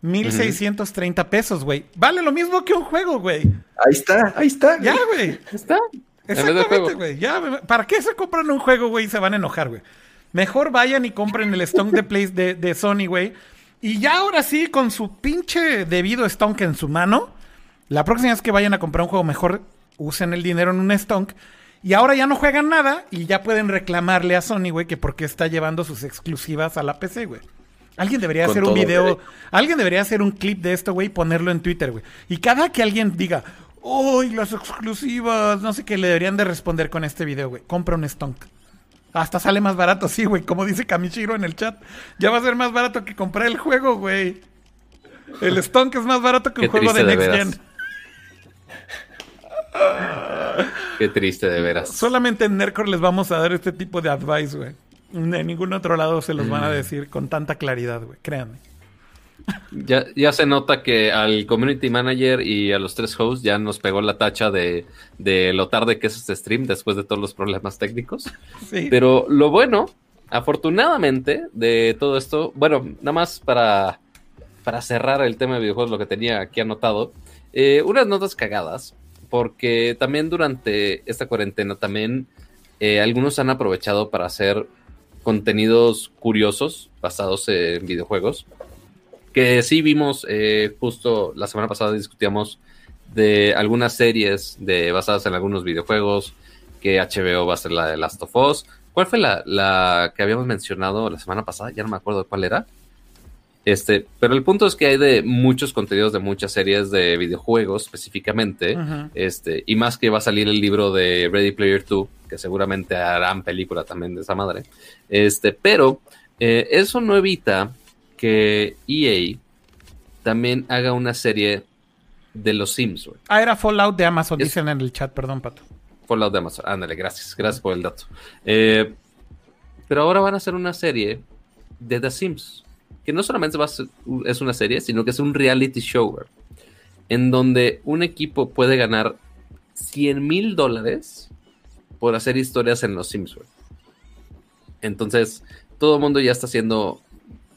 1630 pesos, güey. Vale lo mismo que un juego, güey. Ahí está, ahí está. Ya, güey. Está. Exactamente, güey. Ya, ¿para qué se compran un juego, güey? Y se van a enojar, güey. Mejor vayan y compren el stock de, Play de, de Sony, güey. Y ya ahora sí, con su pinche debido stonk en su mano, la próxima vez que vayan a comprar un juego, mejor usen el dinero en un stonk y ahora ya no juegan nada y ya pueden reclamarle a Sony, güey, que por qué está llevando sus exclusivas a la PC, güey. Alguien debería hacer un video, alguien debería hacer un clip de esto, güey, y ponerlo en Twitter, güey. Y cada que alguien diga, uy, las exclusivas! No sé qué le deberían de responder con este video, güey. Compra un Stonk. Hasta sale más barato, sí, güey. Como dice Kamichiro en el chat. Ya va a ser más barato que comprar el juego, güey. El Stonk es más barato que un juego de, Next Gen. Qué triste, de veras. Solamente en Nercor les vamos a dar este tipo de advice, güey. En ningún otro lado se los van a mm. decir con tanta claridad, güey. Créanme. Ya, ya se nota que al community manager y a los tres hosts ya nos pegó la tacha de, de lo tarde que es este stream después de todos los problemas técnicos. Sí. Pero lo bueno, afortunadamente, de todo esto, bueno, nada más para, para cerrar el tema de videojuegos, lo que tenía aquí anotado, eh, unas notas cagadas porque también durante esta cuarentena también eh, algunos han aprovechado para hacer contenidos curiosos basados en videojuegos. Que sí vimos, eh, justo la semana pasada discutíamos de algunas series de, basadas en algunos videojuegos, que HBO va a ser la de Last of Us. ¿Cuál fue la, la que habíamos mencionado la semana pasada? Ya no me acuerdo cuál era. Este, pero el punto es que hay de muchos contenidos de muchas series de videojuegos específicamente, este, y más que va a salir el libro de Ready Player 2, que seguramente harán película también de esa madre. Este, pero eh, eso no evita que EA también haga una serie de los Sims. Ah, era Fallout de Amazon, dicen en el chat, perdón, Pato. Fallout de Amazon, ándale, gracias, gracias por el dato. Eh, pero ahora van a hacer una serie de The Sims que no solamente es una serie, sino que es un reality show. en donde un equipo puede ganar 100 mil dólares por hacer historias en los Sims. Entonces, todo el mundo ya está haciendo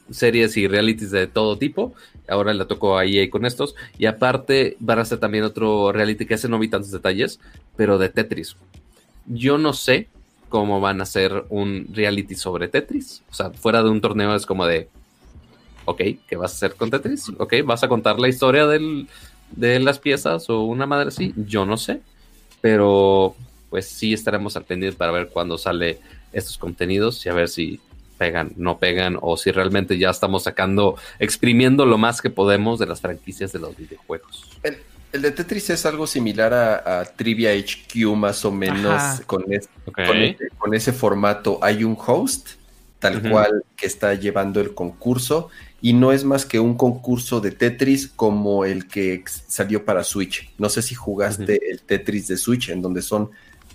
series y realities de todo tipo. Ahora le tocó a EA con estos. Y aparte, van a hacer también otro reality que hace no vi tantos detalles, pero de Tetris. Yo no sé cómo van a hacer un reality sobre Tetris. O sea, fuera de un torneo es como de, ok, ¿qué vas a hacer con Tetris? Ok, ¿vas a contar la historia del, de las piezas o una madre así? Yo no sé. Pero pues sí estaremos al pendiente para ver cuándo sale estos contenidos y a ver si pegan, no pegan, o si realmente ya estamos sacando, exprimiendo lo más que podemos de las franquicias de los videojuegos. El, de Tetris es algo similar a, Trivia HQ, más o menos, con, con, ese formato. Hay un host, tal cual, que está llevando el concurso, y no es más que un concurso de Tetris como el que salió para Switch. No sé si jugaste el Tetris de Switch, en donde son,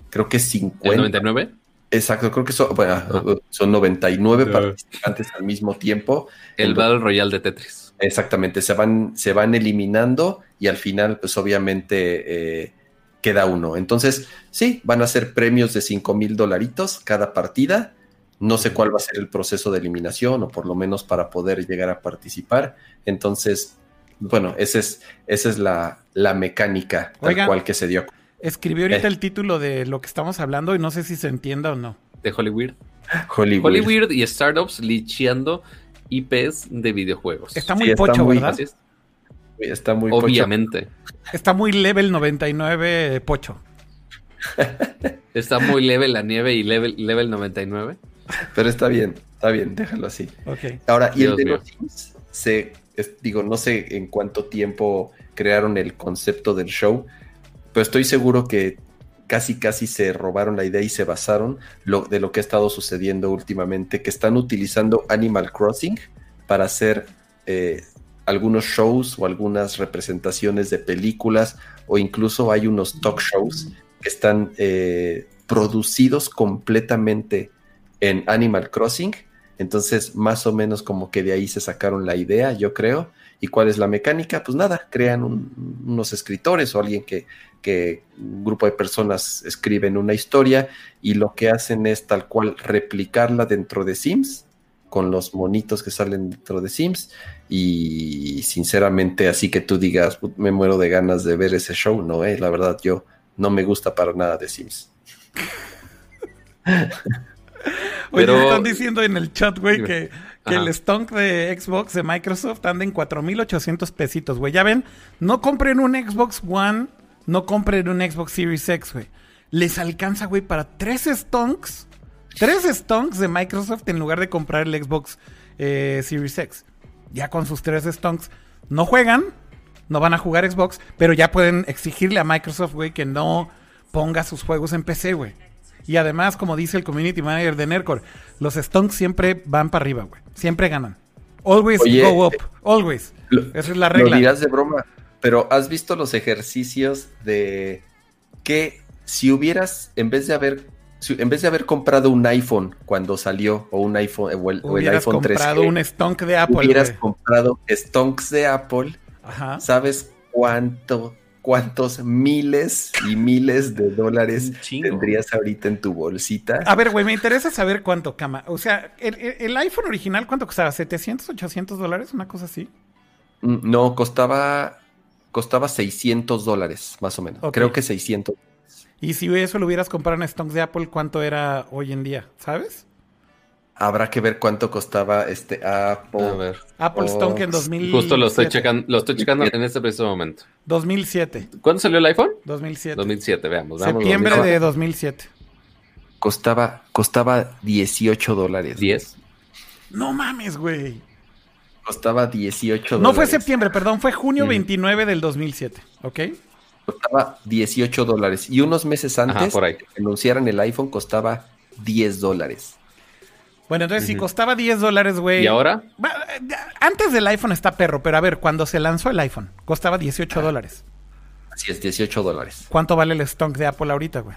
creo que 50. ¿El 99? Exacto, creo que son, bueno, son 99 participantes al mismo tiempo. El Battle Royale de Tetris. Exactamente, se van, se van eliminando y al final, pues obviamente eh, queda uno. Entonces, sí, van a ser premios de 5 mil dolaritos cada partida. No sé cuál va a ser el proceso de eliminación o por lo menos para poder llegar a participar. Entonces, bueno, esa es, esa es la, la mecánica tal cual que se dio. Escribió ahorita eh. el título de lo que estamos hablando y no sé si se entienda o no. De Hollywood. Hollywood. Hollywood y startups licheando IPs de videojuegos. Está muy pocho, ¿verdad? Está muy Obviamente. Está muy level 99 pocho. está muy level la nieve y level, level 99. Pero está bien, está bien, déjalo así. Ahora, y el de los se, digo, no sé en cuánto tiempo crearon el concepto del show, pero estoy seguro que casi casi se robaron la idea y se basaron de lo que ha estado sucediendo últimamente, que están utilizando Animal Crossing para hacer eh, algunos shows o algunas representaciones de películas o incluso hay unos talk shows que están eh, producidos completamente en Animal Crossing. Entonces, más o menos como que de ahí se sacaron la idea, yo creo. ¿Y cuál es la mecánica? Pues nada, crean unos escritores o alguien que, que un grupo de personas escriben una historia y lo que hacen es tal cual replicarla dentro de Sims con los monitos que salen dentro de Sims y sinceramente así que tú digas me muero de ganas de ver ese show, no, eh, la verdad yo no me gusta para nada de Sims. Oye, están diciendo en el chat, güey, que, el stonk de Xbox de Microsoft anda en 4.800 pesitos, güey. Ya ven, no compren un Xbox One no compren un Xbox Series X, güey. Les alcanza, güey, para tres stonks. Tres stonks de Microsoft en lugar de comprar el Xbox eh, Series X. Ya con sus tres stonks no juegan, no van a jugar Xbox, pero ya pueden exigirle a Microsoft, güey, que no ponga sus juegos en PC, güey. Y además, como dice el community manager de Nercor, los stonks siempre van para arriba, güey. Siempre ganan. Always go up. Always. Esa es la regla. Lo dirás de broma, pero ¿has visto los ejercicios de que si hubieras, en vez de haber, en vez de haber comprado un iPhone cuando salió, o un iPhone, o el, o el iPhone 3, comprado un stonk de Apple. Hubieras comprado stonks de Apple, ¿sabes cuánto? ¿Cuántos miles y miles de dólares tendrías ahorita en tu bolsita? A ver, güey, me interesa saber cuánto, cama. O sea, el, el iPhone original, ¿cuánto costaba? ¿700, 800 dólares? ¿Una cosa así? Mm, no, costaba costaba 600 dólares, más o menos. Creo que 600. Y si eso lo hubieras comprado en stocks de Apple, ¿cuánto era hoy en día? ¿Sabes? Habrá que ver cuánto costaba este Apple. A ver. Apple Stock en 2000. Justo lo estoy checando, lo estoy checando en este preciso momento. 2007. ¿Cuándo salió el iPhone? 2007. 2007, veamos. Septiembre de 2007. Costaba, costaba 18 dólares. ¿10? No mames, güey. Costaba 18 dólares. No fue septiembre, perdón, fue junio 29 del 2007, ¿ok? Costaba 18 dólares. Y unos meses antes de que anunciaran el iPhone costaba 10 dólares. Bueno, entonces si costaba 10 dólares, güey. ¿Y ahora? Antes del iPhone está perro, pero a ver, cuando se lanzó el iPhone, costaba 18 dólares. Así es, 18 dólares. ¿Cuánto vale el stock de Apple ahorita, güey?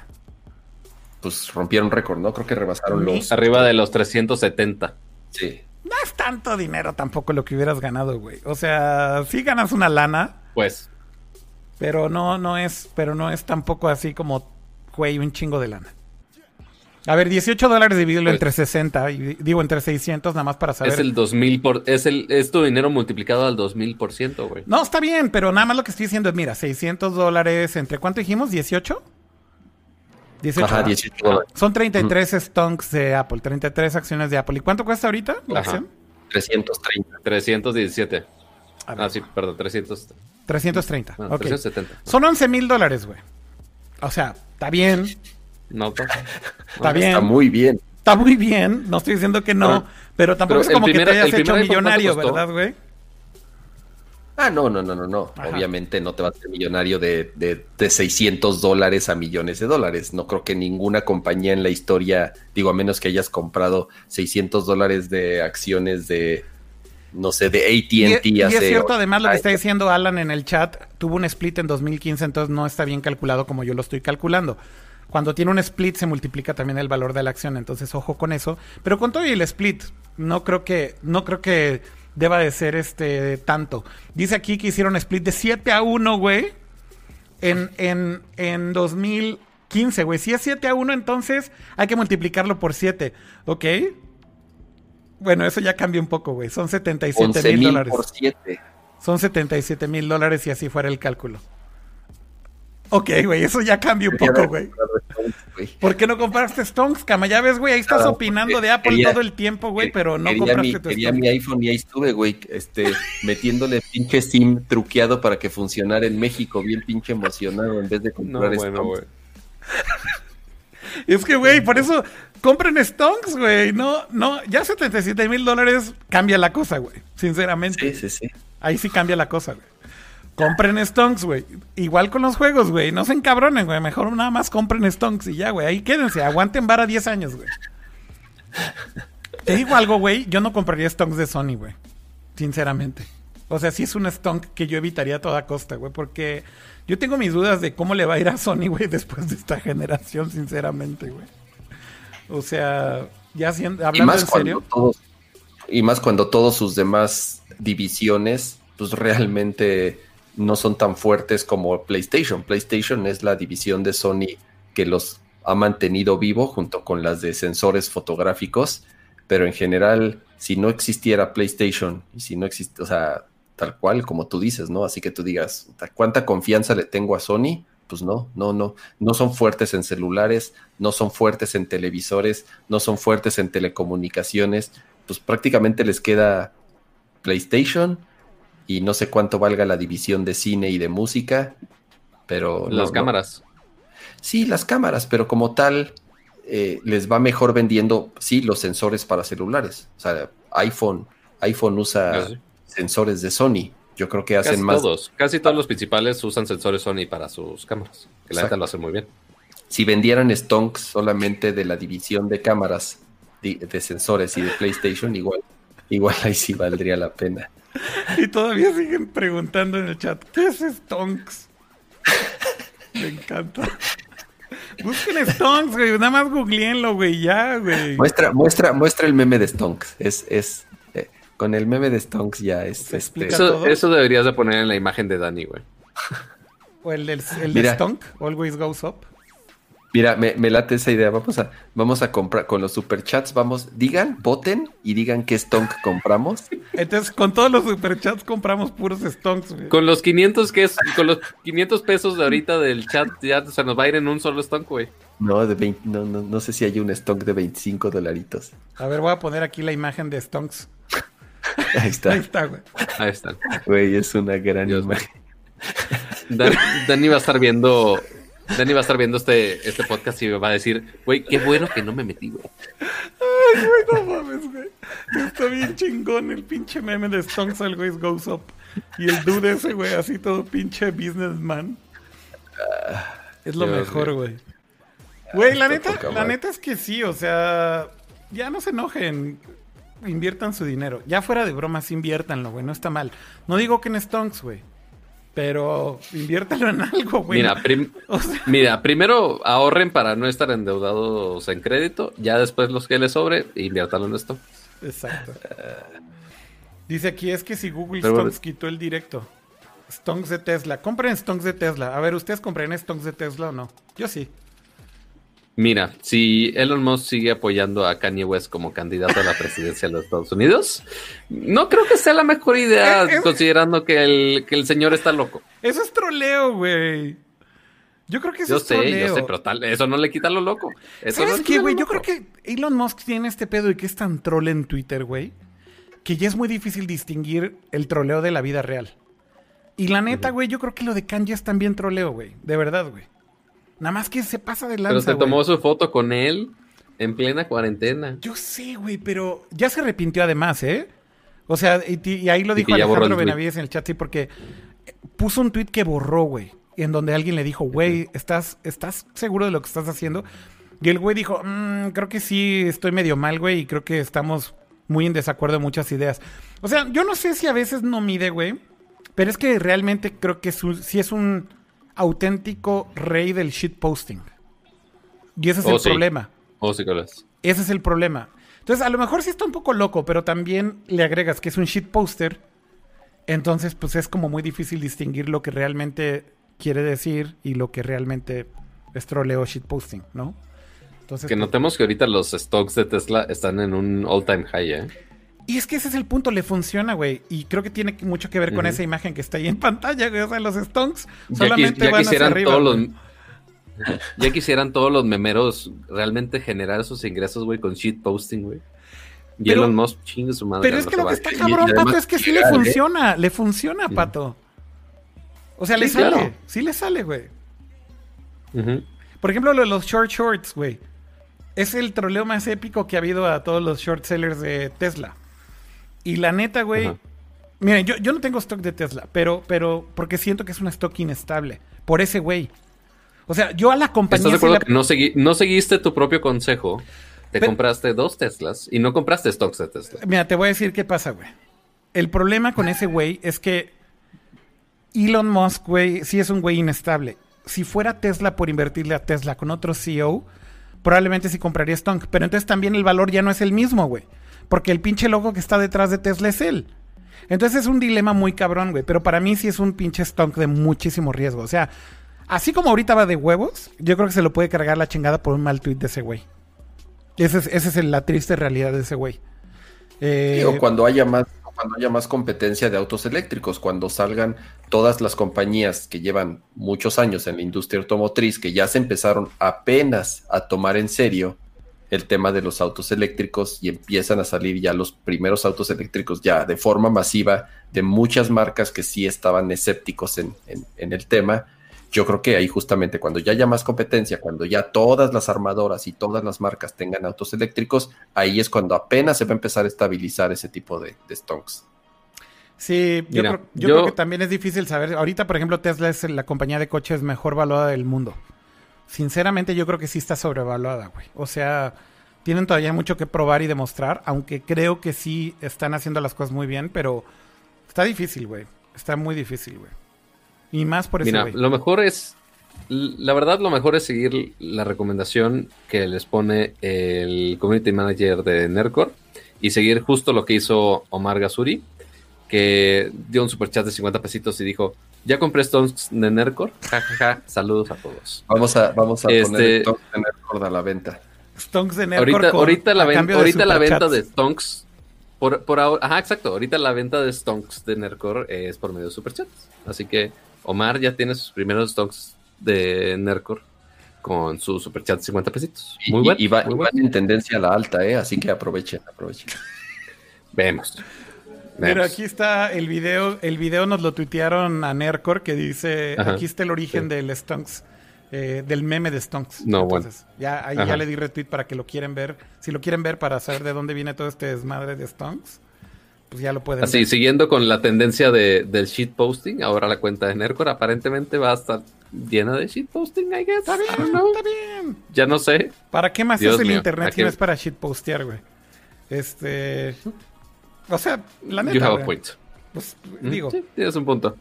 Pues rompieron récord, ¿no? Creo que rebasaron los. Arriba de los 370. Sí. No es tanto dinero tampoco lo que hubieras ganado, güey. O sea, si ganas una lana. Pues. Pero no, no es, pero no es tampoco así como, güey, un chingo de lana. A ver, 18 dólares dividido Pues- entre 60, y digo entre 600 nada más para saber. Es el 2000 por, es el, es tu dinero multiplicado al 2000%, güey. No, está bien, pero nada más lo que estoy diciendo es, mira, 600 dólares entre, ¿cuánto dijimos? ¿18? 18. Ajá, ¿verdad? 18 dólares. Son 33 stonks de Apple, 33 acciones de Apple. ¿Y cuánto cuesta ahorita la Ajá. acción? 330. 317. A ver, Ah, sí, perdón, 300. 330. No, ok. 370. Son 11 mil dólares, güey. O sea, está bien, No, no. está bien. Está muy bien. Está muy bien, no estoy diciendo que no, Ah. pero tampoco Pero es como que primer- te hayas hecho primer iPhone, ¿cuánto millonario? ¿verdad, güey? Ah, no, no, no, no, no. Ajá. Obviamente no te vas a ser millonario de, de, de 600 dólares a millones de dólares. No creo que ninguna compañía en la historia, digo, a menos que hayas comprado 600 dólares de acciones de, no sé, de Y, AT&T y es cierto, además, lo que está diciendo Alan en el chat, tuvo un split en 2015, entonces no está bien calculado como yo lo estoy calculando. Cuando tiene un split se multiplica también el valor de la acción, entonces ojo con eso. Pero con todo y el split, no creo que, no creo que deba de ser este tanto. Dice aquí que hicieron split de 7 a 1, güey, en, en, en 2015, güey. Si es 7 a 1, entonces hay que multiplicarlo por 7, ¿ok? Bueno, eso ya cambia un poco, güey. Son 77 11 mil mil dólares. por 7. Son 77 mil dólares si así fuera el cálculo. Ok, güey, eso ya cambia un poco, güey. ¿Por qué no compraste Stonks, cama? Ya ves, güey, ahí estás opinando de Apple quería- todo el tiempo, güey, pero no quería mi, compraste tu quería Stonks. mi iPhone y ahí estuve, güey, este, metiéndole pinche SIM truqueado para que funcionara en México, bien pinche emocionado en vez de No, comprar bueno, Stonks. güey. Es que, güey, por eso compren Stonks, güey. No, no, ya 77 mil dólares cambia la cosa, güey. Sinceramente. Sí, sí, sí. Ahí sí cambia la cosa, güey. Compren Stonks, güey. Igual con los juegos, güey. No se encabronen, güey. Mejor nada más compren Stonks y ya, güey. Ahí quédense. Aguanten vara 10 años, güey. Te digo algo, güey. Yo no compraría Stonks de Sony, güey. Sinceramente. O sea, sí es un Stonk que yo evitaría a toda costa, güey. Porque yo tengo mis dudas de cómo le va a ir a Sony, güey, después de esta generación, sinceramente, güey. O sea, ya siendo, hablando en serio. todos, y más cuando todos sus demás divisiones, pues realmente no son tan fuertes como PlayStation. PlayStation es la división de Sony que los ha mantenido vivo junto con las de sensores fotográficos, pero en general, si no existiera PlayStation y si no existe, o sea, tal cual como tú dices, ¿no? Así que tú digas, ¿cuánta confianza le tengo a Sony? Pues no, no, no, no son fuertes en celulares, no son fuertes en televisores, no son fuertes en telecomunicaciones, pues prácticamente les queda PlayStation y no sé cuánto valga la división de cine y de música, pero... Las no. cámaras. Sí, las cámaras, pero como tal, eh, les va mejor vendiendo, sí, los sensores para celulares. O sea, iPhone, iPhone usa Sí. sensores de Sony. Yo creo que hacen Casi más. todos. Casi todos los principales usan sensores Sony para sus cámaras. Que la neta lo hacen muy bien. Si vendieran stonks solamente de la división de cámaras, de, de sensores y de PlayStation, igual, igual ahí sí valdría la pena. Y todavía siguen preguntando en el chat, ¿qué es Stonks? Me encanta. Busquen Stonks, güey. Nada más googleenlo, güey. Ya, güey. Muestra, muestra, muestra el meme de stonks. Es, es, eh, con el meme de stonks ya es. Se este, Eso, eso deberías de poner en la imagen de Dani, güey. O el, del- el de. Stonk, Always Goes Up. Mira, me, me late esa idea. Vamos a, vamos a comprar con los superchats. Vamos, digan, voten y digan qué stonk compramos. Entonces, con todos los superchats compramos puros Stonks, güey. Con los 500 que es, con los 500 pesos de ahorita del chat ya se nos va a ir en un solo stonk, güey. No, de 20 no, no, no sé si hay un stonk de 25 dolaritos. A ver, voy a poner aquí la imagen de Stonks. Ahí Ahí está. está, güey. Ahí están. Güey, es una gran Dios imagen. Dan- Dani va a estar viendo. Dani va a estar viendo este, este podcast y me va a decir, güey, qué bueno que no me metí, güey. Ay, güey, no mames, güey. Está bien chingón el pinche meme de Stonks Always Goes Up. Y el dude ese, güey, así todo pinche businessman. Es lo Dios mejor, güey. Güey, la neta, la neta es que sí, o sea, ya no se enojen. Inviertan su dinero. Ya fuera de bromas, inviértanlo, güey. No está mal. No digo que en Stonks, güey. Pero inviértalo en algo, güey. Mira, prim- O sea, mira, primero ahorren para no estar endeudados en crédito, ya después los que les sobre, inviértanlo en esto. exacto. Dice aquí, es que si Google Pero- Stonks quitó el directo. Stonks de Tesla. Compren Stonks de Tesla. A ver, ¿ustedes compren Stonks de Tesla o no? Yo sí. Mira, si Elon Musk sigue apoyando a Kanye West como candidato a la presidencia de los Estados Unidos, no creo que sea la mejor idea, Eh, eh, considerando que el, que el señor está loco. Eso es troleo, güey. Yo creo que eso Yo es sé, troleo. yo sé, pero tal, eso no le quita lo loco. Eso no ¿Sabes qué, quita güey? Yo creo que Elon Musk tiene este pedo y que es tan troll en Twitter, güey, que ya es muy difícil distinguir el troleo de la vida real. Y la neta, güey, yo creo que lo de Kanye es también troleo, güey. De verdad, güey. Nada más que se pasa de Pero lanza, se tomó su foto con él en plena cuarentena. Yo sé, güey, pero ya se arrepintió además, ¿eh? O sea, y, ahí lo dijo Alejandro. Benavides en el chat, sí, porque puso un tweet que borró, güey, en donde alguien le dijo, güey, ¿estás, ¿estás seguro de lo que estás haciendo? Y el güey dijo, "Mm, creo que sí, estoy medio mal, güey, y creo que estamos muy en desacuerdo en muchas ideas. O sea, yo no sé si a veces no mide, güey, pero es que realmente creo que su- sí es un auténtico rey del shitposting. Y ese es Oh, el sí. problema. Oh, sí, Colas. Ese es el problema. Entonces, a lo mejor sí está un poco loco, pero también le agregas que es un shit poster. Entonces, pues es como muy difícil distinguir lo que realmente quiere decir y lo que realmente es troleo shit posting, ¿no? Entonces, Que pues- notemos que ahorita los stocks de Tesla están en un all-time high, ¿eh? Y es que ese es el punto, le funciona, güey. Y creo que tiene mucho que ver con esa imagen que está ahí en pantalla, güey. O sea, los stonks Ya, solamente quis- ya van hacia arriba. todos los... Ya quisieran todos los memeros realmente generar esos ingresos, güey, con shit posting, güey. Y Pero- Elon Musk chingue su madre. Pero es que lo que está cabrón, Pato, es que sí le ¿eh? funciona. Le funciona, Pato. O sea, le sale. Sí le sale, güey. Por ejemplo, lo de los short shorts, güey. Es el troleo más épico que ha habido a todos los short sellers de Tesla. Y la neta, güey. Miren, yo, yo no tengo stock de Tesla, pero, pero porque siento que es un stock inestable. Por ese güey. O sea, yo a la compañía. ¿Estás de acuerdo la- que no, segui- no seguiste tu propio consejo? Te Pero- compraste dos Teslas y no compraste stocks de Tesla. Mira, te voy a decir qué pasa, güey. El problema con ese güey es que Elon Musk, güey, sí es un güey inestable. Si fuera Tesla por invertirle a Tesla con otro CEO, probablemente sí compraría Stonk. Pero entonces también el valor ya no es el mismo, güey. Porque el pinche logo que está detrás de Tesla es él. Entonces es un dilema muy cabrón, güey. Pero para mí sí es un pinche Stonk de muchísimo riesgo. O sea, así como ahorita va de huevos, yo creo que se lo puede cargar la chingada por un mal tweet de ese güey. Esa es, es la triste realidad de ese güey. Eh, cuando haya más, cuando haya más competencia de autos eléctricos, cuando salgan todas las compañías que llevan muchos años en la industria automotriz, que ya se empezaron apenas a tomar en serio el tema de los autos eléctricos y empiezan a salir ya los primeros autos eléctricos ya de forma masiva de muchas marcas que sí estaban escépticos en, en- en el tema. Yo creo que ahí justamente cuando ya haya más competencia, cuando ya todas las armadoras y todas las marcas tengan autos eléctricos, ahí es cuando apenas se va a empezar a estabilizar ese tipo de, de stonks. Sí, yo, Mira, creo, yo yo- creo que también es difícil saber. Ahorita, por ejemplo, Tesla es la compañía de coches mejor valuada del mundo. Sinceramente, yo creo que sí está sobrevaluada, güey. O sea, tienen todavía mucho que probar y demostrar, aunque creo que sí están haciendo las cosas muy bien, pero está difícil, güey. Está muy difícil, güey. Y más por ese Mira, lo mejor es, la verdad, lo mejor es seguir la recomendación que les pone el community manager de Nercor y seguir justo lo que hizo Omar Gasuri, que dio un superchat de 50 pesitos y dijo, ya compré Stones de Nercor, jajaja, saludos a todos. Vamos a, vamos a Este- poner el stonks de Nerdcore a la venta. Stonks de Nerdcore Ahorita, con- ahorita la, ven- ahorita la venta de Stonks, por, por ahora, ajá, exacto, ahorita la venta de Stonks de Nercor es por medio de superchats. Así que Omar ya tiene sus primeros Stonks de Nercor con su superchat de 50 pesitos. Y, Muy bueno. y va- muy y bueno. van en tendencia a la alta, ¿eh? así que aprovechen, aprovechen. Vemos. Pero aquí está el video, el video nos lo tuitearon a Nercor que dice, Ajá, aquí está el origen sí. del Stonks, eh, del meme de Stonks. No, bueno. Entonces, ya, ahí Ajá. ya le di retweet para que lo quieren ver. Si lo quieren ver para saber de dónde viene todo este desmadre de Stonks, pues ya lo pueden Así, ver. siguiendo con la tendencia de, del shitposting, ahora la cuenta de Nercor aparentemente va a estar llena de shitposting, I guess. Está bien, know. está bien. Ya no sé. ¿Para qué más Dios es el mío, internet ¿a si qué- no es para shitpostear, güey? Este... O sea, la You neta, have a güey, point. pues, Mm, digo, sí, tienes un punto.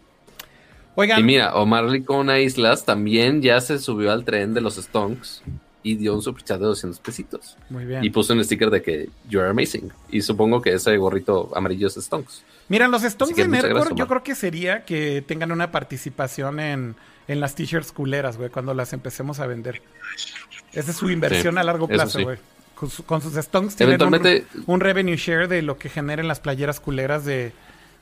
oigan, Y mira, Omar Licona Islas también ya se subió al tren de los Stonks y dio un superchat de 200 pesitos. Muy bien. Y puso un sticker de que you're amazing. Y supongo que ese gorrito amarillo es Stonks. Mira, los Stonks de Nerdcore, yo creo que sería que tengan una participación en, en las t-shirts culeras, güey, cuando las empecemos a vender. Esa es su inversión Sí, a largo plazo, sí. Con, su- con sus Stonks tienen un, Eventualmente- un revenue share de lo que generen las playeras culeras de,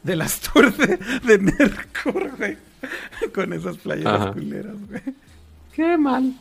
de las tours de, de Nerdcore, güey. Con esas playeras Ajá. culeras, güey. Qué mal.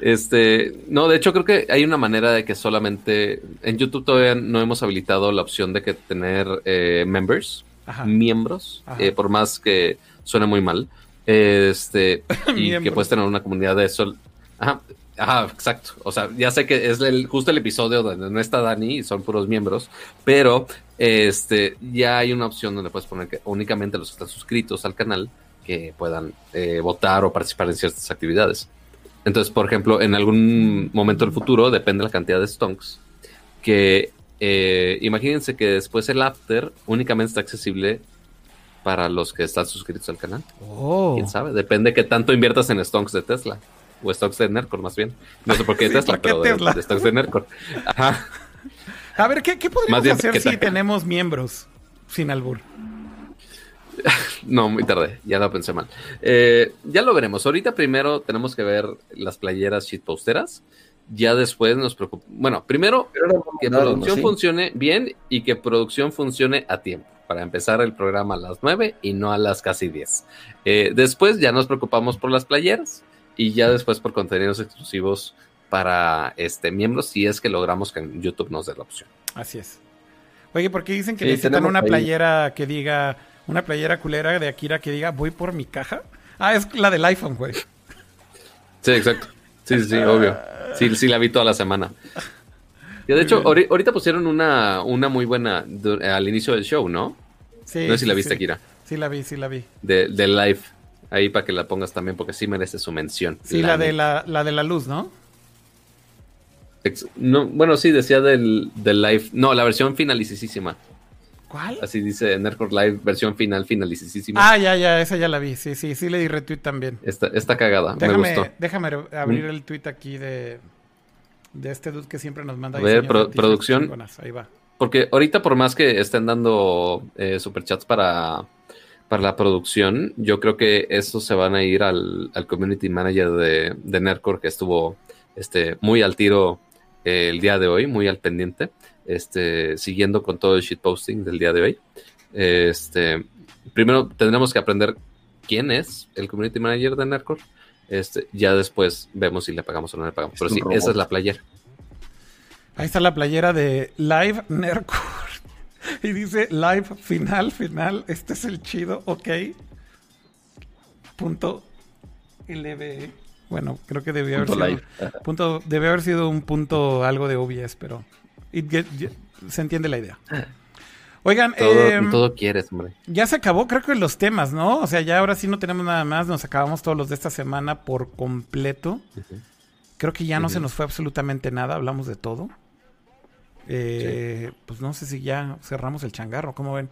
Este, no, de hecho creo que hay una manera de que solamente en YouTube todavía no hemos habilitado la opción de que tener eh, members, Ajá. miembros, Ajá. eh, por más que suene muy mal. Este, y que puedes tener una comunidad de sol. Ajá, ajá, exacto. O sea, ya sé que es el, justo el episodio donde no está Dani y son puros miembros, pero este, ya hay una opción donde puedes poner que únicamente los que están suscritos al canal que puedan eh, votar o participar en ciertas actividades. Entonces, por ejemplo, en algún momento del futuro, depende de la cantidad de stonks, que eh, imagínense que después el after únicamente está accesible para los que están suscritos al canal. Oh. ¿Quién sabe? Depende que tanto inviertas en stonks de Tesla. O stocks de Nercor, más bien. No sé por qué Sí, Tesla, ¿por qué pero de, Tesla? de stocks de Nercor. Ajá. A ver, ¿qué, qué podríamos bien, hacer ¿qué si tenemos miembros sin albur? No, muy tarde. Ya lo pensé mal. Eh, ya lo veremos. Ahorita primero tenemos que ver las playeras shitposteras. Ya después nos preocupa. Bueno, primero Pero que producción ¿sí? funcione bien y que producción funcione a tiempo para empezar el programa a las 9 y no a las casi 10. Eh, después ya nos preocupamos por las playeras y ya después por contenidos exclusivos para este miembros si es que logramos que YouTube nos dé la opción. Así es. Oye, ¿por qué dicen que Sí, necesitan una ahí- playera que diga, una playera culera de Akira que diga, voy por mi caja? Ah, es la del iPhone, güey. Sí, exacto. Sí, sí, sí, obvio. Sí, sí, la vi toda la semana. Y de hecho, ahori- ahorita pusieron una, una muy buena al inicio del show, ¿no? Sí, no sé si la viste, sí. Akira. Sí, la vi, sí, la vi. De, de live. Ahí para que la pongas también, porque sí merece su mención. Sí, la, de la, la de la luz, ¿no? No, bueno, sí, decía del, del live. No, la versión finalicísima. ¿Cuál? Así dice Nerdcore Live, versión final, finalicísima. Ah, ya, ya, esa ya la vi. Sí, sí, sí le di retweet también. Está, está cagada, me Déjame, gustó. déjame abrir Mm. el tweet aquí de, de este dude que siempre nos manda A ver, pro- producción. Ahí va. Porque ahorita, por más que estén dando eh, superchats para, para la producción, yo creo que esos se van a ir al, al community manager de, de Nerdcore, que estuvo este, muy al tiro eh, el día de hoy, muy al pendiente, este, siguiendo con todo el shitposting del día de hoy. Este, primero tendremos que aprender quién es el community manager de Nerdcore. Este, ya después vemos si le pagamos o no le pagamos. Es Pero sí, robot. esa es la playera. Ahí está la playera de Live Nerdcore. Y dice live final, final. Este es el chido, ok. Punto LB. Bueno, creo que debió haber sido. live. Punto, debe haber sido un punto algo de OBS, pero it get- ye- se entiende la idea. Oigan, Todo, em, todo quieres, hombre. ya se acabó, creo que los temas, ¿no? O sea, ya ahora sí no tenemos nada más. Nos acabamos todos los de esta semana por completo. Creo que ya no se nos fue absolutamente nada, hablamos de todo. Eh, Pues no sé si ya cerramos el changarro, ¿cómo ven?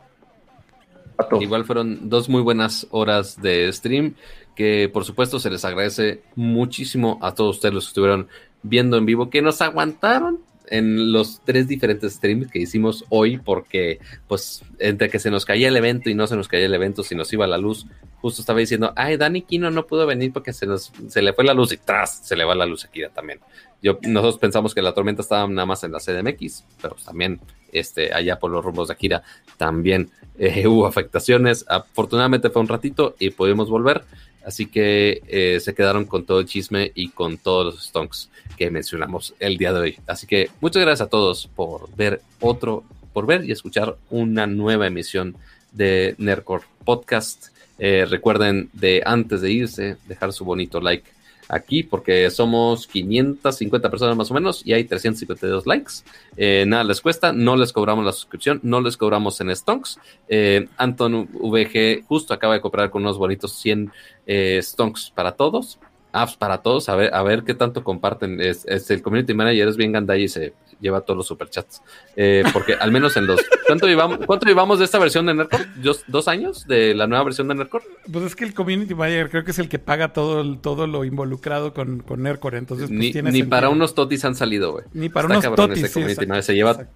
Pato. Igual fueron dos muy buenas horas de stream, que por supuesto se les agradece muchísimo a todos ustedes los que estuvieron viendo en vivo, que nos aguantaron en los tres diferentes streams que hicimos hoy, porque pues entre que se nos caía el evento y no se nos caía el evento, si nos iba la luz, justo estaba diciendo, ay, Dani Kino no pudo venir porque se nos se le fue la luz y tras, se le va la luz aquí también. Yo, nosotros pensamos que la tormenta estaba nada más en la CDMX, pero pues, también este, allá por los rumbos de Akira también eh, hubo afectaciones. Afortunadamente fue un ratito y pudimos volver. Así que eh, se quedaron con todo el chisme y con todos los stonks que mencionamos el día de hoy. Así que muchas gracias a todos por ver otro, por ver y escuchar una nueva emisión de Nerdcore Podcast. Eh, recuerden de antes de irse, dejar su bonito like aquí porque somos 550 personas más o menos y hay 352 likes. Eh, nada les cuesta, no les cobramos la suscripción, no les cobramos en stonks. Eh, Anton VG justo acaba de comprar con unos bonitos 100 eh, stonks para todos. Apps para todos, a ver, a ver qué tanto comparten. Es, el community manager es bien gandai y se lleva todos los superchats. Eh, porque al menos en los. ¿Cuánto llevamos, ¿Cuánto llevamos de esta versión de Nerdcore? ¿Dos, años de la nueva versión de Nerdcore? Pues es que el community manager creo que es el que paga todo, todo lo involucrado con, con Nerdcore. Entonces, pues, ni, ni para unos totis han salido, güey. Ni para unos totis. se lleva.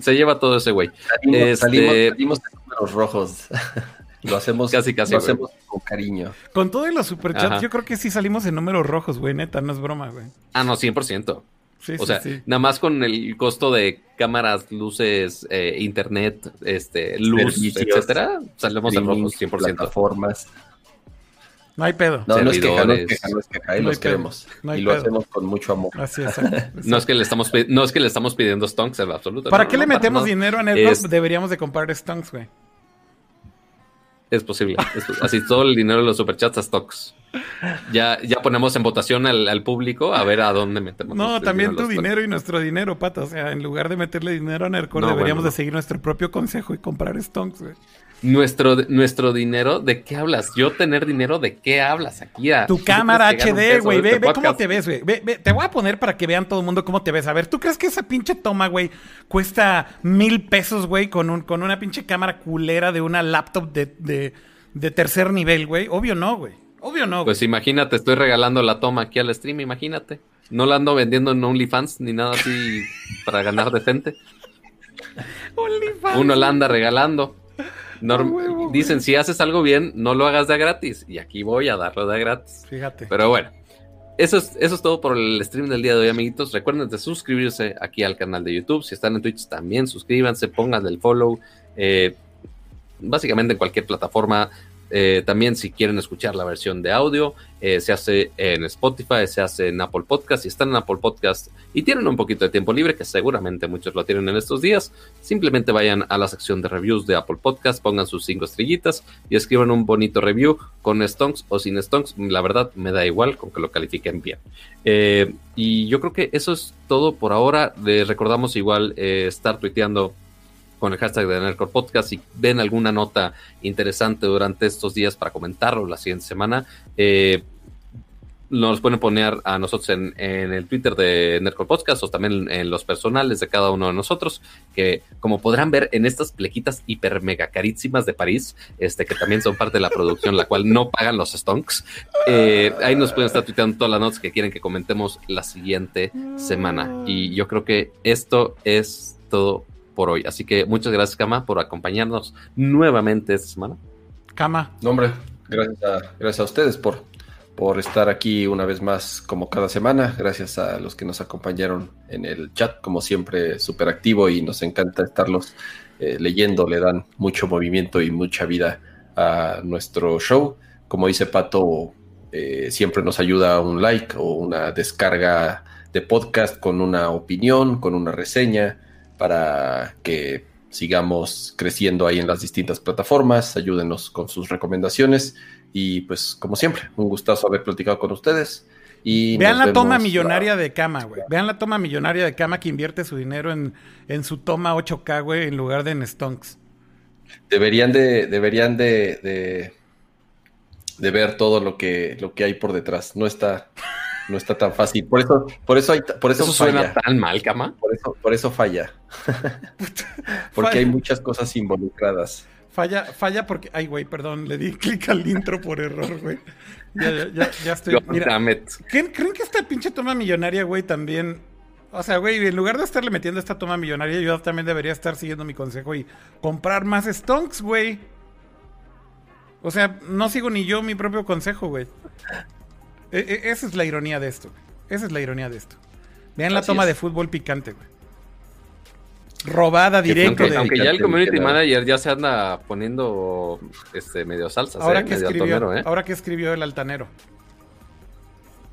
se lleva todo ese güey. Salimos, este, salimos, los rojos. Lo hacemos, casi, casi, lo hacemos con cariño. Con todo y los superchats, yo creo que sí salimos en números rojos, güey, neta, no es broma, güey. Ah, no, 100%. Sí, o sea, nada más con el costo de cámaras, luces, eh, internet, este, luz, etcétera, salimos en rojos 100%. Plataformas. No hay pedo. No, no es queja, no es queja, no es queja, los queremos. y lo hacemos con mucho amor. Así es. no, es que le estamos, no es que le estamos pidiendo stonks en absoluto. ¿Para qué le metemos dinero a Netflix? Deberíamos de comprar stonks, güey. Es posible. así todo el dinero de los superchats a stocks. Ya, ya ponemos en votación al, público a ver a dónde metemos. No, también tu dinero y nuestro dinero, pata. O sea, en lugar de meterle dinero a Nercor, deberíamos de seguir nuestro propio consejo y comprar stocks, güey. Nuestro, nuestro dinero, ¿de qué hablas? Yo tener dinero, ¿de qué hablas aquí? tu cámara HD, güey. Ve, este ve cómo te ves, güey. te voy a poner para que vean todo el mundo cómo te ves. A ver, ¿tú crees que esa pinche toma, güey, cuesta mil pesos, güey, con, un, con una pinche cámara culera de una laptop de, de, tercer nivel, güey? Obvio no, güey. Obvio no. Pues imagínate, estoy regalando la toma aquí al stream, imagínate. No la ando vendiendo en OnlyFans ni nada así para ganar decente. OnlyFans. Uno la anda regalando dicen, si haces algo bien, no lo hagas de gratis. Y aquí voy a darlo de gratis. Fíjate. Pero bueno, eso es, eso es todo por el stream del día de hoy, amiguitos. Recuerden de suscribirse aquí al canal de YouTube. Si están en Twitch, también suscríbanse, pongan el follow. Eh, básicamente en cualquier plataforma eh, también si quieren escuchar la versión de audio, eh, se hace en Spotify, se hace en Apple Podcast. Si están en Apple Podcast y tienen un poquito de tiempo libre, que seguramente muchos lo tienen en estos días, simplemente vayan a la sección de reviews de Apple Podcast, pongan sus cinco estrellitas y escriban un bonito review con stonks o sin stonks. La verdad me da igual con que lo califiquen bien. Eh, y yo creo que eso es todo por ahora. Les recordamos igual estar tuiteando con el hashtag de Nerdcore Podcast. Si ven alguna nota interesante durante estos días para comentarlo la siguiente semana, eh, nos pueden poner a nosotros en, el Twitter de Nerdcore Podcast o también en los personales de cada uno de nosotros, que como podrán ver en estas plequitas hiper mega carísimas de París, este, que también son parte de la producción, la cual no pagan los stonks, eh, ahí nos pueden estar tuiteando todas las notas que quieren que comentemos la siguiente semana. Y yo creo que esto es todo por hoy. Así que muchas gracias, Kama, por acompañarnos nuevamente esta semana. Kama. No, hombre, gracias a, gracias a ustedes por, por estar aquí una vez más como cada semana. Gracias a los que nos acompañaron en el chat, como siempre, súper activo y nos encanta estarlos eh, leyendo. Le dan mucho movimiento y mucha vida a nuestro show. Como dice Pato, eh, siempre nos ayuda un like o una descarga de podcast con una opinión, con una reseña para que sigamos creciendo ahí en las distintas plataformas. Ayúdenos con sus recomendaciones. Y pues, como siempre, un gustazo haber platicado con ustedes. Y Vean la toma millonaria de cama, güey. Vean la toma millonaria de cama que invierte su dinero en, en su toma 8K, güey, en lugar de en stonks. Deberían de, deberían de, de, de, ver todo lo que, lo que hay por detrás. No está, no está tan fácil. Por eso, por eso hay, por eso, suena tan mal, cama. Por eso, por eso falla. porque hay muchas cosas involucradas. Falla, falla porque, ay, güey, perdón, le di clic al intro por error, güey. Ya, ya, ya, estoy. Mira, ¿creen, ¿creen, que esta pinche toma millonaria, güey, también. O sea, güey, en lugar de estarle metiendo esta toma millonaria, yo también debería estar siguiendo mi consejo y comprar más stonks, güey. O sea, no sigo ni yo mi propio consejo, güey. E, e, esa es la ironía de esto. Esa es la ironía de esto. Vean la toma de fútbol picante, güey. Robada directo aunque, aunque ya el community manager ya se anda poniendo este medio salsas, ahora eh, que escribió, ¿eh? Ahora que escribió el altanero.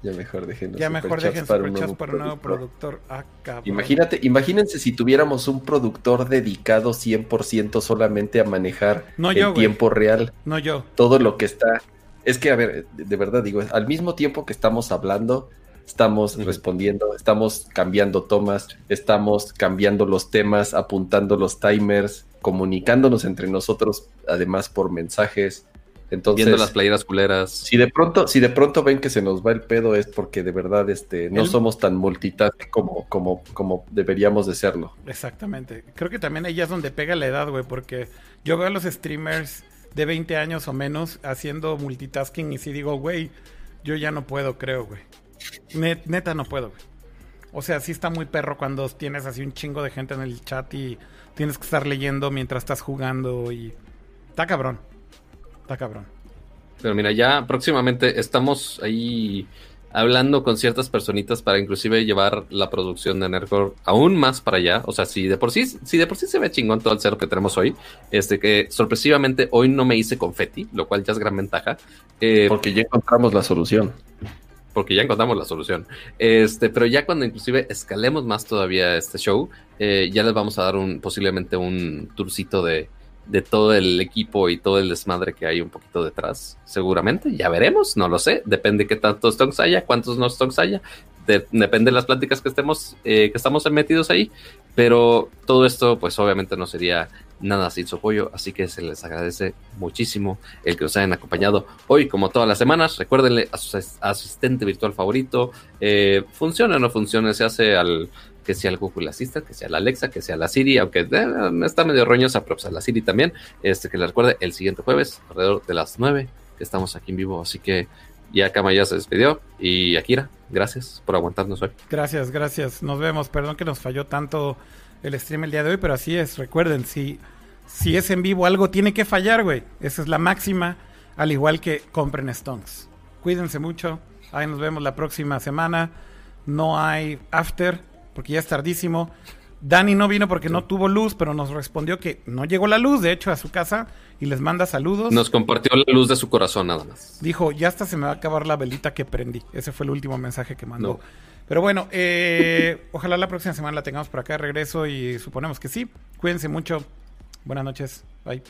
Ya mejor dejen Ya mejor dejen para, un nuevo, para un nuevo productor. Ah, Imagínate, imagínense si tuviéramos un productor dedicado 100% solamente a manejar no en tiempo real. No yo. Todo lo que está es que, a ver, de verdad digo, al mismo tiempo que estamos hablando, estamos respondiendo, estamos cambiando tomas, estamos cambiando los temas, apuntando los timers, comunicándonos entre nosotros, además por mensajes. Entonces, Viendo las playeras culeras. Si de pronto, si de pronto ven que se nos va el pedo es porque de verdad este, no El- somos tan multitask como, como, como deberíamos de serlo. Exactamente. Creo que también ahí es donde pega la edad, güey, porque yo veo a los streamers de 20 años o menos haciendo multitasking y si digo, güey, yo ya no puedo, creo, güey. Net- neta no puedo, güey. O sea, sí está muy perro cuando tienes así un chingo de gente en el chat y tienes que estar leyendo mientras estás jugando y... Está cabrón. Está cabrón. Pero mira, ya próximamente estamos ahí hablando con ciertas personitas para inclusive llevar la producción de Nerdcore aún más para allá. O sea, si de por sí, si de por sí se ve chingón todo el cero que tenemos hoy, este que sorpresivamente hoy no me hice confeti, lo cual ya es gran ventaja. eh, Porque ya encontramos la solución. porque ya encontramos la solución. Este, pero ya cuando inclusive escalemos más todavía este show, eh, ya les vamos a dar un posiblemente un tourcito de, de todo el equipo y todo el desmadre que hay un poquito detrás. Seguramente, ya veremos, no lo sé. Depende qué tantos stocks haya, cuántos no stocks haya. De- depende de las pláticas que estemos, eh, que estamos metidos ahí. Pero todo esto, pues obviamente no sería nada sin su apoyo, así que se les agradece muchísimo el que nos hayan acompañado hoy, como todas las semanas. Recuérdenle a su as- asistente virtual favorito, eh, funcione o no funcione, se hace al que sea el Google Assistant, que sea la Alexa, que sea la Siri, aunque eh, está medio roñosa, pero pues a la Siri también. Este que le recuerde el siguiente jueves, alrededor de las 9, que estamos aquí en vivo, así que ya Kama ya se despidió y Akira, gracias por aguantarnos hoy. Gracias, gracias. Nos vemos. Perdón que nos falló tanto el stream el día de hoy, pero así es. Recuerden, si, si es en vivo, algo tiene que fallar, güey. Esa es la máxima, al igual que compren Stonks. Cuídense mucho. Ahí nos vemos la próxima semana. No hay after, porque ya es tardísimo. Dani no vino porque no tuvo luz, pero nos respondió que no llegó la luz, de hecho, a su casa y les manda saludos. Nos compartió la luz de su corazón nada más. Dijo, ya hasta se me va a acabar la velita que prendí. Ese fue el último mensaje que mandó. No. Pero bueno, eh, ojalá la próxima semana la tengamos por acá de regreso y suponemos que sí. Cuídense mucho. Buenas noches. Bye.